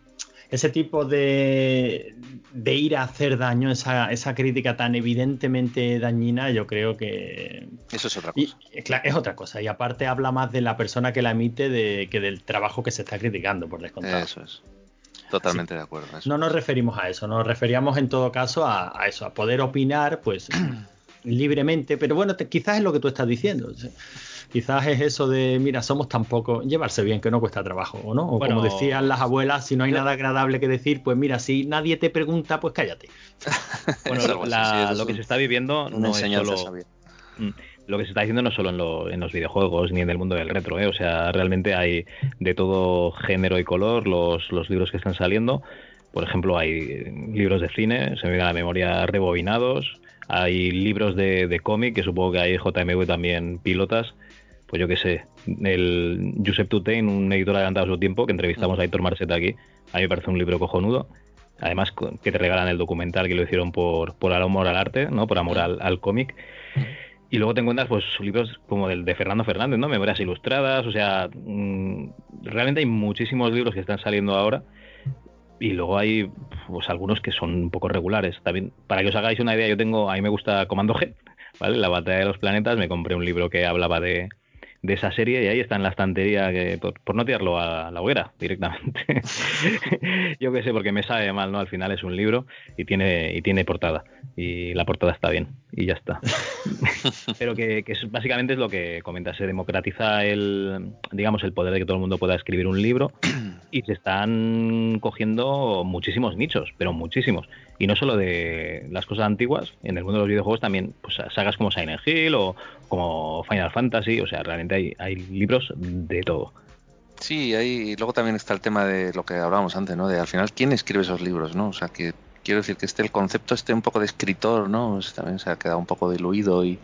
ese tipo de, de ir a hacer daño, esa, esa crítica tan evidentemente dañina, yo creo que eso es otra y, cosa cla- es otra cosa. Y aparte habla más de la persona que la emite de, que del trabajo que se está criticando, por descontado. eso es totalmente de acuerdo eso No nos referimos a eso, nos referíamos en todo caso a, a eso, a poder opinar, pues libremente, pero bueno, te- quizás es lo que tú estás diciendo. Quizás es eso de, mira, somos tan pocos, llevarse bien, que no cuesta trabajo, ¿o no? O Bueno, como decían las abuelas, si no hay nada agradable que decir, pues mira, si nadie te pregunta, pues cállate. Bueno, la- lo que se está viviendo no es solo. Mm. Lo que se está diciendo no solo en, lo- en los videojuegos ni en el mundo del retro, ¿eh? o sea, realmente hay de todo género y color los, los libros que están saliendo. Por ejemplo, hay libros de cine, se me viene a la memoria rebobinados, hay libros de, de cómic, que supongo que hay JMV también pilotas. Pues yo qué sé, el Josep Tutein, un editor adelantado a su tiempo, que entrevistamos a Héctor Marceta aquí, a mí me parece un libro cojonudo. Además, que te regalan el documental que lo hicieron por, por amor al arte, ¿no? Por amor al, al cómic. Y luego te encuentras pues libros como el de Fernando Fernández, ¿no? Memorias ilustradas, o sea, mm, realmente hay muchísimos libros que están saliendo ahora y luego hay pues algunos que son un poco regulares. También para que os hagáis una idea, yo tengo a mí me gusta Comando G, ¿vale? La batalla de los planetas, me compré un libro que hablaba de de esa serie y ahí está en la estantería que por, por no tirarlo a la hoguera directamente. yo qué sé, porque me sabe mal, ¿no? Al final es un libro y tiene y tiene portada y la portada está bien y ya está. Pero que, que es- básicamente es lo que comenta, se democratiza el, digamos, el poder de que todo el mundo pueda escribir un libro y se están cogiendo muchísimos nichos, pero muchísimos. Y no solo de las cosas antiguas, en el mundo de los videojuegos también, pues sagas como Silent Hill o como Final Fantasy, o sea, realmente hay, hay libros de todo. Sí, ahí luego también está el tema de lo que hablábamos antes, ¿no? De al final quién escribe esos libros, ¿no? O sea, que quiero decir que este el concepto este un poco de escritor, ¿no? También se ha quedado un poco diluido y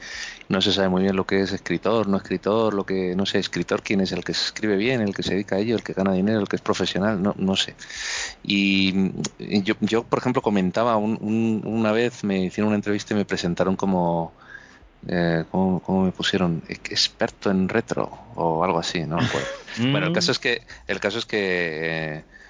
no se sabe muy bien lo que es escritor, no escritor, lo que no sé, escritor quién es el que se escribe bien, el que se dedica a ello, el que gana dinero, el que es profesional, no no sé. Y yo, yo por ejemplo comentaba un- un- una vez me hicieron una entrevista y me presentaron como eh, ¿cómo, cómo me pusieron? Experto en retro o algo así, no acuerdo. Bueno, el caso es que el caso es que eh, mm,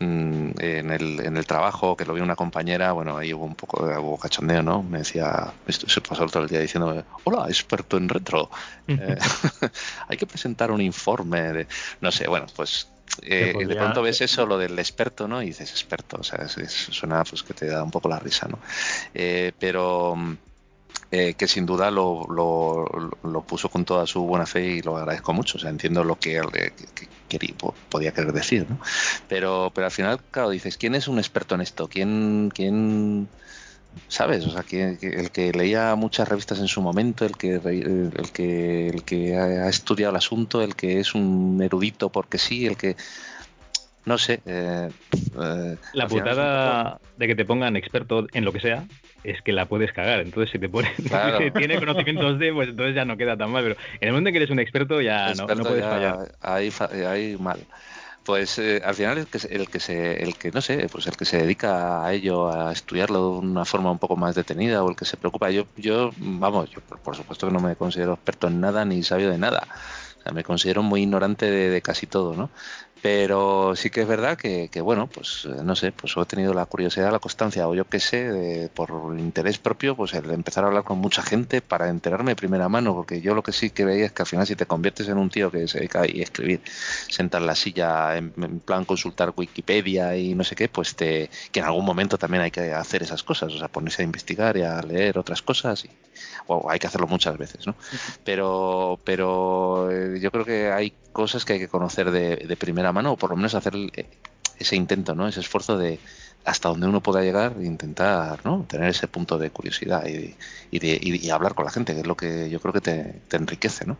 en, el, en el trabajo que lo vi una compañera, bueno, ahí hubo un poco hubo cachondeo, ¿no? Me decía, se pasó todo el día diciéndome, hola, experto en retro. Eh, hay que presentar un informe de, no sé, bueno, pues eh, podría- de pronto ves eso, lo del experto, ¿no? Y dices, experto, o sea, es- es- suena pues que te da un poco la risa, ¿no? Eh, pero mm, eh, que sin duda lo, lo, lo puso con toda su buena fe y lo agradezco mucho. O sea, entiendo lo que, eh, que- que quería- po- podía querer decir, ¿no? Pero, pero al final, claro, dices, ¿quién es un experto en esto? ¿Quién, quién sabes? O sea, que, el que leía muchas revistas en su momento, el que, el que, el que ha estudiado el asunto, el que es un erudito porque sí, el que... No sé. eh, eh, La putada de que te pongan experto en lo que sea es que la puedes cagar. Entonces, si te ponen Claro. si tiene conocimientos de, pues entonces ya no queda tan mal. Pero en el momento en que eres un experto, ya no, experto no puedes ya fallar. Ahí, mal. Pues eh, al final el que, se- el que se, el que no sé, pues el que se dedica a ello, a estudiarlo de una forma un poco más detenida o el que se preocupa, yo, yo, vamos, yo por, por supuesto que no me considero experto en nada ni sabio de nada. O sea, me considero muy ignorante de, de casi todo, ¿no? Pero sí que es verdad que, que, bueno, pues eh, no sé, pues he tenido la curiosidad, la constancia, o yo qué sé, de- por interés propio, pues el empezar a hablar con mucha gente para enterarme de primera mano, porque yo lo que sí que veía es que al final si te conviertes en un tío que se dedica a escribir, sentar la silla, en, en plan consultar Wikipedia y no sé qué, pues te, que en algún momento también hay que hacer esas cosas, o sea, ponerse a investigar y a leer otras cosas, y, o hay que hacerlo muchas veces, ¿no? Pero, pero eh, yo creo que hay cosas que hay que conocer de, de primera mano, o por lo menos hacer eh, ese intento, ¿no? Ese esfuerzo de hasta donde uno pueda llegar e intentar, ¿no? Tener ese punto de curiosidad y, de, y hablar con la gente, que es lo que yo creo que te, te enriquece, ¿no?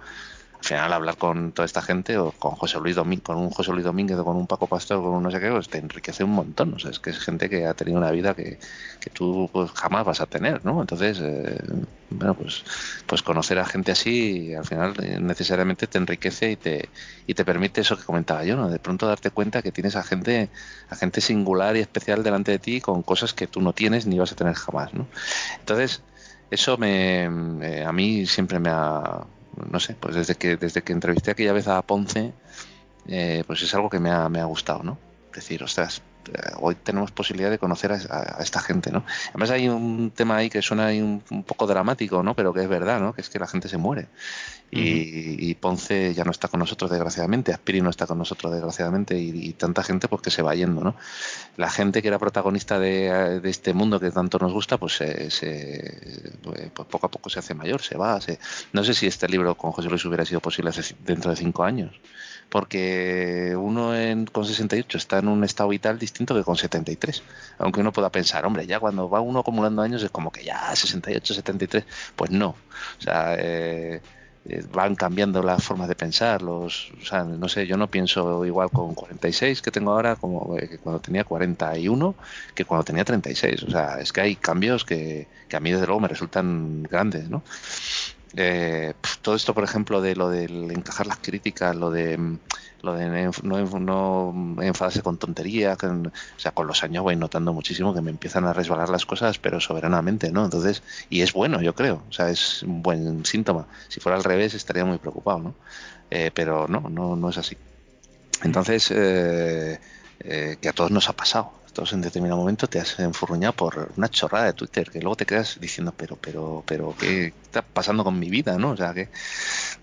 Al final hablar con toda esta gente o con José Luis Domínguez, con un José Luis Domínguez o con un Paco Pastor con un no sé qué, pues te enriquece un montón. O sea, es que es gente que ha tenido una vida que, que tú pues, jamás vas a tener, ¿no? Entonces, eh, bueno, pues, pues conocer a gente así al final eh, necesariamente te enriquece y te, y te permite eso que comentaba yo, ¿no? De pronto darte cuenta que tienes a gente, a gente singular y especial delante de ti con cosas que tú no tienes ni vas a tener jamás, ¿no? Entonces, eso me, me- a mí siempre me ha, no sé, pues desde que desde que entrevisté aquella vez a Ponce, eh, pues es algo que me ha, me ha gustado, ¿no? Decir, ostras, hoy tenemos posibilidad de conocer a, a- a esta gente, ¿no? Además hay un tema ahí que suena ahí un, un poco dramático, ¿no? Pero que es verdad, ¿no? Que es que la gente se muere. Y, y Ponce ya no está con nosotros desgraciadamente, Aspiri no está con nosotros desgraciadamente y, y tanta gente pues que se va yendo, ¿no? La gente que era protagonista de, de este mundo que tanto nos gusta, pues, se, se- pues poco a poco se hace mayor, se va. se- No sé si este libro con José Luis hubiera sido posible hace- dentro de cinco años, porque uno en, con 68 está en un estado vital distinto que con 73. Aunque uno pueda pensar, hombre, ya cuando va uno acumulando años es como que ya 68, 73, pues no. O sea, eh, eh, van cambiando las formas de pensar, los, o sea, no sé, yo no pienso igual con 46 que tengo ahora como eh, que cuando tenía 41 que cuando tenía 36, o sea, es que hay cambios que, que a mí desde luego me resultan grandes, ¿no? Eh, todo esto, por ejemplo, de lo del encajar las críticas, lo de mm, lo de no, no enfadarse con tonterías, con- o sea, con los años voy notando muchísimo que me empiezan a resbalar las cosas, pero soberanamente, ¿no? Entonces, y es bueno, yo creo, o sea, es un buen síntoma. Si fuera al revés, estaría muy preocupado, ¿no? Eh, pero no, no, no es así. Entonces, eh, eh, que a todos nos ha pasado. Todos en determinado momento te has enfurruñado por una chorrada de Twitter, que luego te quedas diciendo, pero, pero, pero, ¿qué está pasando con mi vida? ¿no? O sea, que,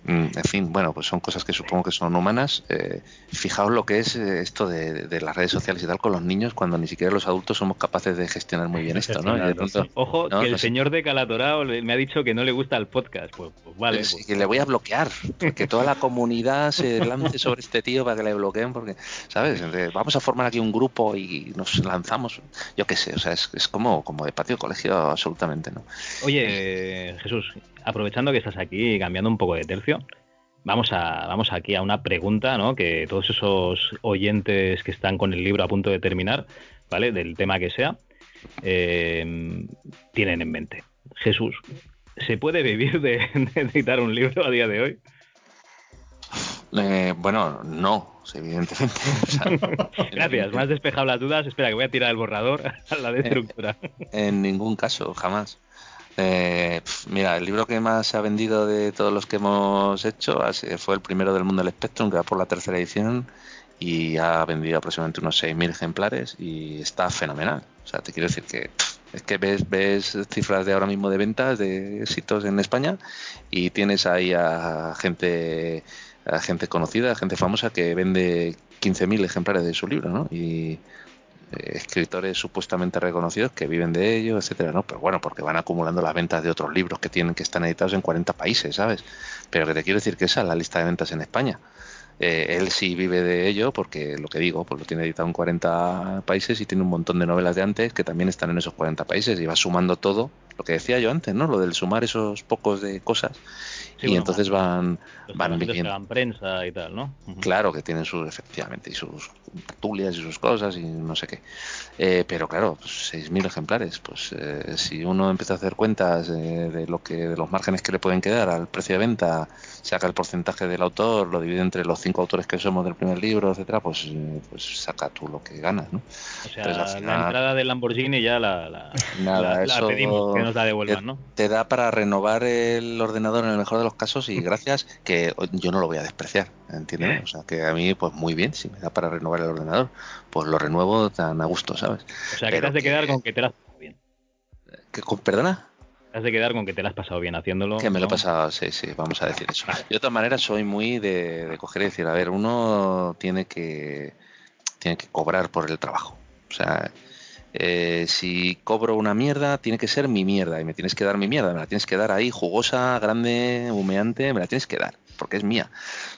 mm, en fin, bueno, pues son cosas que supongo que son humanas. Eh, fijaos lo que es eh, esto de, de las redes sociales y tal con los niños, cuando ni siquiera los adultos somos capaces de gestionar muy bien esto, ¿no? Y de gestionarlo, pronto, sí. Ojo, No, que el no sé. señor de Calatorao me ha dicho que no le gusta el podcast. Pues, pues vale. Pues, pues- que le voy a bloquear, que toda la comunidad se lance sobre este tío para que le bloqueen, porque, ¿sabes? Vamos a formar aquí un grupo y nos lanzamos, yo qué sé, o sea, es, es como, como de patio de colegio absolutamente, ¿no? Oye, Jesús, aprovechando que estás aquí cambiando un poco de tercio, vamos a vamos aquí a una pregunta, ¿no? Que todos esos oyentes que están con el libro a punto de terminar, ¿vale? Del tema que sea, eh, tienen en mente. Jesús, ¿se puede vivir de, de editar un libro a día de hoy? Eh, bueno, no, evidentemente. o sea, Gracias, me has despejado las dudas. Espera, que voy a tirar el borrador a la destructura. En ningún caso, jamás. Eh, pf, mira, el libro que más se ha vendido de todos los que hemos hecho fue el primero del mundo del Spectrum, que va por la tercera edición y ha vendido aproximadamente unos 6.000 ejemplares y está fenomenal. O sea, te quiero decir que es que ves, ves cifras de ahora mismo de ventas, de éxitos en España y tienes ahí a gente, a gente conocida, a gente famosa que vende 15.000 ejemplares de su libro, ¿no? Y, eh, escritores supuestamente reconocidos que viven de ello, etcétera, ¿no? Pero bueno, porque van acumulando las ventas de otros libros que tienen que están editados en 40 países, ¿sabes? Pero que te quiero decir que esa es la lista de ventas en España. Eh, él sí vive de ello porque lo que digo, pues lo tiene editado en 40 países y tiene un montón de novelas de antes que también están en esos 40 países y va sumando todo, lo que decía yo antes, ¿no? Lo del sumar esos pocos de cosas Sí, y bueno, entonces van, Los van que viviendo. prensa y tal, ¿no? Ujú. Claro que tienen sus, efectivamente, y sus tertulias y sus cosas y no sé qué. Eh, pero claro, pues, 6.000 ejemplares. Pues eh, si uno empieza a hacer cuentas eh, de lo que de los márgenes que le pueden quedar al precio de venta, saca el porcentaje del autor, lo divide entre los cinco autores que somos del primer libro, etcétera, pues, eh, pues saca tú lo que ganas, ¿no? O sea, Entonces, al la final- entrada del Lamborghini ya la, la, Nada, la- la pedimos, que nos la devuelvan, ¿no? te da para renovar el ordenador en el mejor de de los casos y gracias que yo no lo voy a despreciar, ¿entiendes? O sea, que a mí, pues muy bien, si me da para renovar el ordenador, pues lo renuevo tan a gusto, ¿sabes? O sea, que te has de quedar con que te las has pasado bien. que- con- ¿Perdona? Te has de quedar con que te las has pasado bien haciéndolo. Que me lo he pasado, sí, sí, vamos a decir eso. De todas maneras, soy muy de, de coger y decir, a ver, uno tiene que, tiene que cobrar por el trabajo. O sea, eh, si cobro una mierda, tiene que ser mi mierda y me tienes que dar mi mierda, me la tienes que dar ahí, jugosa, grande, humeante, me la tienes que dar, porque es mía.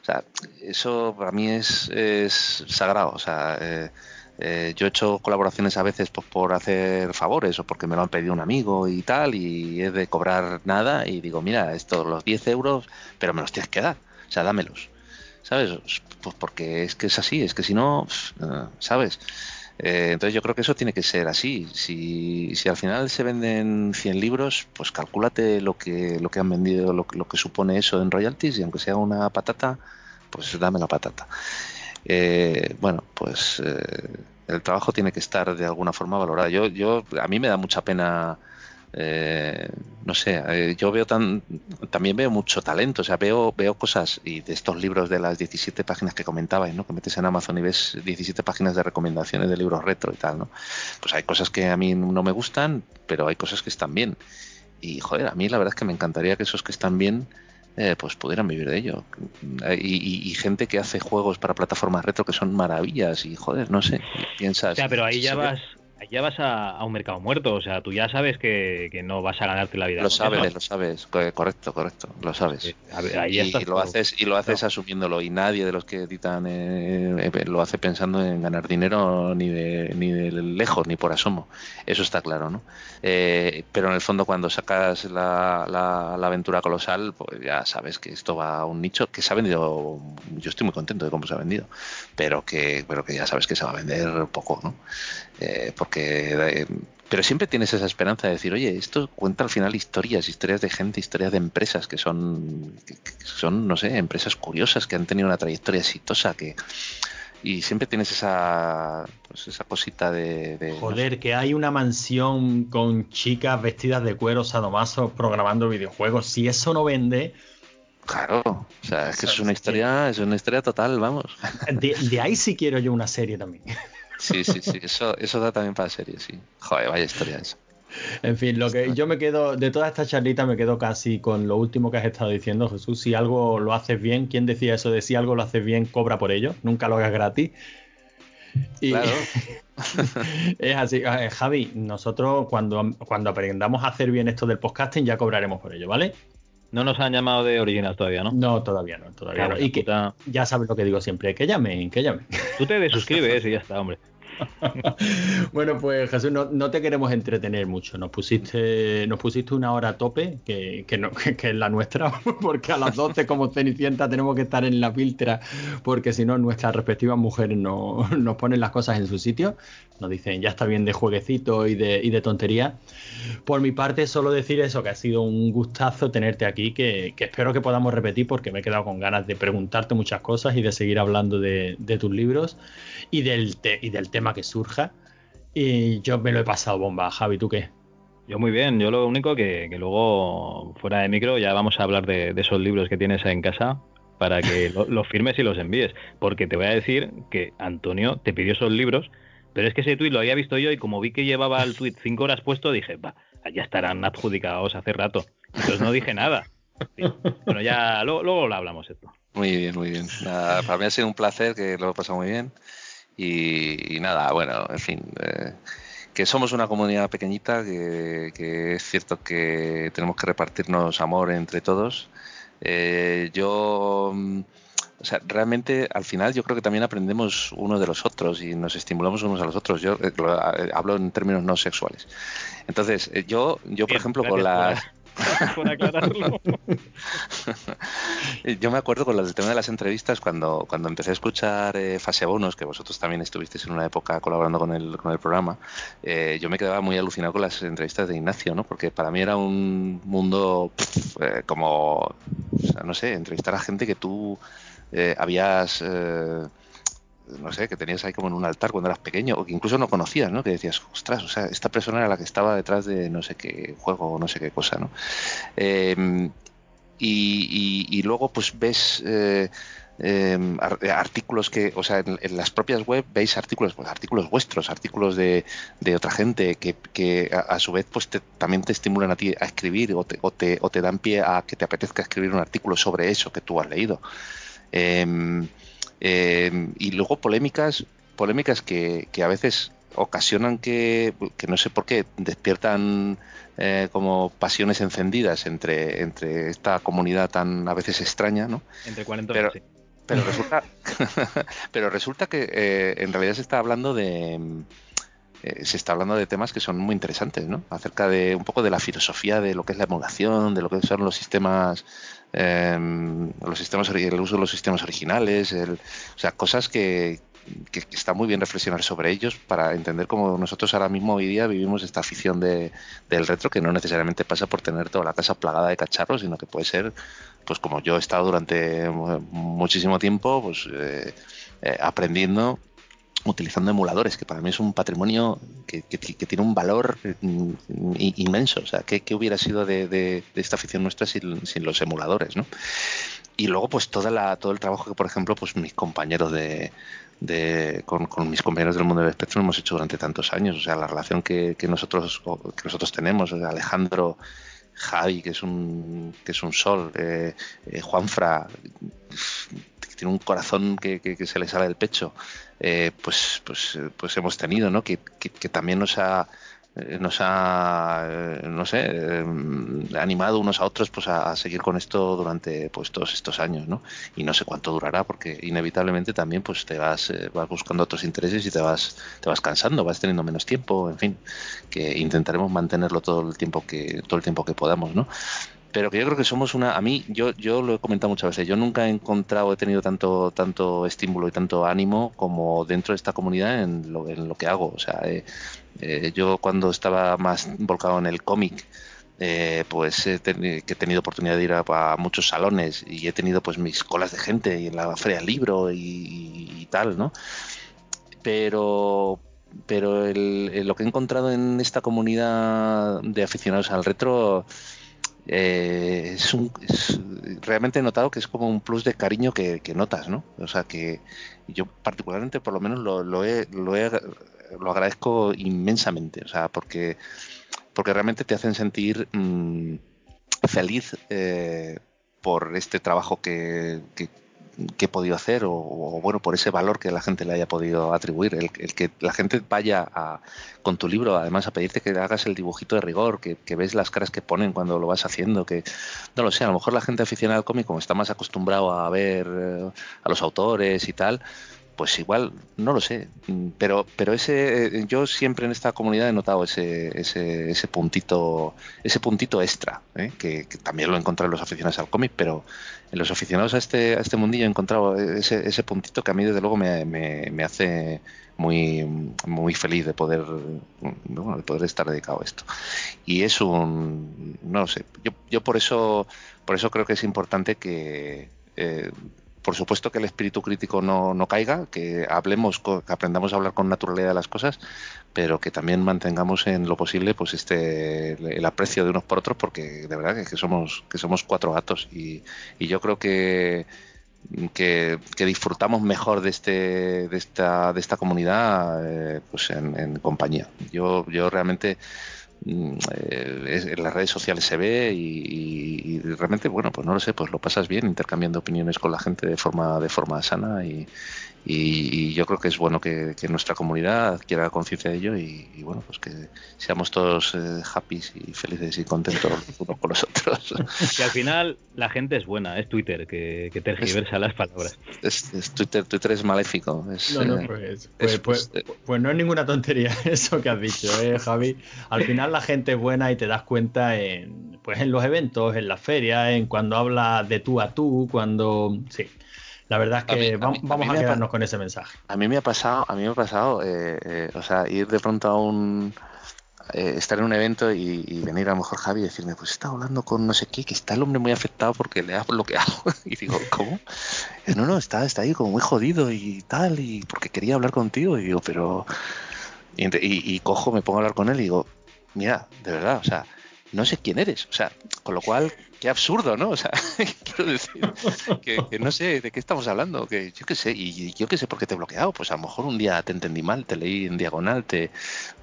O sea, eso para mí es, es sagrado. O sea, eh, eh, yo he hecho colaboraciones a veces pues, por hacer favores o porque me lo han pedido un amigo y tal, y es de cobrar nada y digo, mira, estos los 10 euros, pero me los tienes que dar, o sea, dámelos, ¿sabes? Pues porque es que es así, es que si no, ¿sabes? Eh, entonces yo creo que eso tiene que ser así. Si, si al final se venden 100 libros, pues calcúlate lo que, lo que han vendido, lo, que- lo que supone eso en royalties y aunque sea una patata, pues dame la patata. Eh, bueno, pues eh, el trabajo tiene que estar de alguna forma valorado. Yo, yo, a mí me da mucha pena, eh, no sé, eh, yo veo tan, también veo mucho talento, o sea, veo, veo cosas y de estos libros de las 17 páginas que comentabais, ¿no? Que metes en Amazon y ves 17 páginas de recomendaciones de libros retro y tal, ¿no? Pues hay cosas que a mí no me gustan, pero hay cosas que están bien. Y joder, a mí la verdad es que me encantaría que esos que están bien eh, pues pudieran vivir de ello. Eh, Y, y- y gente que hace juegos para plataformas retro que son maravillas y joder, no sé, piensas... O sea, pero ahí ya vas, ya vas a, a un mercado muerto. O sea, tú ya sabes que, que no vas a ganarte la vida. Lo sabes, eso. lo sabes, co- correcto, correcto, lo sabes. Ver, ahí ya y estás lo haces y lo haces asumiéndolo y nadie de los que editan eh, eh, lo hace pensando en ganar dinero ni de ni de lejos ni por asomo eso está claro no Eh, pero en el fondo cuando sacas la, la- la aventura colosal pues ya sabes que esto va a un nicho que se ha vendido yo estoy muy contento de cómo se ha vendido pero que pero que ya sabes que se va a vender poco no Eh, porque eh, pero siempre tienes esa esperanza de decir, oye, esto cuenta al final historias, historias de gente, historias de empresas que son, que, son, no sé, empresas curiosas que han tenido una trayectoria exitosa, que y siempre tienes esa, pues esa cosita de, de- no sé, Joder, que hay una mansión con chicas vestidas de cuero sadomaso programando videojuegos. Si eso no vende, claro, o sea, es que es una historia, es una historia total, vamos. de, de ahí sí quiero yo una serie también. Sí, sí, sí, eso, eso da también para serie, sí. Joder, vaya historia eso. En fin, lo que yo me quedo, de toda esta charlita me quedo casi con lo último que has estado diciendo, Jesús. Si algo lo haces bien, ¿quién decía eso de si algo lo haces bien, cobra por ello? Nunca lo hagas gratis. Y Claro. es así. Javi, nosotros cuando, cuando aprendamos a hacer bien esto del podcasting ya cobraremos por ello, ¿vale? No nos han llamado de original todavía, ¿no? No, todavía no, todavía no. Y que puta. ya sabes lo que digo siempre, que llamen, que llamen. Tú te desuscribes y ya está, hombre. bueno, pues Jesús, no, no te queremos entretener mucho. Nos pusiste, nos pusiste una hora a tope, que, que, no- que- que es la nuestra, porque a las 12 como Cenicienta tenemos que estar en la filtra, porque si no nuestras respectivas mujeres no, nos ponen las cosas en su sitio. Nos dicen, ya está bien de jueguecito y de, y de tontería. Por mi parte, solo decir eso, que ha sido un gustazo tenerte aquí, que, que espero que podamos repetir, porque me he quedado con ganas de preguntarte muchas cosas y de seguir hablando de, de tus libros y del, te- y del tema que surja. Y yo me lo he pasado bomba, Javi, ¿tú qué? Yo muy bien, yo lo único que, que luego fuera de micro ya vamos a hablar de, de esos libros que tienes en casa para que lo- los firmes y los envíes. Porque te voy a decir que Antonio te pidió esos libros, pero es que ese tuit lo había visto yo y como vi que llevaba el tuit cinco horas puesto, dije, va, ya estarán adjudicados hace rato. Entonces no dije nada. Bueno, ya luego, luego lo hablamos esto. Muy bien, muy bien. Para mí ha sido un placer, que lo he pasado muy bien. Y, y nada, bueno, en fin, eh, que somos una comunidad pequeñita, que, que es cierto que tenemos que repartirnos amor entre todos. Eh, yo, mm, o sea, realmente al final yo creo que también aprendemos unos de los otros y nos estimulamos unos a los otros. Yo eh, lo- eh, hablo en términos no sexuales. Entonces, eh, yo, yo por Bien, ejemplo, con las... por- aclararlo. Yo me acuerdo con el tema de las entrevistas cuando, cuando empecé a escuchar eh, Fase Bonus, que vosotros también estuvisteis en una época colaborando con el, con el programa, eh, yo me quedaba muy alucinado con las entrevistas de Ignacio, ¿no? Porque para mí era un mundo eh, como, o sea, no sé, entrevistar a gente que tú eh, habías... eh, no sé, que tenías ahí como en un altar cuando eras pequeño, o que incluso no conocías, ¿no? Que decías, ostras, o sea, esta persona era la que estaba detrás de no sé qué juego o no sé qué cosa, ¿no? Eh, y, y- luego pues ves eh, ar- artículos que, o sea, en, las propias web veis artículos, pues artículos vuestros, artículos de, de otra gente que, que a, a su vez pues te- también te estimulan a ti a escribir o te, o, te, o te dan pie a que te apetezca escribir un artículo sobre eso que tú has leído. Em, em, y luego polémicas, polémicas que, que a veces ocasionan que, que no sé por qué, despiertan eh, como pasiones encendidas entre, entre esta comunidad tan a veces extraña, ¿no? Entre 40 Pero- sí. Pero resulta, pero resulta que eh, en realidad se está hablando de eh, se está hablando de temas que son muy interesantes, ¿no? Acerca de un poco de la filosofía de lo que es la emulación, de lo que son los sistemas, eh, los sistemas, el uso de los sistemas originales, el- o sea, cosas que, que está muy bien reflexionar sobre ellos para entender cómo nosotros ahora mismo hoy día vivimos esta afición de, del retro que no necesariamente pasa por tener toda la casa plagada de cacharros, sino que puede ser, pues como yo he estado durante mu- muchísimo tiempo, pues eh, eh, aprendiendo utilizando emuladores, que para mí es un patrimonio que, tiene un valor i- inmenso. O sea, ¿qué, qué hubiera sido de, de- esta afición nuestra sin, sin los emuladores, ¿no? Y luego, pues, toda la, todo el trabajo que, por ejemplo, pues mis compañeros de, de- con, mis compañeros del mundo del espectro hemos hecho durante tantos años. O sea, la relación que, que nosotros que nosotros tenemos, o sea, Alejandro, Javi, que es un que es un sol, eh, eh, Juanfra, tiene un corazón que, se le sale del pecho, eh, pues, pues, pues hemos tenido, ¿no? Que, que- también nos ha eh, nos ha eh, no sé animado unos a otros pues a, seguir con esto durante pues todos estos años no y no sé cuánto durará porque inevitablemente también pues te vas vas buscando otros intereses y te vas te vas cansando vas teniendo menos tiempo en fin que intentaremos mantenerlo todo el tiempo que todo el tiempo que podamos no pero que yo creo que somos una a mí yo yo lo he comentado muchas veces yo nunca he encontrado he tenido tanto tanto estímulo y tanto ánimo como dentro de esta comunidad en lo, en lo que hago. O sea eh, eh, yo cuando estaba más volcado en el cómic eh, pues he tenido oportunidad de ir a, muchos salones y he tenido pues mis colas de gente y en la feria libro y, y- tal no pero pero el- lo que he encontrado en esta comunidad de aficionados al retro eh, es un realmente he notado que es como un plus de cariño que, que notas, ¿no? O sea que yo particularmente por lo menos lo, lo, he, lo, he- lo agradezco inmensamente, o sea, porque, porque realmente te hacen sentir mm, feliz eh, por este trabajo que, que he podido hacer o, o, bueno por ese valor que la gente le haya podido atribuir. El, el que la gente vaya a, con tu libro además a pedirte que hagas el dibujito de rigor que, que ves las caras que ponen cuando lo vas haciendo que no lo sé a lo mejor la gente aficionada al cómic como está más acostumbrado a ver eh, a los autores y tal pues igual no lo sé. Mm, pero pero ese eh, yo siempre en esta comunidad he notado ese ese, ese puntito ese puntito extra ¿eh? que, también lo he encontrado en los aficionados al cómic pero en los aficionados a este a este mundillo he encontrado ese, ese puntito que a mí desde luego me, me, me hace muy muy feliz de poder de poder estar dedicado a esto. Y es un no lo sé. Yo, yo por eso por eso creo que es importante que eh, por supuesto que el espíritu crítico no, no caiga, que hablemos, que aprendamos a hablar con naturalidad de las cosas, pero que también mantengamos en lo posible pues este el aprecio de unos por otros, porque de verdad que, somos que somos cuatro gatos y, y yo creo que, que, que disfrutamos mejor de este de esta de esta comunidad eh, pues en, en, compañía. Yo yo realmente eh, en las redes sociales se ve y, y, realmente bueno pues no lo sé pues lo pasas bien intercambiando opiniones con la gente de forma de forma sana y, y yo creo que es bueno que, que nuestra comunidad adquiera conciencia de ello y, y, bueno pues que seamos todos eh, happy y felices y contentos unos con los otros. Que al final la gente es buena es Twitter que, que tergiversa es, las palabras. es, es, Twitter Twitter es maléfico es, no, no, pues, pues, pues, pues, no es ninguna tontería eso que has dicho eh, Javi. Al final la gente es buena y te das cuenta en pues en los eventos en las ferias en cuando hablas de tú a tú cuando sí la verdad es que mí, vamos, a, mí, vamos a, a quedarnos con ese mensaje. A mí me ha pasado, a mí me ha pasado, eh, eh, o sea, ir de pronto a un eh, estar en un evento y, y, venir a lo mejor Javi y decirme, pues está hablando con no sé qué, que está el hombre muy afectado porque le ha bloqueado. y digo, ¿cómo? Y no, no, está, está ahí como muy jodido y tal, y porque quería hablar contigo. Y digo, pero. Y cojo, me pongo a hablar con él y digo, mira, de verdad, o sea, no sé quién eres. O sea, con lo cual, qué absurdo, ¿no? O sea, quiero decir que, que no sé de qué estamos hablando, que yo qué sé, y yo qué sé por qué te he bloqueado. Pues a lo mejor un día te entendí mal, te leí en diagonal, te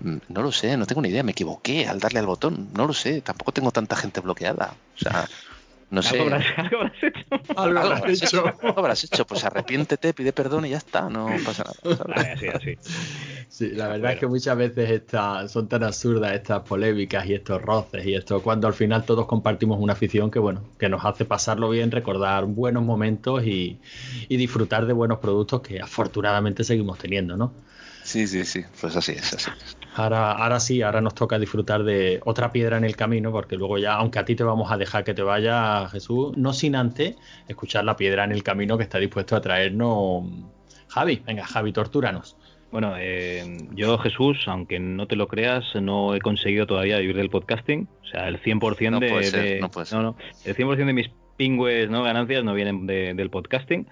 mm, no lo sé, no tengo ni idea, me equivoqué al darle al botón, no lo sé, tampoco tengo tanta gente bloqueada. O sea, no sé. Algo habrás, algo habrás hecho. Algo habrás hecho. algo habrás hecho, pues arrepiéntete, pide perdón y ya está, no pasa nada. así, así. Sí, la verdad es que muchas veces estas son tan absurdas estas polémicas y estos roces y esto cuando al final todos compartimos una afición que bueno, que nos hace pasarlo bien, recordar buenos momentos y, y disfrutar de buenos productos que afortunadamente seguimos teniendo, ¿no? Sí, sí, sí, pues así es, así es. Ahora, ahora sí, ahora nos toca disfrutar de otra piedra en el camino, porque luego ya, aunque a ti te vamos a dejar que te vaya, Jesús, no sin antes escuchar la piedra en el camino que está dispuesto a traernos Javi. Venga, Javi, tortúranos. Bueno, eh, yo, Jesús, aunque no te lo creas, no he conseguido todavía vivir del podcasting. O sea, el 100% No de, puede ser, de- no puede ser. no, el 100% de mis pingües, ¿no? ganancias no vienen de- del podcasting.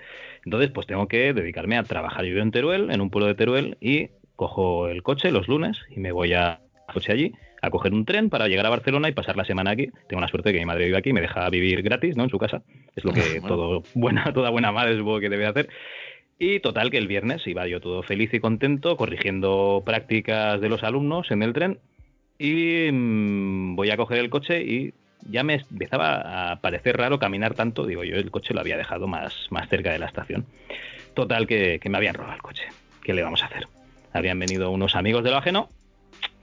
Entonces, pues tengo que dedicarme a trabajar. Yo vivo en Teruel, en un pueblo de Teruel, y cojo el coche los lunes y me voy a coche allí a coger un tren para llegar a Barcelona y pasar la semana aquí. Tengo la suerte de que mi madre vive aquí y me deja vivir gratis, ¿no? En su casa. Es lo que Bueno. todo buena, toda buena madre supongo que debe hacer. Y total que el viernes iba yo todo feliz y contento, corrigiendo prácticas de los alumnos en el tren. Y mm, voy a coger el coche y ya me empezaba a parecer raro caminar tanto. Digo, yo el coche lo había dejado más, más cerca de la estación. Total que, me habían robado el coche. ¿Qué le vamos a hacer? Habían venido unos amigos de lo ajeno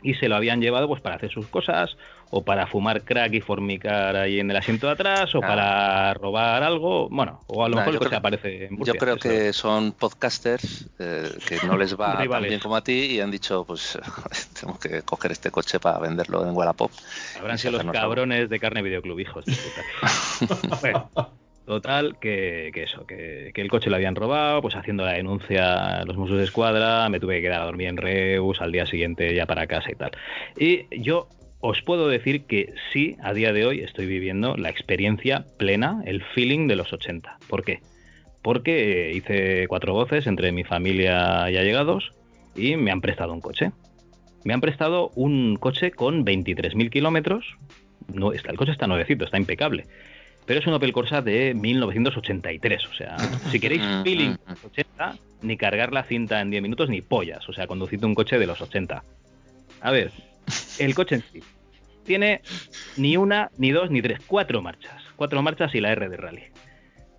y se lo habían llevado pues para hacer sus cosas o para fumar crack y formicar ahí en el asiento de atrás o Ah. para robar algo. Bueno, o a lo Nah, mejor el coche creo- aparece en Murcia, Yo creo eso. que son podcasters eh, que no les va tan bien como a ti y han dicho, pues tengo que coger este coche para venderlo en Wallapop. Habrán sido los algo. cabrones de carne videoclub, hijos de puta. Bueno, total, que, que eso, que, que el coche lo habían robado, pues haciendo la denuncia a los Mossos de Escuadra, me tuve que quedar a dormir en Reus, al día siguiente ya para casa y tal. Y yo os puedo decir que sí, a día de hoy estoy viviendo la experiencia plena, el feeling de los 80. ¿Por qué? Porque hice cuatro voces entre mi familia y allegados y me han prestado un coche. Me han prestado un coche con 23.000 kilómetros. No, está, el coche está nuevecito, está impecable. Pero es un Opel Corsa de 1983. O sea, si queréis Mm, feeling de los 80, ni cargar la cinta en 10 minutos ni pollas. O sea, conducid un coche de los 80. A ver, el coche en sí tiene ni una, ni dos, ni tres, cuatro marchas. Cuatro marchas y la R de rally.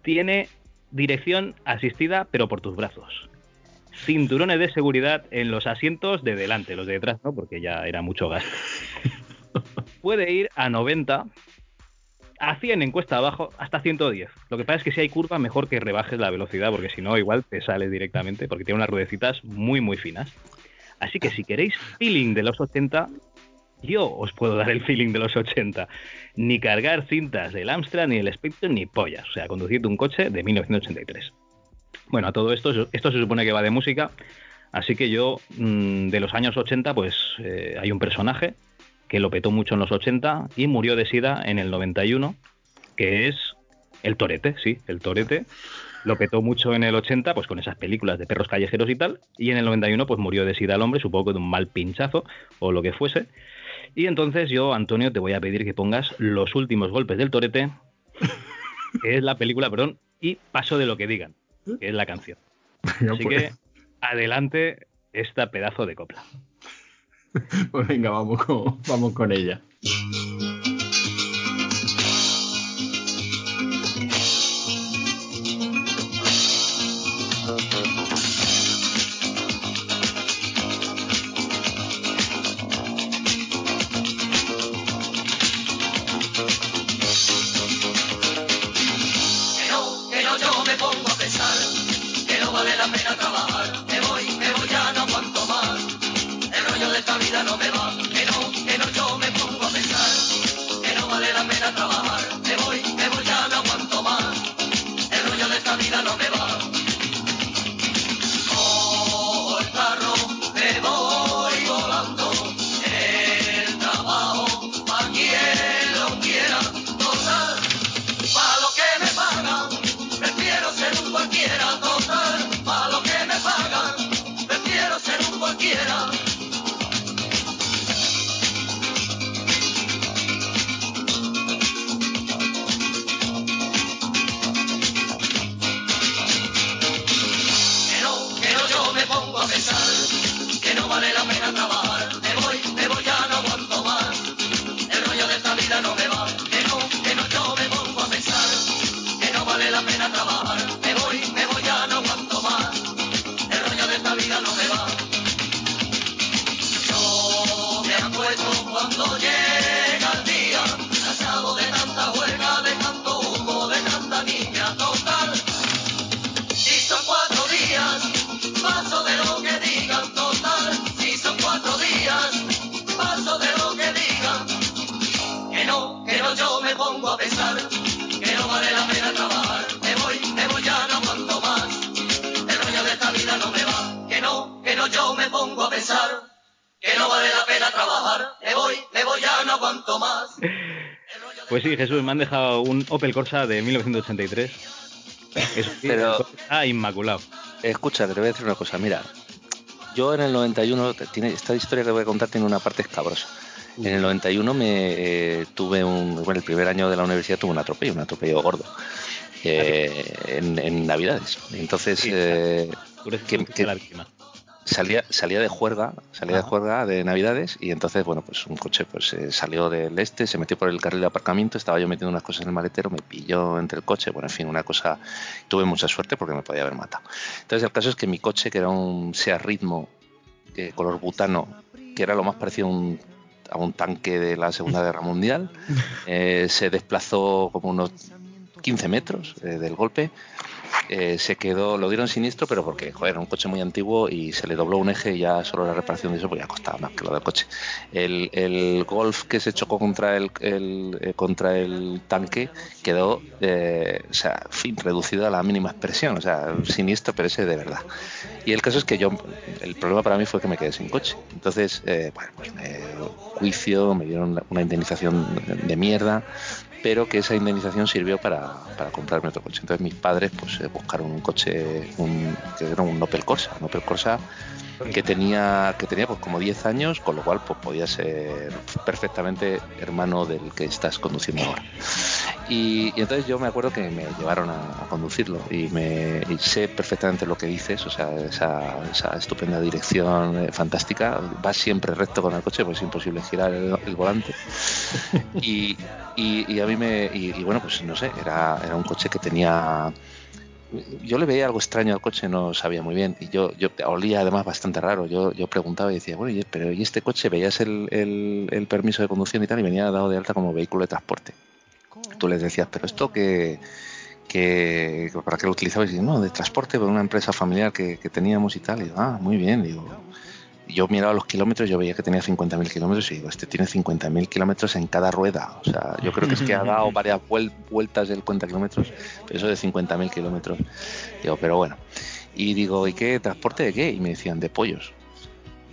Tiene dirección asistida, pero por tus brazos. Cinturones de seguridad en los asientos de delante, los de detrás no, porque ya era mucho gasto. Puede ir a 90, a 100 en cuesta abajo, hasta 110. Lo que pasa es que si hay curva, mejor que rebajes la velocidad, porque si no, igual te sales directamente, porque tiene unas ruedecitas muy, muy finas. Así que si queréis feeling de los 80, yo os puedo dar el feeling de los 80. Ni cargar cintas del Amstrad, ni del Spectrum, ni pollas. O sea, conducir un coche de 1983. Bueno, a todo esto, esto se supone que va de música. Así que yo, mm, de los años 80, pues eh, hay un personaje que lo petó mucho en los 80 y murió de sida en el 91, que es el Torete, sí, el Torete. Lo petó mucho en el 80, pues con esas películas de perros callejeros y tal. Y en el 91, pues murió de sida el hombre, supongo que de un mal pinchazo o lo que fuese. Y entonces yo, Antonio, te voy a pedir que pongas los últimos golpes del Torete, que es la película, perdón, y paso de lo que digan, que es la canción. Venga, Así pues, que adelante esta pedazo de copla. pues venga, vamos con, vamos con ella. Jesús, me han dejado un Opel Corsa de 1983. Eso sí, Pero- está inmaculado. Escucha, te voy a decir una cosa. Mira, yo en el 91, te- tiene, esta historia que voy a contar tiene una parte escabrosa. En el 91 me eh, tuve un, bueno, el primer año de la universidad tuve un atropello, un atropello gordo. eh, en, en Navidades. Entonces Sí, eh, que- que- la víctima. Salía, salía de juerga, salía de juerga de Navidades y entonces, bueno, pues un coche pues eh, salió del este, se metió por el carril de aparcamiento, estaba yo metiendo unas cosas en el maletero, me pilló entre el coche, bueno, en fin, una cosa, tuve mucha suerte porque me podía haber matado. Entonces el caso es que mi coche, que era un Seat Ritmo, eh, color butano, que era lo más parecido a un, a un tanque de la Segunda Guerra Mundial, eh, se desplazó como unos 15 metros eh, del golpe. Eh, se quedó, lo dieron siniestro, pero porque joder, era un coche muy antiguo y se le dobló un eje y ya solo la reparación de eso pues ya costaba más que lo del coche. El, el Golf que se chocó contra el, el, eh, contra el tanque quedó, eh, o sea, fin, reducido a la mínima expresión, o sea, siniestro, pero ese de verdad. Y el caso es que yo, el problema para mí fue que me quedé sin coche. Entonces, eh, bueno, pues me juicio, me dieron una indemnización de mierda, pero que esa indemnización sirvió para, para comprarme otro coche. Entonces mis padres pues eh, buscaron un coche, un, que era un Opel Corsa, un Opel Corsa que tenía que tenía pues como 10 años, con lo cual pues podía ser perfectamente hermano del que estás conduciendo ahora. Y, y entonces yo me acuerdo que me llevaron a, a conducirlo y me y sé perfectamente lo que dices, o sea, esa, esa estupenda dirección eh, fantástica, vas siempre recto con el coche, pues es imposible girar el, el volante. Y, y, a mí me, y, y bueno, pues no sé, era, era un coche que tenía yo le veía algo extraño al coche, no sabía muy bien. Y yo, yo olía además bastante raro. Yo, yo preguntaba y decía, bueno, pero ¿y este coche? Veías el, el, permiso de conducción y tal, y venía dado de alta como vehículo de transporte. Tú les decías, pero esto que, ¿para qué lo utilizabais? Y no, de transporte por una empresa familiar que, que teníamos y tal. Y digo, ah, muy bien. Digo, yo miraba los kilómetros, yo veía que tenía 50.000 kilómetros y digo, este tiene 50.000 kilómetros en cada rueda. O sea, yo creo que es que ha dado varias vuel- vueltas del cuenta kilómetros, pero eso de 50.000 kilómetros. Digo, pero bueno. Y digo, ¿y qué transporte de qué? Y me decían, de pollos.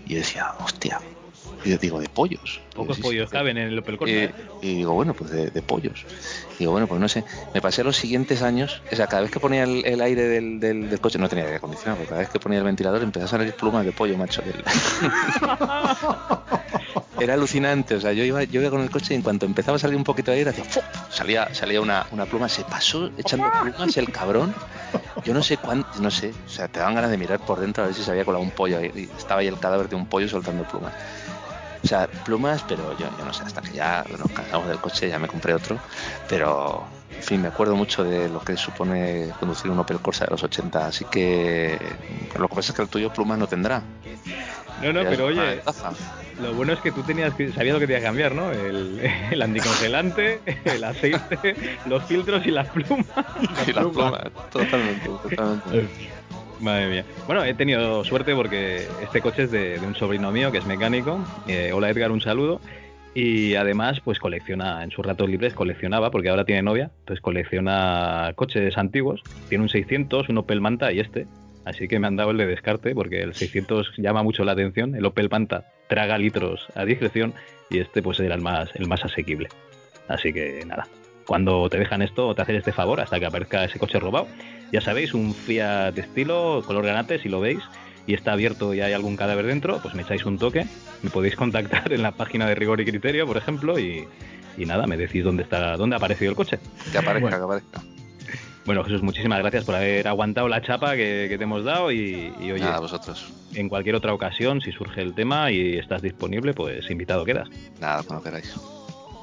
Y yo decía, hostia. Y yo digo, ¿de pollos? Pocos "Sí, sí, pollos caben en el Opel Corsa. y, ¿eh? y digo, bueno, pues de, de pollos. Digo, bueno, pues no sé. Me pasé los siguientes años, o sea, cada vez que ponía el, el aire del, del- del coche, no tenía aire acondicionado, pero cada vez que ponía el ventilador empezaba a salir plumas de pollo, macho. del- Era alucinante, o sea, yo iba, yo iba con el coche y en cuanto empezaba a salir un poquito de aire, hacía salía, salía una, una pluma, se pasó echando plumas el cabrón. Yo no sé cuánto, no sé, o sea, te daban ganas de mirar por dentro a ver si se había colado un pollo ahí, y estaba ahí el cadáver de un pollo soltando plumas. O sea, plumas, pero yo, yo no sé, hasta que ya nos cansamos del coche, ya me compré otro. Pero, en fin, me acuerdo mucho de lo que supone conducir un Opel Corsa de los 80. Así que lo que pasa es que el tuyo plumas no tendrá. No, no, pero oye, lo bueno es que tú tenías sabías lo que tenías que cambiar, ¿no? El, el anticongelante, el aceite, los filtros y las plumas. Y las plumas, totalmente, totalmente. Madre mía. Bueno, he tenido suerte porque este coche es de, un sobrino mío que es mecánico. Eh, hola Edgar, un saludo. Y además, pues colecciona, en sus ratos libres coleccionaba, porque ahora tiene novia, entonces colecciona coches antiguos. Tiene un 600, un Opel Manta y este. Así que me han dado el de descarte porque el 600 llama mucho la atención. El Opel Manta traga litros a discreción y este pues era el más, el más asequible. Así que nada, cuando te dejan esto, te hacen este favor hasta que aparezca ese coche robado. Ya sabéis, un Fiat estilo, color granate, si lo veis, y está abierto y hay algún cadáver dentro, pues me echáis un toque. Me podéis contactar en la página de Rigor y Criterio, por ejemplo, y, y nada, me decís dónde está, dónde ha aparecido el coche. Que aparezca, Bueno. que aparezca. Bueno, Jesús, muchísimas gracias por haber aguantado la chapa que, que te hemos dado y, y, oye, Nada, vosotros. en cualquier otra ocasión, si surge el tema y estás disponible, pues invitado quedas. Nada, cuando queráis.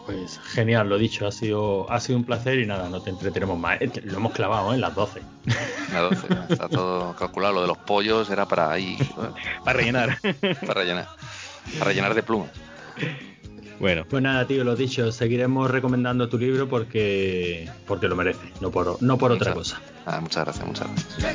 Pues genial, lo dicho, ha sido, ha sido un placer y nada, no te entretenemos más. Eh, Lo hemos clavado en las 12. A 12, está todo calculado. Lo de los pollos era para ahí, bueno, Para rellenar. para rellenar. Para rellenar de plumas. bueno, Pues nada, tío, lo dicho, seguiremos recomendando tu libro porque, porque lo merece, no por, no por otra cosa. Nada, muchas gracias, muchas gracias.